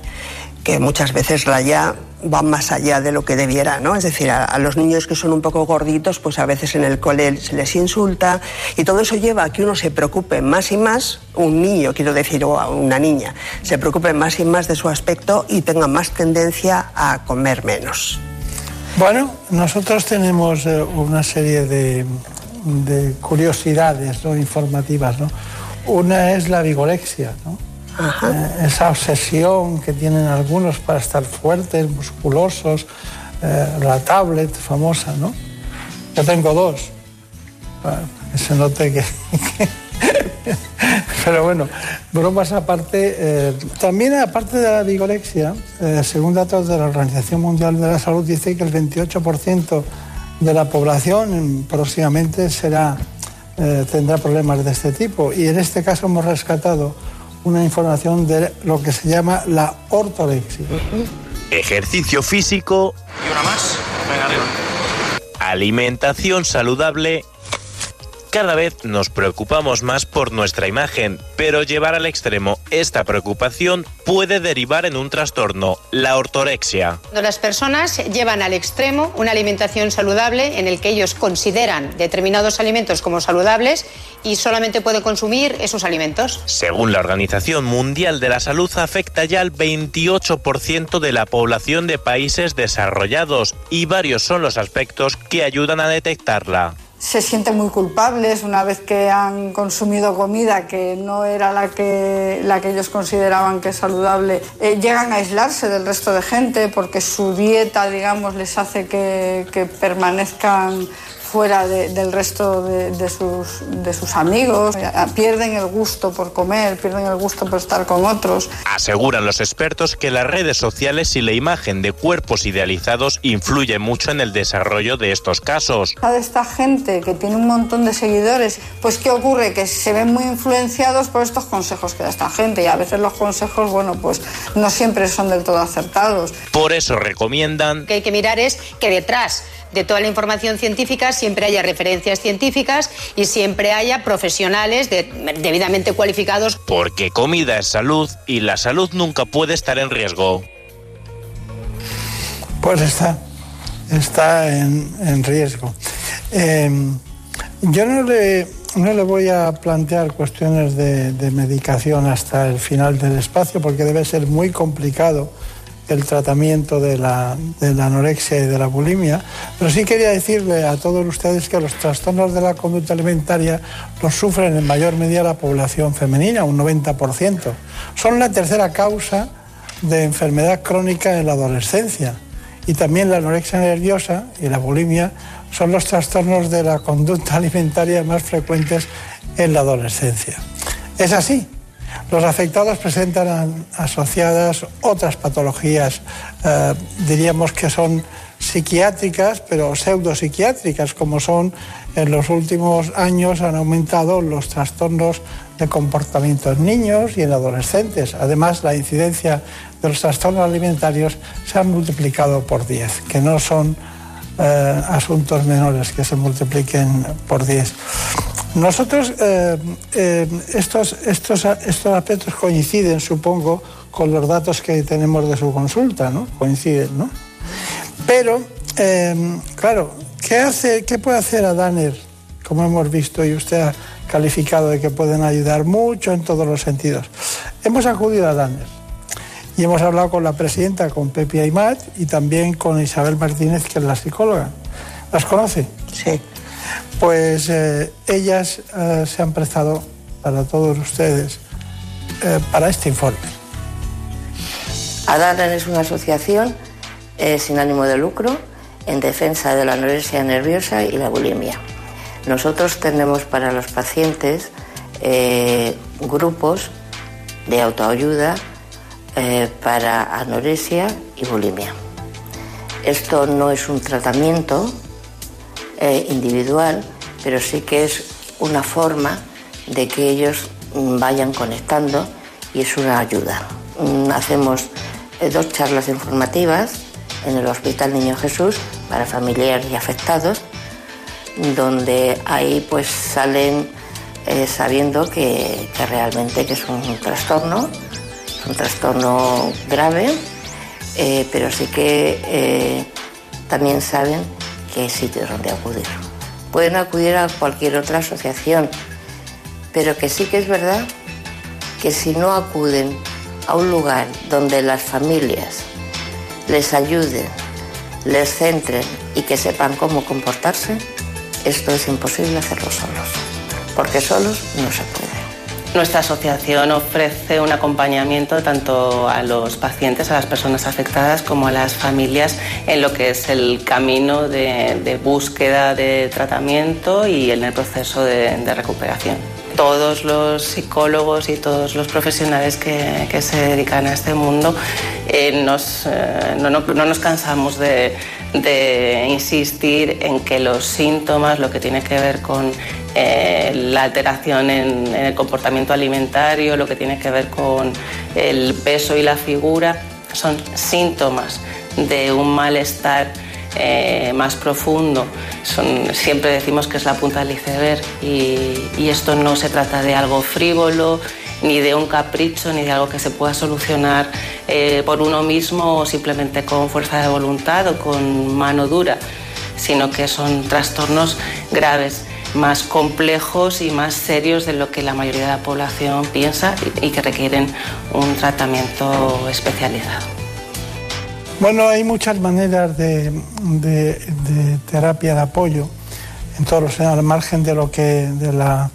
que muchas veces raya va más allá de lo que debiera, ¿no? Es decir, a, los niños que son un poco gorditos, pues a veces en el cole se les insulta y todo eso lleva a que uno se preocupe más y más, un niño, quiero decir, o a una niña, se preocupe más y más de su aspecto y tenga más tendencia a comer menos.
Bueno, nosotros tenemos eh, una serie de, de curiosidades ¿no? informativas, ¿no? Una es la vigorexia, ¿no? Eh, esa obsesión que tienen algunos para estar fuertes, musculosos, eh, la tablet famosa, ¿no? Yo tengo dos, para que se note que... [laughs] Pero bueno, bromas aparte, eh, también aparte de la vigorexia, según datos de la Organización Mundial de la Salud, dice que el 28% de la población próximamente tendrá problemas de este tipo. Y en este caso hemos rescatado una información de lo que se llama la ortorexia.
Ejercicio físico.
Y una más. Venga, arriba.
Alimentación saludable. Cada vez nos preocupamos más por nuestra imagen, pero llevar al extremo esta preocupación puede derivar en un trastorno, la ortorexia.
Cuando las personas llevan al extremo una alimentación saludable en el que ellos consideran determinados alimentos como saludables y solamente pueden consumir esos alimentos.
Según la Organización Mundial de la Salud, afecta ya al 28% de la población de países desarrollados y varios son los aspectos que ayudan a detectarla
se sienten muy culpables una vez que han consumido comida que no era la que, la que ellos consideraban que es saludable. Eh, llegan a aislarse del resto de gente porque su dieta, digamos, les hace que, que permanezcan fuera de, del resto de, de, sus, de sus amigos, pierden el gusto por comer, pierden el gusto por estar con otros.
Aseguran los expertos que las redes sociales y la imagen de cuerpos idealizados influye mucho en el desarrollo de estos casos.
A esta gente que tiene un montón de seguidores, pues ¿qué ocurre? Que se ven muy influenciados por estos consejos que da esta gente y a veces los consejos, bueno, pues no siempre son del todo acertados.
Por eso recomiendan...
que hay que mirar es que detrás de toda la información científica siempre haya referencias científicas y siempre haya profesionales de, debidamente cualificados.
Porque comida es salud y la salud nunca puede estar en riesgo.
Pues está, está en, en riesgo. Eh, yo no le, no le voy a plantear cuestiones de, de medicación hasta el final del espacio porque debe ser muy complicado el tratamiento de la, de la, anorexia y de la bulimia, pero sí quería decirle a todos ustedes que los trastornos de la conducta alimentaria los sufren en mayor medida la población femenina, un 90%. Son la tercera causa de enfermedad crónica en la adolescencia y también la anorexia nerviosa y la bulimia son los trastornos de la conducta [laughs] alimentaria más frecuentes en la adolescencia. Es así, los afectados presentan asociadas otras patologías, eh, diríamos que son psiquiátricas, pero pseudopsiquiátricas, como son en los últimos años han aumentado los trastornos de comportamiento en niños y en adolescentes. Además, la incidencia de los trastornos alimentarios se ha multiplicado por 10, que no son eh, asuntos menores que se multipliquen por 10. Nosotros, eh, eh, estos, estos, estos aspectos coinciden, supongo, con los datos que tenemos de su consulta, ¿no? Coinciden, ¿no? Pero, claro, ¿qué, hace, ¿qué puede hacer a Danner, como hemos visto, y usted ha calificado de que pueden ayudar mucho en todos los sentidos. Hemos acudido a Danner y hemos hablado con la presidenta, con Pepi Aymat y también con Isabel Martínez, que es la psicóloga. ¿Las conoce?
Sí.
Pues eh, ellas eh, se han prestado para todos ustedes eh, para este informe.
ADANER es una asociación sin ánimo de lucro en defensa de la anorexia nerviosa y la bulimia. Nosotros tenemos para los pacientes grupos de autoayuda para anorexia y bulimia. Esto no es un tratamiento eh, individual, pero sí que es una forma de que ellos vayan conectando y es una ayuda. Mm, hacemos eh, dos charlas informativas en el Hospital Niño Jesús para familiares y afectados, donde ahí pues salen eh, sabiendo que, realmente que es un trastorno, un trastorno grave, pero sí que también saben qué sitios donde acudir. Pueden acudir a cualquier otra asociación, pero que sí que es verdad que si no acuden a un lugar donde las familias les ayuden, les centren y que sepan cómo comportarse, esto es imposible hacerlo solos, porque solos no se puede.
Nuestra asociación ofrece un acompañamiento tanto a los pacientes, a las personas afectadas, como a las familias en lo que es el camino de, búsqueda de tratamiento y en el proceso de, recuperación. Todos los psicólogos y todos los profesionales que, se dedican a este mundo eh, eh, no, nos cansamos de, insistir en que los síntomas, lo que tiene que ver con eh, la alteración en, el comportamiento alimentario, lo que tiene que ver con el peso y la figura, son síntomas de un malestar eh, más profundo. siempre decimos que es la punta del iceberg y, esto no se trata de algo frívolo, ni de un capricho, ni de algo que se pueda solucionar eh, por uno mismo o simplemente con fuerza de voluntad o con mano dura, sino que son trastornos graves más complejos y más serios de lo que la mayoría de la población piensa y que requieren un tratamiento especializado.
Bueno, hay muchas maneras de, terapia de apoyo en todos los al margen de lo que de la,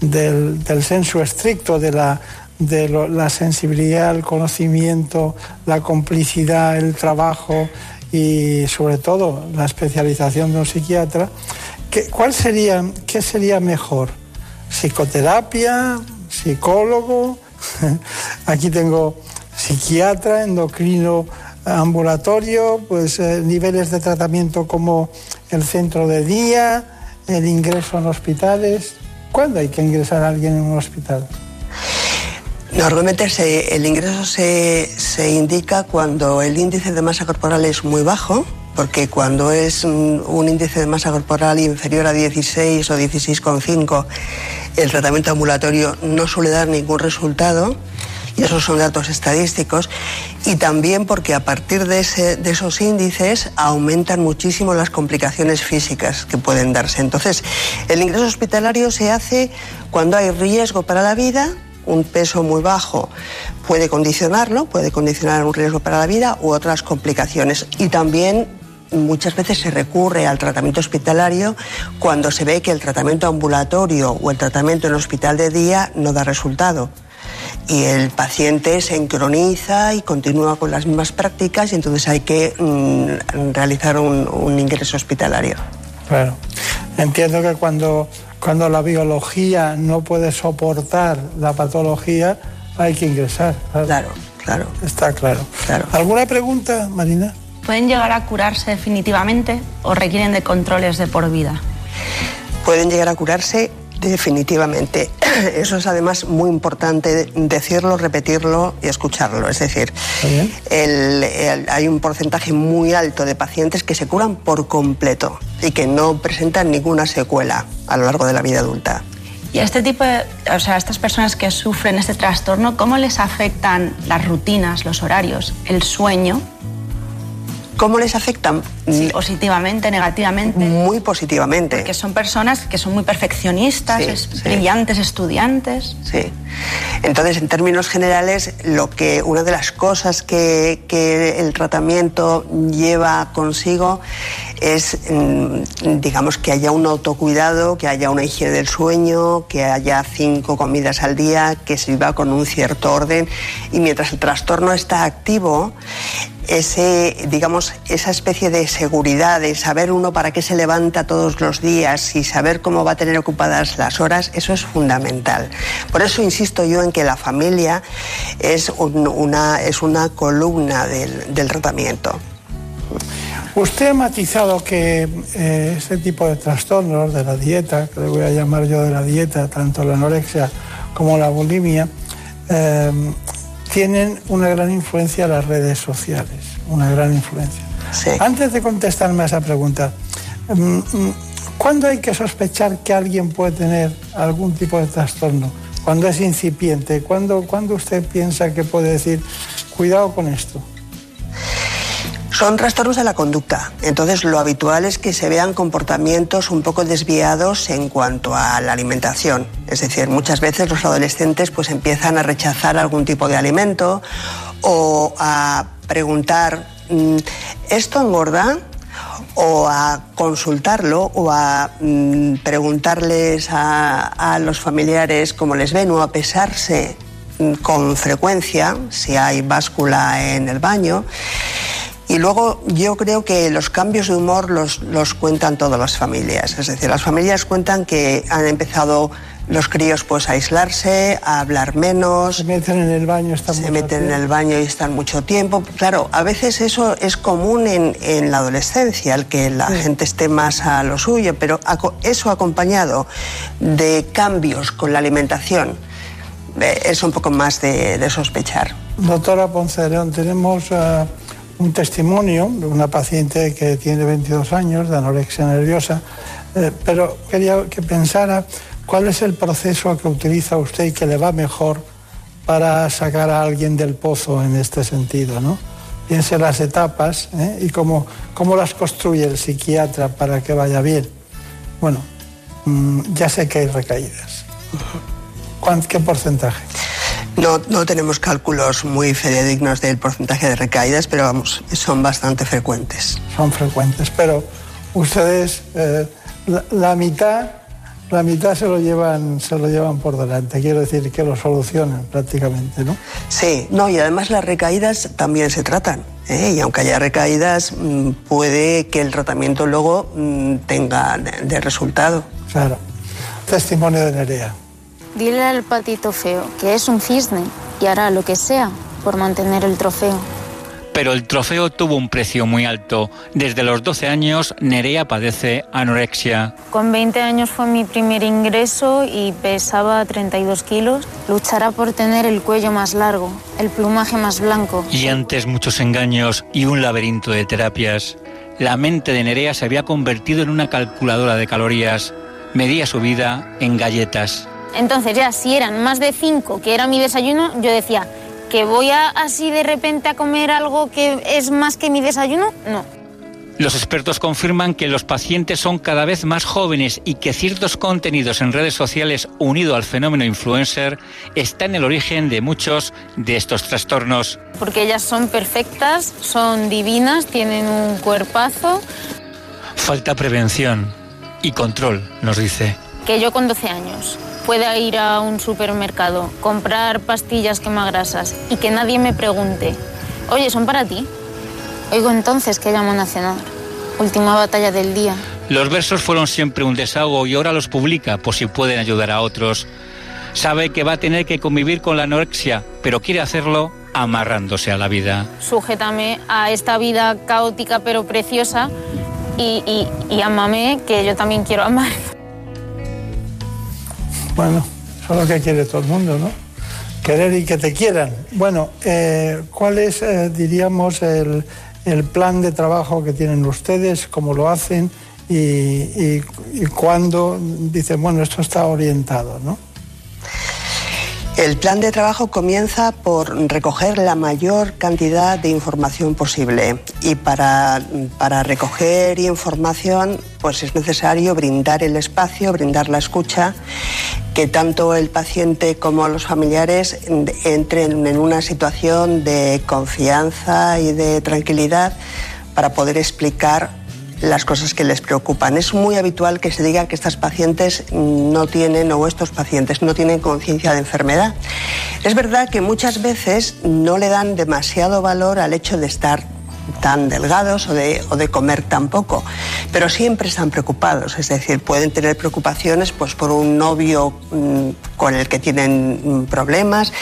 del, del senso estricto de la de la sensibilidad, el conocimiento, la complicidad, el trabajo y sobre todo la especialización de un psiquiatra, ¿Qué, ¿Cuál sería, qué sería mejor? ¿Psicoterapia? ¿Psicólogo? [laughs] Aquí tengo psiquiatra, endocrino ambulatorio, pues eh, niveles de tratamiento como el centro de día, el ingreso en hospitales. ¿Cuándo hay que ingresar a alguien en un hospital?
Normalmente el ingreso se, se indica cuando el índice de masa corporal es muy bajo, porque cuando es un, índice de masa corporal inferior a 16 o 16,5, el tratamiento ambulatorio no suele dar ningún resultado, y esos son datos estadísticos, y también porque a partir de, esos índices aumentan muchísimo las complicaciones físicas que pueden darse. Entonces, el ingreso hospitalario se hace cuando hay riesgo para la vida, un peso muy bajo puede condicionarlo, puede condicionar un riesgo para la vida u otras complicaciones. Y también muchas veces se recurre al tratamiento hospitalario cuando se ve que el tratamiento ambulatorio o el tratamiento en hospital de día no da resultado. Y el paciente se encroniza y continúa con las mismas prácticas y entonces hay que mm, realizar un, ingreso hospitalario.
Claro. Entiendo que cuando, cuando la biología no puede soportar la patología, hay que ingresar.
Claro, claro.
Está claro. claro. ¿Alguna pregunta, Marina?
¿Pueden llegar a curarse definitivamente o requieren de controles de por vida?
Pueden llegar a curarse definitivamente. [clears throat] Eso es además muy importante decirlo, repetirlo y escucharlo. Es decir, hay un porcentaje muy alto de pacientes que se curan por completo y que no presentan ninguna secuela a lo largo de la vida adulta.
Y a este tipo de, o sea, a estas personas que sufren este trastorno, ¿cómo les afectan las rutinas, los horarios, el sueño
¿Cómo les afectan?
Sí, positivamente, negativamente.
Muy positivamente.
Porque son personas que son muy perfeccionistas,
Sí,
es-
sí.
brillantes estudiantes.
Sí. Entonces, en términos generales, lo que una de las cosas que, que el tratamiento lleva consigo es, mm, digamos, que haya un autocuidado, que haya una higiene del sueño, que haya cinco comidas al día, que se viva con un cierto orden. Y mientras el trastorno está activo, ese, digamos, esa especie de seguridad, de saber uno para qué se levanta todos los días y saber cómo va a tener ocupadas las horas, eso es fundamental. Por eso insisto yo en que la familia es, un- una, es una columna del, del tratamiento.
Usted ha matizado que eh, este tipo de trastornos de la dieta, que le voy a llamar yo de la dieta, tanto la anorexia como la bulimia, eh, tienen una gran influencia en las redes sociales, una gran influencia. Antes de contestarme a esa pregunta, mm, mm, ¿cuándo hay que sospechar que alguien puede tener algún tipo de trastorno? Cuando es incipiente, ¿cuándo, cuándo usted piensa que puede decir, cuidado con esto?
Son trastornos de la conducta. Entonces, lo habitual es que se vean comportamientos un poco desviados en cuanto a la alimentación. Es decir, muchas veces los adolescentes pues empiezan a rechazar algún tipo de alimento o a preguntar, mm, ¿esto engorda? o a consultarlo o a mm, preguntarles a, los familiares cómo les ven o a pesarse mm, con frecuencia si hay báscula en el baño. Y luego yo creo que los cambios de humor los, los cuentan todas las familias. Es decir, las familias cuentan que han empezado los críos pues a aislarse, a hablar menos. Se
meten en el baño, están
Se meten en el baño y están mucho tiempo. Claro, a veces eso es común en, en la adolescencia, el que la gente esté más a lo suyo, pero eso acompañado de cambios con la alimentación eh, es un poco más de, de sospechar.
Doctora Ponce de León, tenemos eh, un testimonio de una paciente que tiene 22 años de anorexia nerviosa, eh, pero quería que pensara cuál es el proceso que utiliza usted y que le va mejor para sacar a alguien del pozo en este sentido, ¿no? Piense las etapas ¿eh? y cómo, cómo las construye el psiquiatra para que vaya bien. Bueno, mm, ya sé que hay recaídas. ¿Cuán- ¿Qué porcentaje?
No, no tenemos cálculos muy fidedignos del porcentaje de recaídas, pero vamos, son bastante frecuentes.
son frecuentes, pero ustedes eh, la, la mitad la mitad se lo llevan se lo llevan por delante. Quiero decir que lo solucionan prácticamente, ¿no?
Sí, no, y además las recaídas también se tratan. ¿eh? Y aunque haya recaídas, mm, puede que el tratamiento luego mm, tenga de, de resultado.
Claro. Testimonio de Nerea.
Dile al patito feo que es un cisne y hará lo que sea por mantener el trofeo.
Pero el trofeo tuvo un precio muy alto. Desde los 12 años, Nerea padece anorexia.
Con 20 años fue mi primer ingreso y pesaba 32 kilos. Luchará por tener el cuello más largo, el plumaje más blanco.
Y antes muchos engaños y un laberinto de terapias. La mente de Nerea se había convertido en una calculadora de calorías. Medía su vida en galletas.
Entonces ya si eran más de 5, que era mi desayuno, yo decía que voy a así de repente a comer algo que es más que mi desayuno, no.
Los expertos confirman que los pacientes son cada vez más jóvenes y que ciertos contenidos en redes sociales unido al fenómeno influencer está en el origen de muchos de estos trastornos.
Porque ellas son perfectas, son divinas, tienen un cuerpazo.
Falta prevención y control, nos dice.
Que yo con 12 años pueda ir a un supermercado, comprar pastillas quemagrasas y que nadie me pregunte, oye, ¿son para ti? Oigo entonces que llaman a cenar. Última batalla del día.
Los versos fueron siempre un desahogo y ahora los publica por si pueden ayudar a otros. Sabe que va a tener que convivir con la anorexia, pero quiere hacerlo amarrándose a la vida.
Sujétame a esta vida caótica pero preciosa y, y, y ámame, que yo también quiero amar.
Bueno, eso es lo que quiere todo el mundo, ¿no? Querer y que te quieran. Bueno, eh, ¿cuál es, eh, diríamos, el, el plan de trabajo que tienen ustedes? ¿Cómo lo hacen? Y, y, y cuándo dicen, bueno, esto está orientado, ¿no?
El plan de trabajo comienza por recoger la mayor cantidad de información posible. Y para, para, recoger información pues es necesario brindar el espacio, brindar la escucha, que tanto el paciente como los familiares entren en una situación de confianza y de tranquilidad para poder explicar las cosas que les preocupan. Es muy habitual que se diga que estas pacientes no tienen o estos pacientes no tienen conciencia de enfermedad. Es verdad que muchas veces no le dan demasiado valor al hecho de estar tan delgados o de, o de, comer tan poco, pero siempre están preocupados, es decir, pueden tener preocupaciones pues, por un novio mm, con el que tienen mm, problemas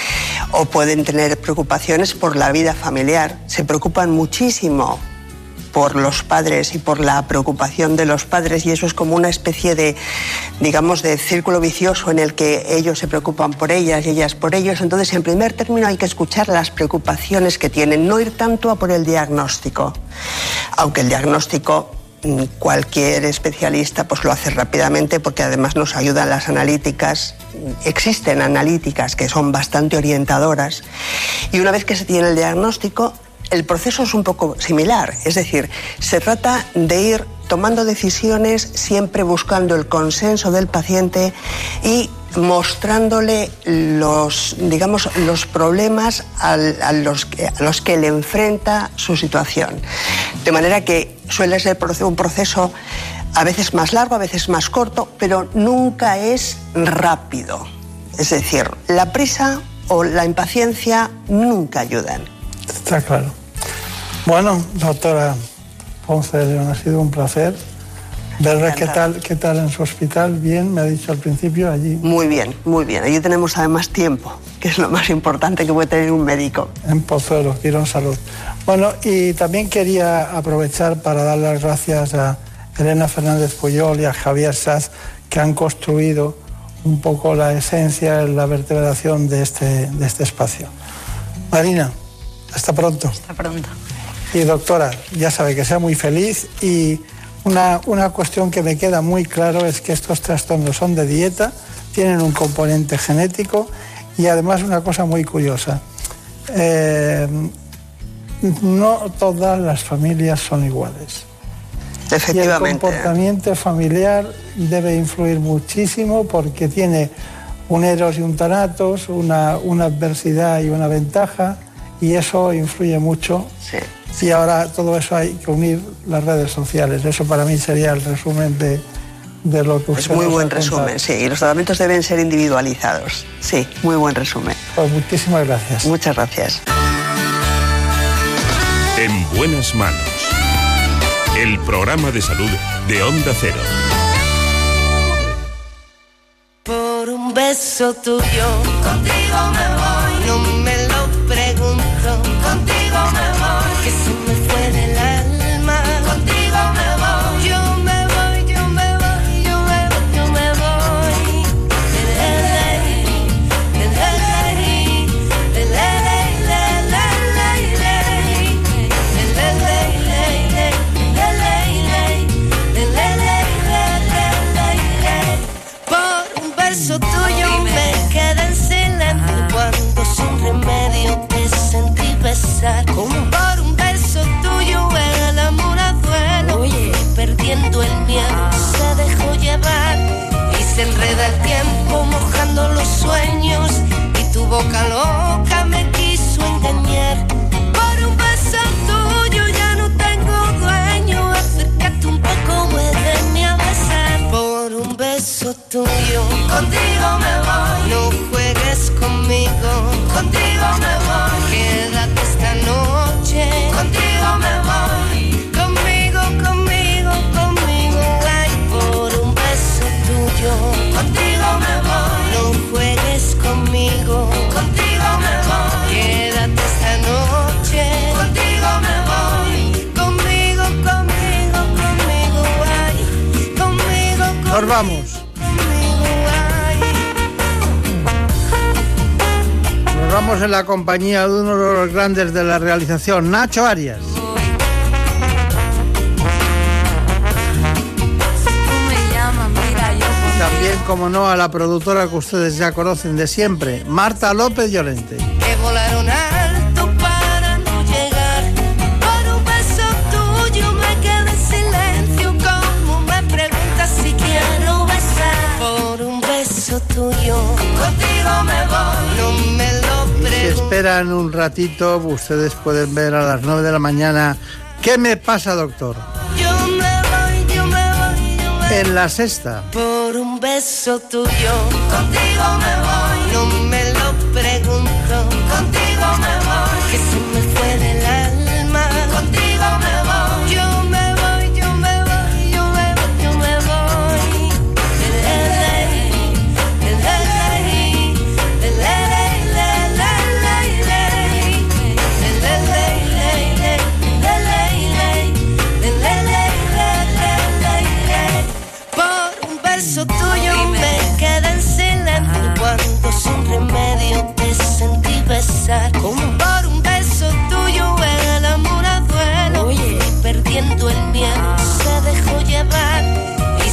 o pueden tener preocupaciones por la vida familiar, se preocupan muchísimo por los padres y por la preocupación de los padres y eso es como una especie de, digamos, de círculo vicioso en el que ellos se preocupan por ellas y ellas por ellos. Entonces, en primer término, hay que escuchar las preocupaciones que tienen, no ir tanto a por el diagnóstico, aunque el diagnóstico mm, cualquier especialista pues lo hace rápidamente porque además nos ayudan las analíticas existen analíticas que son bastante orientadoras y una vez que se tiene el diagnóstico el proceso es un poco similar, es decir, se trata de ir tomando decisiones siempre buscando el consenso del paciente y mostrándole los, digamos, los problemas a, los que, a los que le enfrenta su situación. De manera que suele ser un proceso a veces más largo, a veces más corto, pero nunca es rápido. Es decir, la prisa o la impaciencia nunca ayudan.
Está claro. Bueno, doctora Ponce ha sido un placer. verla qué tal, qué tal en su hospital, bien, me ha dicho al principio allí.
Muy bien, muy bien. Allí tenemos además tiempo, que es lo más importante que puede tener un médico.
En Pozuelo, Quirón Salud. Bueno, y también quería aprovechar para dar las gracias a Elena Fernández Puyol y a Javier Saz, que han construido un poco la esencia, la vertebración de este, de este espacio. Marina, hasta pronto.
Hasta pronto.
Y doctora, ya sabe que sea muy feliz y una, una cuestión que me queda muy claro es que estos trastornos son de dieta, tienen un componente genético y además una cosa muy curiosa. Eh, no todas las familias son iguales.
Efectivamente.
Y el comportamiento familiar debe influir muchísimo porque tiene un eros y un tanatos, una, una adversidad y una ventaja, y eso influye mucho.
Sí.
Y ahora todo eso hay que unir las redes sociales. Eso para mí sería el resumen de, de lo que usted
Es muy buen resumen, sí. Y los tratamientos deben ser individualizados. Sí, muy buen resumen.
Pues muchísimas gracias.
Muchas gracias.
En buenas manos. El programa de salud de Onda Cero.
Por un beso tuyo, contigo me voy. No me
vamos. Nos vamos en la compañía de uno de los grandes de la realización, Nacho Arias. también, como no, a la productora que ustedes ya conocen de siempre, Marta López Llorente. Esperan un ratito, ustedes pueden ver a las 9 de la mañana ¿Qué me pasa, doctor?
Yo me voy, yo me voy, yo me
En la sexta.
Por un beso tuyo, contigo me voy. No me